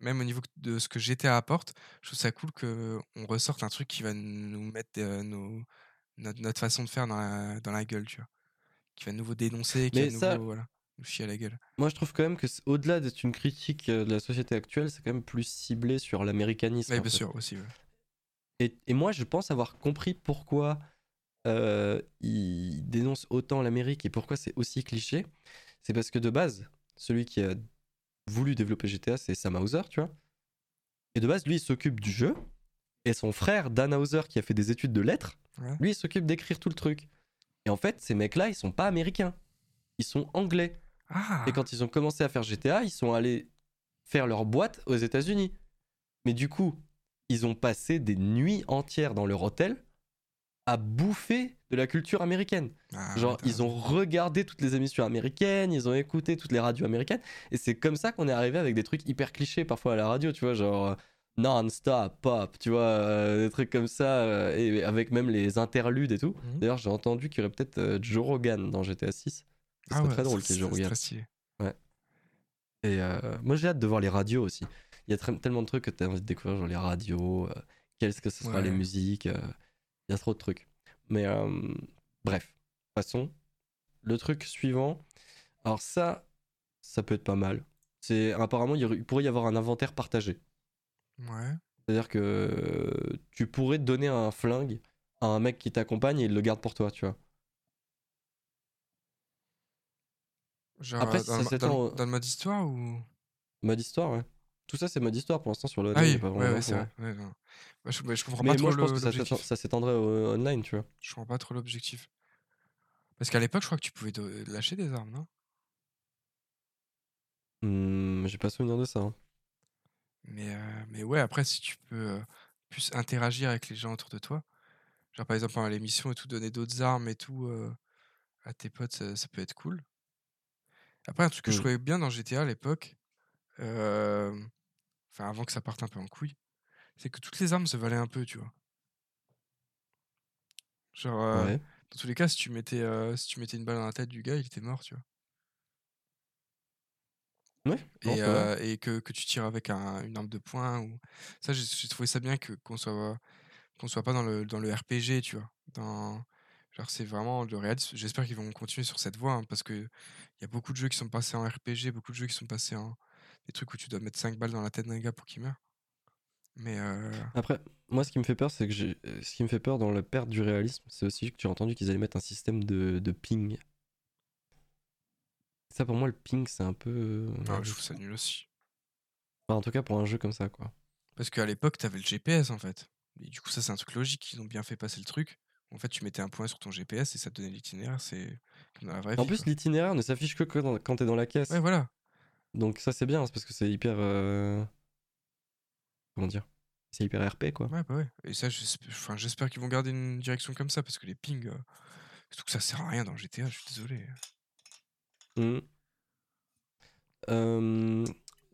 Speaker 2: même au niveau de ce que GTA apporte, je trouve ça cool qu'on ressorte un truc qui va nous mettre euh, nos, notre, notre façon de faire dans la, dans la gueule, tu vois. Qui va nouveau dénoncer, qui
Speaker 1: Mais
Speaker 2: va de
Speaker 1: ça-
Speaker 2: nouveau voilà, nous chier à la gueule.
Speaker 1: Moi, je trouve quand même que au-delà d'être une critique euh, de la société actuelle, c'est quand même plus ciblé sur l'américanisme.
Speaker 2: Oui,
Speaker 1: en
Speaker 2: bien
Speaker 1: fait.
Speaker 2: sûr, aussi. ouais.
Speaker 1: Et, et moi, je pense avoir compris pourquoi euh, il dénonce autant l'Amérique et pourquoi c'est aussi cliché. C'est parce que de base, celui qui a voulu développer GTA, c'est Sam Hauser, tu vois. Et de base, lui, il s'occupe du jeu. Et son frère, Dan Hauser, qui a fait des études de lettres,
Speaker 2: Ouais.
Speaker 1: lui, il s'occupe d'écrire tout le truc. Et en fait, ces mecs-là, ils sont pas américains. Ils sont anglais.
Speaker 2: Ah
Speaker 1: Et quand ils ont commencé à faire GTA, ils sont allés faire leur boîte aux États-Unis. Mais du coup, ils ont passé des nuits entières dans leur hôtel à bouffer de la culture américaine.
Speaker 2: Ah,
Speaker 1: Genre,
Speaker 2: putain.
Speaker 1: ils ont regardé toutes les émissions américaines, ils ont écouté toutes les radios américaines. Et c'est comme ça qu'on est arrivé avec des trucs hyper clichés parfois à la radio, tu vois, genre euh, non-stop, pop, tu vois, euh, des trucs comme ça, euh, et avec même les interludes et tout.
Speaker 2: Mhm.
Speaker 1: D'ailleurs, j'ai entendu qu'il y aurait peut-être euh, Joe Rogan dans GTA 6. Ce
Speaker 2: Ah ouais,
Speaker 1: très drôle qu'il y ait Joe
Speaker 2: c'est
Speaker 1: Rogan.
Speaker 2: stylé.
Speaker 1: Et moi, j'ai hâte de voir les radios aussi. Il y a tellement de trucs que tu as envie de découvrir, genre les radios, qu'est-ce que ce sera
Speaker 2: Ouais.
Speaker 1: les musiques. Il y a trop de trucs. Mais euh, bref, passons. Le truc suivant. Alors, ça, ça peut être pas mal. C'est apparemment, il pourrait y avoir un inventaire partagé.
Speaker 2: Ouais.
Speaker 1: C'est-à-dire que tu pourrais donner un flingue à un mec qui t'accompagne et il le garde pour toi, tu vois.
Speaker 2: Genre
Speaker 1: Après,
Speaker 2: euh, dans,
Speaker 1: ça
Speaker 2: le, dans, dans le mode histoire ou?
Speaker 1: Mode histoire, ouais. Tout ça, c'est mode histoire pour l'instant sur le
Speaker 2: Ah oui, ouais, c'est
Speaker 1: d'infos,
Speaker 2: vrai.
Speaker 1: hein.
Speaker 2: Ouais, non. Moi, je, comprends
Speaker 1: Mais
Speaker 2: pas trop
Speaker 1: moi, je pense que ça s'étendrait au online, tu vois.
Speaker 2: Je comprends pas trop l'objectif. Parce qu'à l'époque, je crois que tu pouvais do- lâcher des armes, non?
Speaker 1: Hmm, J'ai pas souvenir de ça. hein.
Speaker 2: mais, euh, mais ouais, après, si tu peux euh, plus interagir avec les gens autour de toi, genre par exemple pendant l'émission et tout, donner d'autres armes et tout euh, à tes potes, ça, ça peut être cool. Après, un truc que je
Speaker 1: Hmm.
Speaker 2: trouvais bien dans GTA à l'époque, euh, enfin avant que ça parte un peu en couille, c'est que toutes les armes se valaient un peu, tu vois. Genre, euh,
Speaker 1: Ouais.
Speaker 2: dans tous les cas, si tu mettais, euh, si tu mettais une balle dans la tête du gars, il était mort, tu vois.
Speaker 1: Ouais,
Speaker 2: et, euh, que, que tu tires avec un- une arme de poing ou ça j'ai trouvé ça bien que qu'on soit qu'on soit pas dans le dans le RPG tu vois dans genre c'est vraiment le réalisme j'espère qu'ils vont continuer sur cette voie hein, parce que il y a beaucoup de jeux qui sont passés en RPG beaucoup de jeux qui sont passés en des trucs où tu dois mettre 5 balles dans la tête d'un gars pour qu'il meure mais euh,
Speaker 1: Après, moi, ce qui me fait peur, c'est que j'ai. euh, Ce qui me fait peur dans la perte du réalisme, c'est aussi que tu as entendu qu'ils allaient mettre un système de, de ping. Ça, pour moi, le ping, c'est un peu. euh,
Speaker 2: ah, je trouve ça nul aussi
Speaker 1: enfin, en tout cas, pour un jeu comme ça, quoi.
Speaker 2: parce qu'à l'époque t'avais le GPS en fait et du coup ça c'est un truc logique ils ont bien fait passer le truc en fait tu mettais un point sur ton GPS et ça te donnait l'itinéraire c'est comme dans la vraie
Speaker 1: En
Speaker 2: vie
Speaker 1: plus,
Speaker 2: quoi.
Speaker 1: l'itinéraire ne s'affiche que quand t'es dans la caisse.
Speaker 2: ouais voilà
Speaker 1: Donc, ça, c'est bien, c'est parce que c'est hyper. euh, Comment dire C'est hyper RP, quoi.
Speaker 2: Ouais, bah ouais. Et ça, j'espère qu'ils vont garder une direction comme ça, parce que les pings, euh, que ça sert à rien dans GTA, je suis désolé.
Speaker 1: Euh,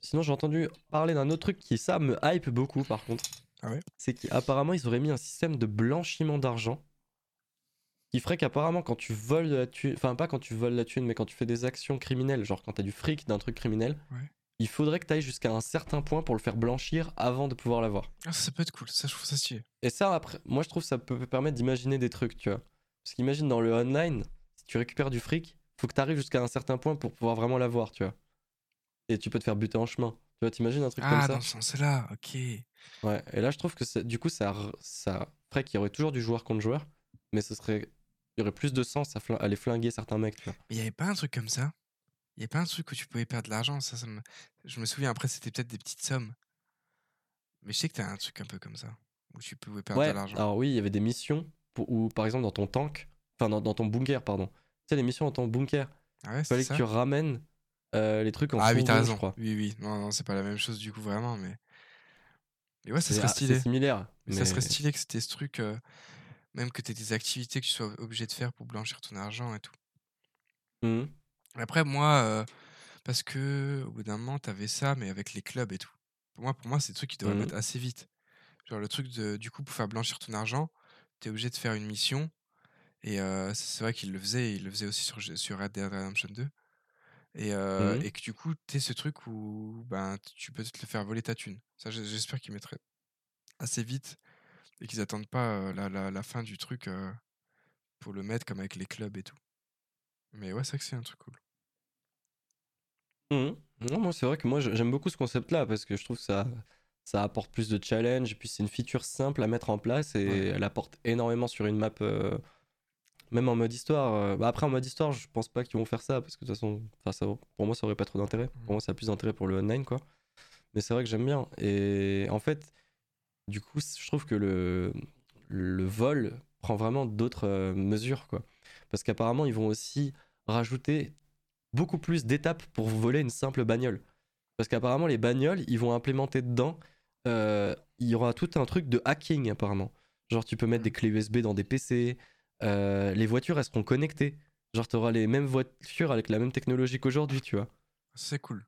Speaker 1: Sinon, j'ai entendu parler d'un autre truc qui, ça, me hype beaucoup, par contre.
Speaker 2: Ah ouais?
Speaker 1: C'est qu'apparemment, ils auraient mis un système de blanchiment d'argent qui ferait qu'apparemment, quand tu voles de la thune, enfin, pas quand tu voles la thune, mais quand tu fais des actions criminelles, genre quand t'as du fric d'un truc criminel,
Speaker 2: Ouais.
Speaker 1: il faudrait que t'ailles jusqu'à un certain point pour le faire blanchir avant de pouvoir l'avoir.
Speaker 2: Ah, ça, peut être cool, ça, je trouve ça stylé.
Speaker 1: Et ça, après, moi, je trouve ça peut permettre d'imaginer des trucs, tu vois. Parce qu'imagine dans le online, si tu récupères du fric, faut que tu arrives jusqu'à un certain point pour pouvoir vraiment l'avoir, tu vois. Et tu peux te faire buter en chemin. Tu vois, t'imagines un truc
Speaker 2: Ah,
Speaker 1: comme
Speaker 2: dans
Speaker 1: ça
Speaker 2: ce sens-là, ok.
Speaker 1: Ouais. Et là, je trouve que ça- du coup, ça, ça ferait qu'il y aurait toujours du joueur contre joueur, mais ce serait. Il y aurait plus de sens à, aller flinguer certains mecs, tu.
Speaker 2: Mais il n'y avait pas un truc comme ça? Il n'y avait pas un truc où tu pouvais perdre de l'argent? Ça, ça me... Je me souviens, après, c'était peut-être des petites sommes. Mais je sais que t'as un truc un peu comme ça, où tu pouvais perdre
Speaker 1: Ouais,
Speaker 2: de l'argent.
Speaker 1: alors oui, il y avait des missions pour- où, par exemple, dans ton tank, enfin, dans, dans ton bunker, pardon. Tu sais, les missions dans ton bunker,
Speaker 2: Ah ouais,
Speaker 1: il
Speaker 2: c'est
Speaker 1: fallait
Speaker 2: ça
Speaker 1: que tu ramènes euh, les trucs en
Speaker 2: Ah oui, t'as raison.
Speaker 1: je crois.
Speaker 2: Oui, oui. Non, non, c'est pas la même chose du coup, vraiment, mais... Mais ouais, ça serait
Speaker 1: ah, c'est
Speaker 2: stylé.
Speaker 1: similaire.
Speaker 2: Mais
Speaker 1: Mais
Speaker 2: ça serait stylé que c'était ce truc, euh, même que t'aies des activités que tu sois obligé de faire pour blanchir ton argent et tout.
Speaker 1: Mhm.
Speaker 2: Après, moi, euh, parce que au bout d'un moment, t'avais ça, mais avec les clubs et tout. Pour moi, pour moi, c'est des trucs qui devraient
Speaker 1: Mhm.
Speaker 2: mettre assez vite. Genre le truc de, du coup, pour faire blanchir ton argent, t'es obligé de faire une mission. Et euh, c'est vrai qu'il le faisait, il le faisait aussi sur, sur Red Dead Redemption 2. Et, euh,
Speaker 1: Mhm.
Speaker 2: et que du coup, t'es ce truc où ben, tu peux te le faire voler ta thune. Ça, j'espère qu'ils mettraient assez vite et qu'ils attendent pas la, la, la fin du truc pour le mettre comme avec les clubs et tout. Mais ouais, c'est vrai que c'est un truc cool.
Speaker 1: Mhm. Non, moi, c'est vrai que moi, j'aime beaucoup ce concept-là parce que je trouve que ça, ça apporte plus de challenge et puis c'est une feature simple à mettre en place et
Speaker 2: Ouais.
Speaker 1: elle apporte énormément sur une map, euh, même en mode histoire. euh, bah, après, en mode histoire, je pense pas qu'ils vont faire ça parce que de toute façon, ça, pour moi, ça aurait pas trop d'intérêt.
Speaker 2: Mhm.
Speaker 1: Pour moi, ça a plus d'intérêt pour le online, quoi. Mais c'est vrai que j'aime bien. Et en fait, du coup, je trouve que le, le vol prend vraiment d'autres euh, mesures, quoi. Parce qu'apparemment, ils vont aussi rajouter beaucoup plus d'étapes pour voler une simple bagnole. Parce qu'apparemment, les bagnoles, ils vont implémenter dedans, euh, il y aura tout un truc de hacking, apparemment. Genre, tu peux mettre des clés USB dans des PC, euh, les voitures, elles seront connectées. Genre, tu auras les mêmes voitures avec la même technologie qu'aujourd'hui, tu vois.
Speaker 2: C'est cool.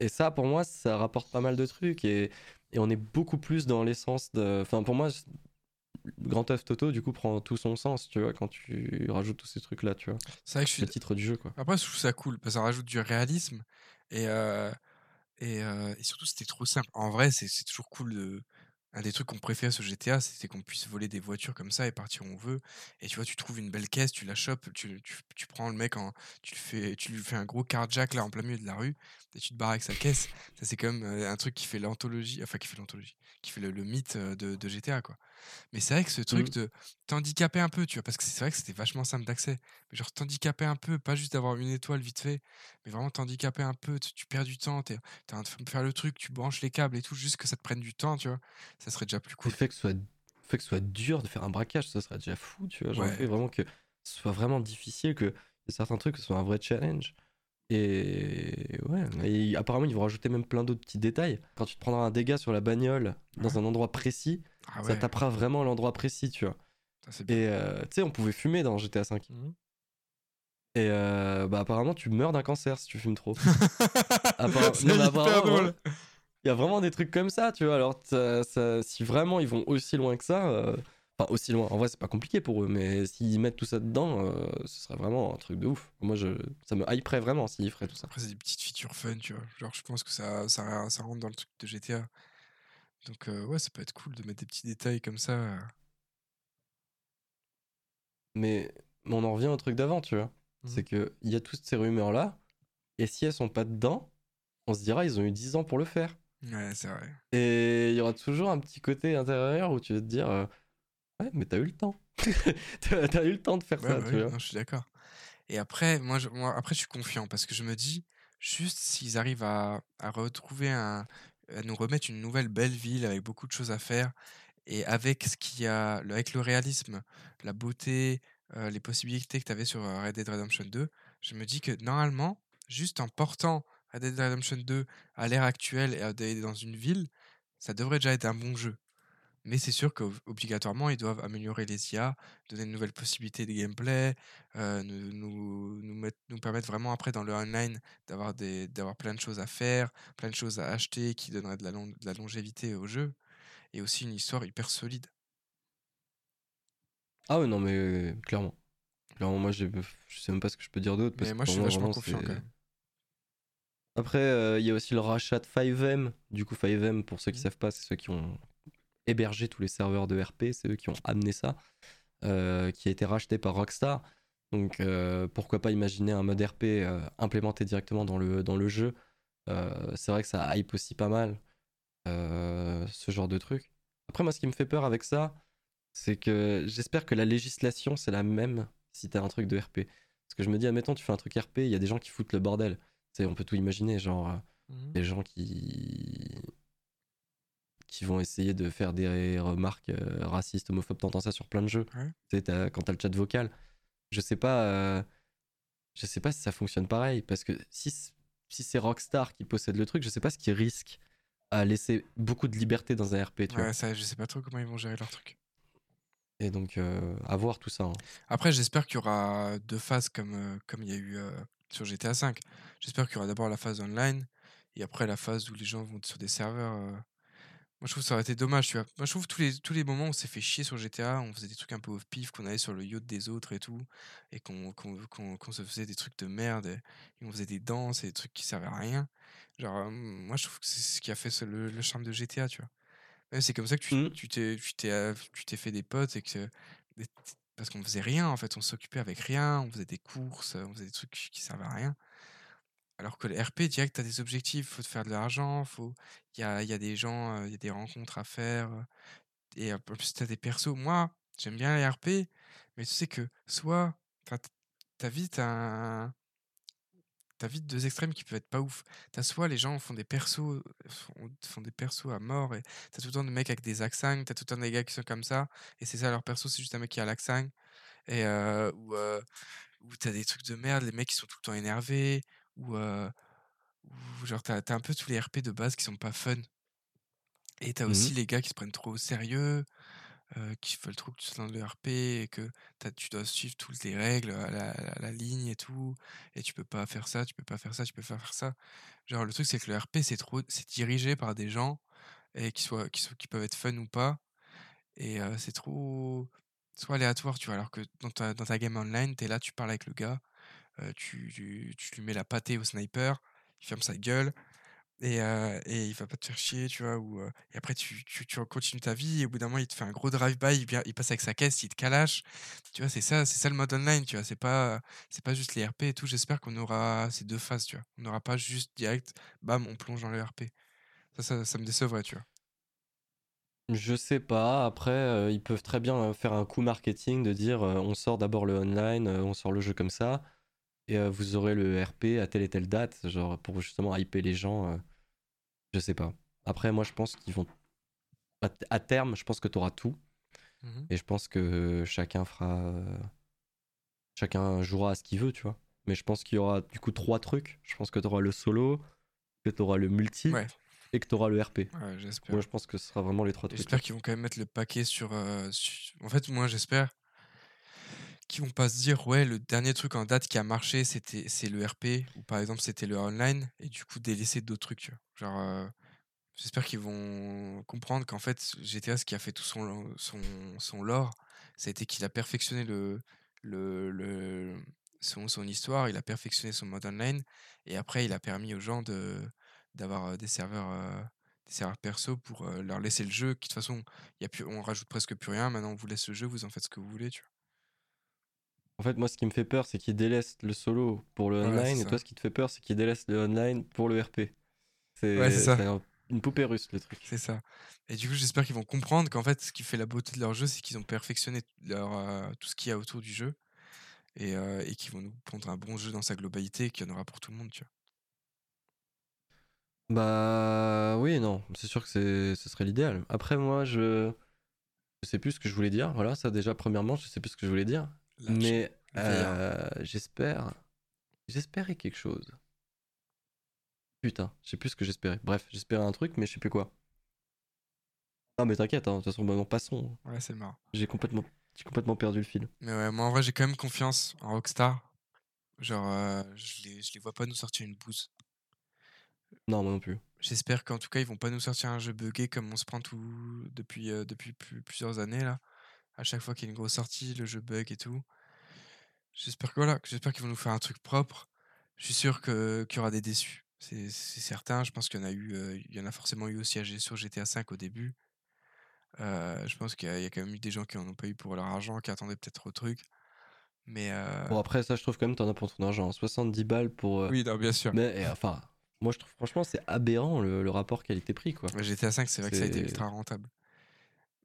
Speaker 1: Et ça, pour moi, ça rapporte pas mal de trucs et, et on est beaucoup plus dans l'essence de. Enfin, pour moi, Grand Theft Auto, du coup, prend tout son sens, tu vois, quand tu rajoutes tous ces trucs-là, tu vois.
Speaker 2: C'est vrai que je suis.
Speaker 1: Le titre du jeu, quoi.
Speaker 2: Après, je trouve ça cool parce que ça rajoute du réalisme et, euh, et, euh, et surtout c'était trop simple. En vrai, c'est c'est toujours cool de un des trucs qu'on préfère sur GTA, c'était qu'on puisse voler des voitures comme ça et partir où on veut. Et tu vois, tu trouves une belle caisse, tu la chopes, tu, tu, prends le mec, en, tu, le fais, tu lui fais un gros carjack là en plein milieu de la rue et tu te barres avec sa caisse. Ça, c'est quand même euh, un truc qui fait l'anthologie, enfin qui fait l'anthologie, qui fait le, le mythe euh, de, de GTA quoi. Mais c'est vrai que ce truc
Speaker 1: Mhm.
Speaker 2: de t'handicaper un peu, tu vois, parce que c'est vrai que c'était vachement simple d'accès. Mais genre t'handicaper un peu, pas juste d'avoir une étoile vite fait, mais vraiment t'handicaper un peu, tu, tu perds du temps, t'es en train de faire le truc, tu branches les câbles et tout, juste que ça te prenne du temps, tu vois. Ça serait déjà plus
Speaker 1: Le
Speaker 2: cool.
Speaker 1: fait que ce soit, le fait que ce soit dur de faire un braquage, ça serait déjà fou, tu vois. Genre, le
Speaker 2: Ouais.
Speaker 1: fait vraiment que ce soit vraiment difficile, que certains trucs, ce soit un vrai challenge. Et ouais, et apparemment, ils vont rajouter même plein d'autres petits détails. Quand tu te prendras un dégât sur la bagnole dans un endroit précis,
Speaker 2: Ah
Speaker 1: ça tapera vraiment l'endroit précis, tu vois.
Speaker 2: ça.
Speaker 1: Et euh, tu sais, on pouvait fumer dans GTA V.
Speaker 3: Mhm.
Speaker 1: Et euh, bah, apparemment, tu meurs d'un cancer si tu fumes trop.
Speaker 2: C'est
Speaker 1: non, apparemment,
Speaker 2: drôle.
Speaker 1: Il y a vraiment des trucs comme ça, tu vois. Alors, ça- si vraiment ils vont aussi loin que ça, euh, enfin, aussi loin, en vrai, c'est pas compliqué pour eux, mais s'ils mettent tout ça dedans, ce serait vraiment un truc de ouf. Moi, je, ça me hyperait vraiment s'ils feraient tout ça.
Speaker 2: Après, c'est des petites features fun, tu vois. Genre, je pense que ça, ça, ça rentre dans le truc de GTA. Donc, euh, ouais, ça peut être cool de mettre des petits détails comme ça.
Speaker 1: Mais, mais on en revient au truc d'avant, tu vois?
Speaker 3: Mhm.
Speaker 1: C'est que il y a toutes ces rumeurs-là, et si elles sont pas dedans, on se dira, ils ont eu 10 ans pour le faire.
Speaker 2: Ouais, c'est vrai.
Speaker 1: Et il y aura toujours un petit côté intérieur où tu vas te dire, euh, ouais, mais t'as eu le temps. t'as t'as eu le temps de faire
Speaker 2: Ouais,
Speaker 1: ça,
Speaker 2: bah
Speaker 1: tu
Speaker 2: oui,
Speaker 1: vois?
Speaker 2: non, je suis d'accord. Et après, moi, je, moi, après, je suis confiant parce que je me dis, juste s'ils arrivent à, à retrouver un, nous remettre une nouvelle belle ville avec beaucoup de choses à faire et avec ce qu'il y a, le- avec le réalisme, la beauté, euh, les possibilités que tu avais sur euh, Red Dead Redemption 2, je me dis que normalement, juste en portant Red Dead Redemption 2 à l'ère actuelle et dans une ville, ça devrait déjà être un bon jeu. Mais c'est sûr qu'obligatoirement, ils doivent améliorer les IA, donner de nouvelles possibilités de gameplay, euh, nous, nous, nous, mettre- nous permettre vraiment après dans le online d'avoir des- d'avoir plein de choses à faire, plein de choses à acheter qui donneraient de la, long- de la longévité au jeu, et aussi une histoire hyper solide.
Speaker 1: Ah ouais, non, mais euh, clairement. Clairement, moi, j'ai- je sais même pas ce que je peux dire d'autre. parce
Speaker 2: Mais
Speaker 1: que
Speaker 2: moi, je suis vachement
Speaker 1: vraiment,
Speaker 2: confiant quand même.
Speaker 1: Après, euh, il y a aussi le rachat de 5M. Du coup, 5M, pour ceux qui
Speaker 2: Mhm.
Speaker 1: savent pas, c'est ceux qui ont hébergé tous les serveurs de RP, c'est eux qui ont amené ça, euh, qui a été racheté par Rockstar. Donc, euh, pourquoi pas imaginer un mode RP euh, implémenté directement dans le, dans le jeu. C'est vrai que ça hype aussi pas mal, ce genre de truc. Après, moi, ce qui me fait peur avec ça, c'est que j'espère que la législation, c'est la même si t'as un truc de RP. Parce que je me dis, admettons, tu fais un truc RP, il y a des gens qui foutent le bordel. Tu sais, on peut tout imaginer, genre
Speaker 3: Mhm.
Speaker 1: des gens qui qui vont essayer de faire des remarques euh, racistes, homophobes, t'entends ça sur plein de jeux.
Speaker 2: Ouais.
Speaker 1: Tu sais, t'as- quand t'as le chat vocal, je sais pas, euh, je sais pas si ça fonctionne pareil, parce que si si c'est Rockstar qui possède le truc, je sais pas ce qui risque à laisser beaucoup de liberté dans un RP, tu vois.
Speaker 2: Ouais, ça, je sais pas trop comment ils vont gérer leur truc.
Speaker 1: Et donc, euh, à voir tout ça. hein.
Speaker 2: Après, j'espère qu'il y aura deux phases comme euh, comme il y a eu euh, sur GTA V. J'espère qu'il y aura d'abord la phase online et après la phase où les gens vont sur des serveurs. Moi, je trouve que ça aurait été dommage, tu vois. Moi, je trouve tous les tous les moments où on s'est fait chier sur GTA, on faisait des trucs un peu au pif, qu'on allait sur le yacht des autres et tout, et qu'on qu'on qu'on- qu'on se faisait des trucs de merde, et, et on faisait des danses et des trucs qui servaient à rien. Genre, euh, moi, je trouve que c'est ce qui a fait ce- le, le charme de GTA, tu vois. C'est comme ça que tu
Speaker 1: Mm.
Speaker 2: tu t'es tu t'es euh, tu t'es fait des potes et que des- parce qu'on faisait rien en fait, on s'occupait avec rien, on faisait des courses, on faisait des trucs qui servaient à rien. Alors que le RP, direct, t'as des objectifs, faut te faire de l'argent, faut il y a, des gens, il y a des rencontres à faire et en plus t'as des persos. Moi, j'aime bien les RP, mais tu sais que soit t'as vite un T'as vite deux extrêmes qui peuvent être pas ouf. T'as soit les gens font des persos, font, des persos à mort et t'as tout le temps des mecs avec des accents, t'as tout le temps des gars qui sont comme ça et c'est ça leur perso, c'est juste un mec qui a l'accent et ou ou t'as des trucs de merde, les mecs qui sont tout le temps énervés ou euh, genre t'as t'as un peu tous les RP de base qui sont pas fun et t'as aussi
Speaker 1: Mhm.
Speaker 2: les gars qui se prennent trop au sérieux, euh, qui veulent trop que tu sois dans le RP et que tu dois suivre toutes les règles à la, à la ligne et tout, et tu peux pas faire ça, tu peux pas faire ça, tu peux pas faire ça. Genre le truc c'est que le RP c'est trop, c'est dirigé par des gens et qui soient, qui soient, qui peuvent être fun ou pas, et euh, c'est trop, trop aléatoire, tu vois. Alors que dans ta, dans ta game online, t'es là, tu parles avec le gars, tu, tu, tu lui mets la pâtée au sniper, il ferme sa gueule, et, euh, et il va pas te faire chier, tu vois. Ou, et après, tu, tu, tu continues ta vie. Et au bout d'un moment, il te fait un gros drive-by. Il, il passe avec sa caisse, il te calache. Tu vois, c'est ça, c'est ça le mode online, tu vois. C'est pas, pas juste les RP et tout. J'espère qu'on aura ces deux phases, tu vois. On n'aura pas juste direct, bam, on plonge dans le RP. Ça, ça, ça me décevrait, tu vois.
Speaker 1: Je sais pas. Après, ils peuvent très bien faire un coup marketing de dire on sort d'abord le online, on sort le jeu comme ça, et euh, vous aurez le RP à telle et telle date, genre pour justement hyper les gens. euh, je sais pas. Après, moi, je pense qu'ils vont. À, à terme, je pense que tu auras tout,
Speaker 2: Mhm.
Speaker 1: et je pense que chacun fera. euh, Chacun jouera à ce qu'il veut, tu vois. Mais je pense qu'il y aura du coup trois trucs. Je pense que tu auras le solo, que tu auras le multi,
Speaker 2: Ouais,
Speaker 1: et que tu auras le RP.
Speaker 2: ouais.
Speaker 1: Moi, je pense que ce sera vraiment les trois trucs.
Speaker 2: J'espère qu'ils vont quand même mettre le paquet sur. euh, su- En fait, moi, j'espère qu'ils vont pas se dire, ouais, le dernier truc en date qui a marché, c'était c'est le RP, ou par exemple, c'était le online, et du coup, délaisser d'autres trucs. tu. Genre, euh, j'espère qu'ils vont comprendre qu'en fait, GTA, ce qui a fait tout son, son, son lore, ça a été qu'il a perfectionné le, le, le, son, son histoire, il a perfectionné son mode online, et après, il a permis aux gens de d'avoir euh, des serveurs. euh, des serveurs perso pour euh, leur laisser le jeu, qui de toute façon, y a plus, on rajoute presque plus rien, maintenant on vous laisse le jeu, vous en faites ce que vous voulez, tu vois.
Speaker 1: En fait, moi, ce qui me fait peur, c'est qu'ils délaissent le solo pour le online, et
Speaker 2: ça.
Speaker 1: toi, ce qui te fait peur, c'est qu'ils délaissent le online pour le RP. C'est
Speaker 2: Ouais,
Speaker 1: un- une poupée russe, le truc.
Speaker 2: C'est ça. Et du coup, j'espère qu'ils vont comprendre qu'en fait, ce qui fait la beauté de leur jeu, c'est qu'ils ont perfectionné leur, euh, tout ce qu'il y a autour du jeu et, euh, et qu'ils vont nous pondre un bon jeu dans sa globalité et qu'il y en aura pour tout le monde, tu vois.
Speaker 1: Bah oui non, c'est sûr que ce serait l'idéal. Après, moi, je... je sais plus ce que je voulais dire. Voilà, ça déjà, premièrement, je sais plus ce que je voulais dire.
Speaker 2: Là,
Speaker 1: Mais euh, j'espère... J'espérais quelque chose. Putain, je sais plus ce que j'espérais. Bref, j'espérais un truc, mais je sais plus quoi. Non mais t'inquiète, hein, de toute façon, non, passons.
Speaker 2: Ouais, c'est marrant.
Speaker 1: J'ai complètement... J'ai complètement perdu le fil.
Speaker 2: Mais ouais, moi en vrai, j'ai quand même confiance en Rockstar. Genre, euh, je les, je les vois pas nous sortir une bouse.
Speaker 1: Non, moi non plus.
Speaker 2: J'espère qu'en tout cas, ils vont pas nous sortir un jeu buggé comme on se prend tout depuis, euh, depuis plus- plusieurs années là. À chaque fois qu'il y a une grosse sortie, le jeu bug et tout. J'espère que voilà, j'espère qu'ils vont nous faire un truc propre. Je suis sûr que qu'il y aura des déçus. C'est certain. Je pense qu'il y en a eu, euh, il y en a forcément eu aussi à sur GTA V au début. Euh, je pense qu'il y, a il y a quand même eu des gens qui en ont pas eu pour leur argent, qui attendaient peut-être au truc. Mais euh,
Speaker 1: Bon après ça je trouve quand même t'en as pour ton argent. 70 balles pour...
Speaker 2: oui, non, bien sûr.
Speaker 1: Mais et, enfin, moi je trouve franchement c'est aberrant le, le rapport qualité-prix quoi.
Speaker 2: GTA V, c'est vrai que ça a été ultra rentable.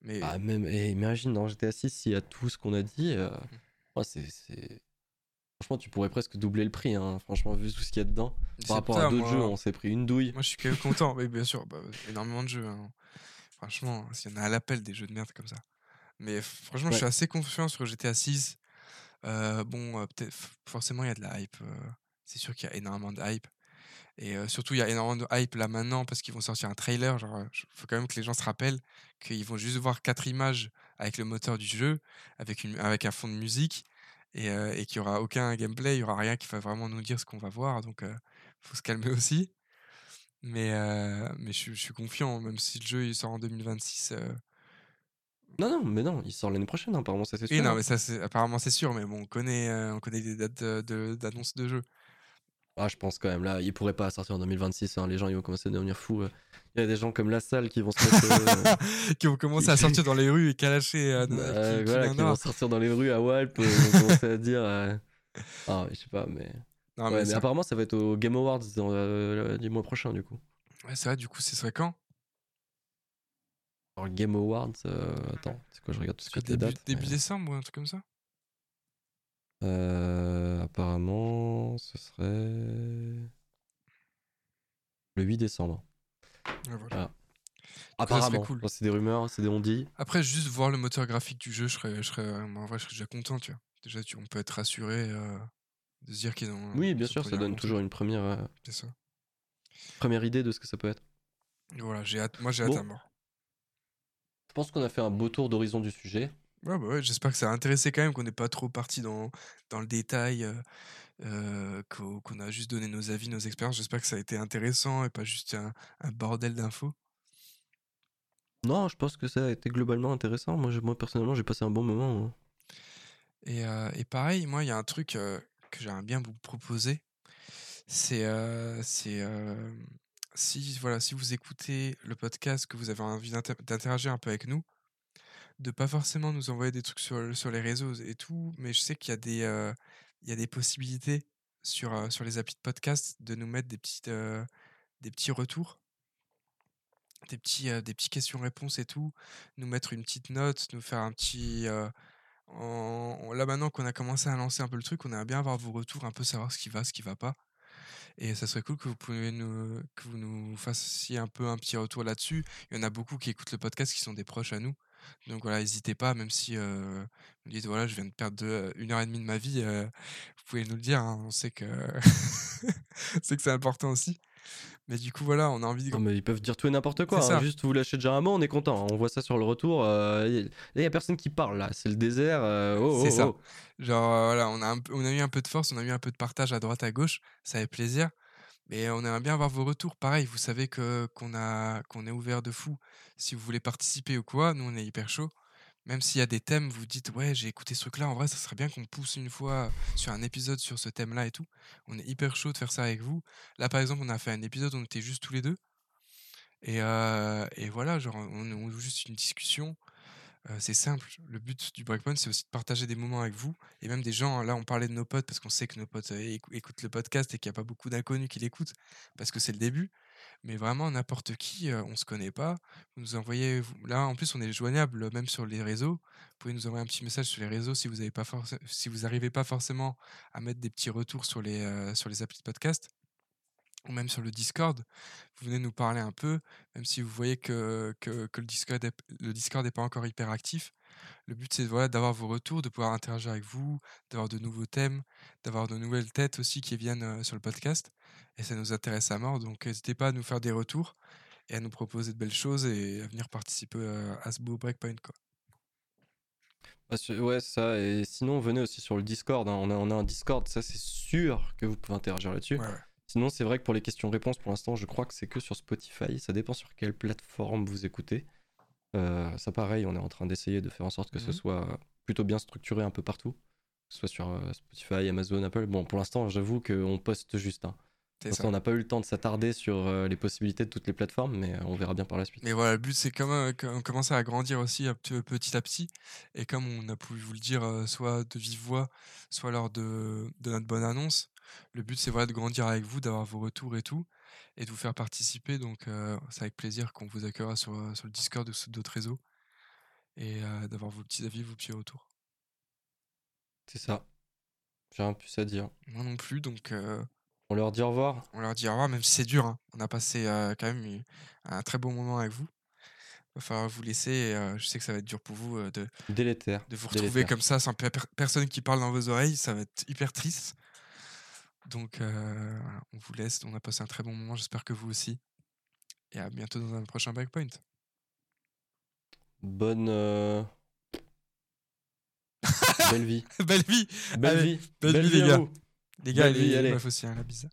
Speaker 2: Mais
Speaker 1: Ah même, et imagine dans GTA 6 s'il y a tout ce qu'on a dit, euh, ouais, c'est... c'est- Franchement tu pourrais presque doubler le prix, hein. franchement vu tout ce qu'il y a dedans. Par rapport à d'autres
Speaker 2: moi-
Speaker 1: jeux on s'est pris une douille.
Speaker 2: Moi, je suis quand même content. Oui, bien sûr. bah, énormément de jeux. hein. Franchement, s'il y en a à l'appel des jeux de merde comme ça. Mais franchement, je suis assez confiant sur GTA 6. Euh, bon, euh, peut-être, forcément, il y a de la hype. c'est sûr qu'il y a énormément de hype. Et euh, surtout, il y a énormément de hype là maintenant parce qu'ils vont sortir un trailer. Genre, il faut quand même que les gens se rappellent qu'ils vont juste voir quatre images avec le moteur du jeu, avec, une, avec un fond de musique, et, euh, et qu'il n'y aura aucun gameplay, il n'y aura rien qui va vraiment nous dire ce qu'on va voir. Donc, il faut se calmer aussi. Mais, euh, mais je, suis- je suis confiant, même si le jeu il sort en 2026. euh,
Speaker 1: Non non mais non, il sort l'année prochaine apparemment ça c'est sûr.
Speaker 2: Oui, non,
Speaker 1: hein.
Speaker 2: mais ça, apparemment, c'est sûr, mais bon, on connaît, euh, on connaît des dates de- d'annonce de, jeu.
Speaker 1: Ah je pense quand même là, il pourrait pas sortir en 2026, hein. les gens ils vont commencer à devenir fous. euh. Il y a des gens comme La Salle qui vont se mettre... euh,
Speaker 2: qui vont commencer à sortir dans les rues et calacher. euh,
Speaker 1: euh,
Speaker 2: qui-
Speaker 1: voilà, qui vont sortir dans les rues à Walp, euh, ils vont commencer à dire... Ah je sais pas mais...
Speaker 2: Non,
Speaker 1: Ouais,
Speaker 2: mais
Speaker 1: mais
Speaker 2: ça-
Speaker 1: apparemment ça va être au Game Awards dans, du mois prochain du coup.
Speaker 2: ouais, c'est vrai, du coup, ce serait quand?
Speaker 1: Alors Game Awards, attends, c'est quoi je regarde tout
Speaker 2: Parce que début,
Speaker 1: dates.
Speaker 2: début
Speaker 1: mais-
Speaker 2: décembre ou un truc comme ça
Speaker 1: Euh, apparemment, ce serait le 8 décembre.
Speaker 2: Voilà. Serait
Speaker 1: Apparemment,
Speaker 2: cool.
Speaker 1: C'est des rumeurs, c'est des on-dit.
Speaker 2: Après, juste voir le moteur graphique du jeu, je serais, je serais, euh, en vrai, je serais déjà content, tu vois. Déjà, tu, on peut être rassuré euh, de se dire qu'ils ont.
Speaker 1: Oui, bien sûr, ça donne toujours une première, euh,
Speaker 2: ça.
Speaker 1: première idée de ce que ça peut être.
Speaker 2: Et voilà, j'ai hâte. Moi, j'ai hâte
Speaker 1: Bon.
Speaker 2: à mort.
Speaker 1: Je pense qu'on a fait un beau tour d'horizon du sujet.
Speaker 2: Ouais, bah ouais, j'espère que ça a intéressé quand même, qu'on n'est pas trop parti dans, dans le détail, euh, euh, qu'on a juste donné nos avis, nos expériences. J'espère que ça a été intéressant et pas juste un, un bordel d'infos.
Speaker 1: Non, je pense que ça a été globalement intéressant. Moi, je- moi personnellement, j'ai passé un bon moment. hein.
Speaker 2: Et, euh, et pareil, moi, il y a un truc euh, que j'aimerais bien vous proposer. C'est si, voilà, si vous écoutez le podcast, que vous avez envie d'inter- d'interagir un peu avec nous, de pas forcément nous envoyer des trucs sur, sur les réseaux et tout, mais je sais qu'il y a des, euh, il y a des possibilités sur, euh, sur les applis de podcast de nous mettre des euh, des petits retours, des petits, des petits questions-réponses et tout, nous mettre une petite note, nous faire un petit, là maintenant qu'on a commencé à lancer un peu le truc, on aimerait bien avoir vos retours, un peu savoir ce qui va, ce qui va pas. Et ça serait cool que vous pouvez nous, que vous nous fassiez un peu un petit retour là-dessus. Il y en a beaucoup qui écoutent le podcast qui sont des proches à nous. Donc voilà, n'hésitez pas, même si euh, vous dites voilà, je viens de perdre deux- une heure et demie de ma vie, euh, vous pouvez nous le dire. hein, on sait que c'est que c'est important aussi. Mais du coup voilà, on a envie de
Speaker 1: Non, mais ils peuvent dire tout et n'importe quoi. Hein. Juste vous lâchez déjà un mot, on est content. On voit ça sur le retour. euh, Là, il y a personne qui parle là. C'est le désert. euh, oh,
Speaker 2: C'est
Speaker 1: oh,
Speaker 2: ça.
Speaker 1: oh.
Speaker 2: Genre, euh, voilà, on a, un on a eu un peu de force, on a eu un peu de partage à droite, à gauche, ça fait plaisir. Mais on aimerait bien avoir vos retours. Pareil, vous savez que qu'on a qu'on est ouvert de fou. Si vous voulez participer ou quoi, nous on est hyper chaud. Même s'il y a des thèmes, vous dites ouais j'ai écouté ce truc-là, en vrai ça serait bien qu'on pousse une fois sur un épisode sur ce thème-là et tout. On est hyper chaud de faire ça avec vous. Là par exemple on a fait un épisode où on était juste tous les deux. Et, euh, et voilà, genre on, on juste une discussion. C'est simple. Le but du Breakpoint, c'est aussi de partager des moments avec vous. Et même des gens, là, on parlait de nos potes parce qu'on sait que nos potes écou- écoutent le podcast et qu'il n'y a pas beaucoup d'inconnus qui l'écoutent parce que c'est le début. Mais vraiment, n'importe qui, on se connaît pas. Vous nous envoyez, là, en plus, on est joignable même sur les réseaux. Vous pouvez nous envoyer un petit message sur les réseaux si vous avez pas si n'arrivez pas forcément à mettre des petits retours sur les, sur les applis de podcast ou même sur le Discord, vous venez nous parler un peu, même si vous voyez que, que, que le Discord est, le Discord n'est pas encore hyper actif. Le but, c'est voilà, d'avoir vos retours, de pouvoir interagir avec vous, d'avoir de nouveaux thèmes, d'avoir de nouvelles têtes aussi qui viennent euh, sur le podcast. Et ça nous intéresse à mort, donc n'hésitez pas à nous faire des retours et à nous proposer de belles choses et à venir participer euh, à ce beau breakpoint. Quoi.
Speaker 1: Bah, ouais, ça. Et sinon, venez aussi sur le Discord. hein. On, a, on a un Discord, ça c'est sûr que vous pouvez interagir là-dessus.
Speaker 2: Ouais, ouais.
Speaker 1: Sinon, c'est vrai que pour les questions-réponses, pour l'instant, je crois que c'est que sur Spotify. Ça dépend sur quelle plateforme vous écoutez. Euh, ça, pareil, on est en train d'essayer de faire en sorte que ce
Speaker 2: Mhm.
Speaker 1: soit plutôt bien structuré un peu partout. Que ce soit sur euh, Spotify, Amazon, Apple. Bon, pour l'instant, j'avoue qu'on poste juste. Hein.
Speaker 2: Ça.
Speaker 1: on n'a pas eu le temps de s'attarder sur euh, les possibilités de toutes les plateformes, mais on verra bien par la suite.
Speaker 2: Mais voilà, le but c'est comme euh, qu'on commence à grandir aussi petit, à petit. Et comme on a pu vous le dire, soit de vive voix, soit lors de, de notre bonne annonce, le but c'est voilà, de grandir avec vous, d'avoir vos retours et tout, et de vous faire participer. Donc euh, c'est avec plaisir qu'on vous accueillera sur, euh, sur le Discord ou sur d'autres réseaux, et euh, d'avoir vos petits avis, vos petits retours.
Speaker 1: C'est ça. J'ai rien plus à dire.
Speaker 2: Moi non plus, donc euh,
Speaker 1: On leur dit au revoir.
Speaker 2: on leur dit au revoir, même si c'est dur. hein. On a passé quand même un très bon moment avec vous. Il va falloir vous laisser. et, euh, je sais que ça va être dur pour vous euh, de,
Speaker 1: Délétère.
Speaker 2: de vous retrouver
Speaker 1: Délétère.
Speaker 2: comme ça sans per- per- personne qui parle dans vos oreilles, ça va être hyper triste. Donc euh, voilà, on vous laisse, on a passé un très bon moment, j'espère que vous aussi. Et à bientôt dans un prochain Backpoint.
Speaker 1: Bonne. euh, Belle vie.
Speaker 2: belle vie
Speaker 1: Belle
Speaker 2: Allez,
Speaker 1: vie.
Speaker 2: belle vie, les gars. Les gars,
Speaker 1: Belle vie,
Speaker 2: les
Speaker 1: allez.
Speaker 2: meufs aussi, hein, la bise.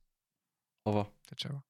Speaker 1: Au revoir.
Speaker 2: Ciao, ciao.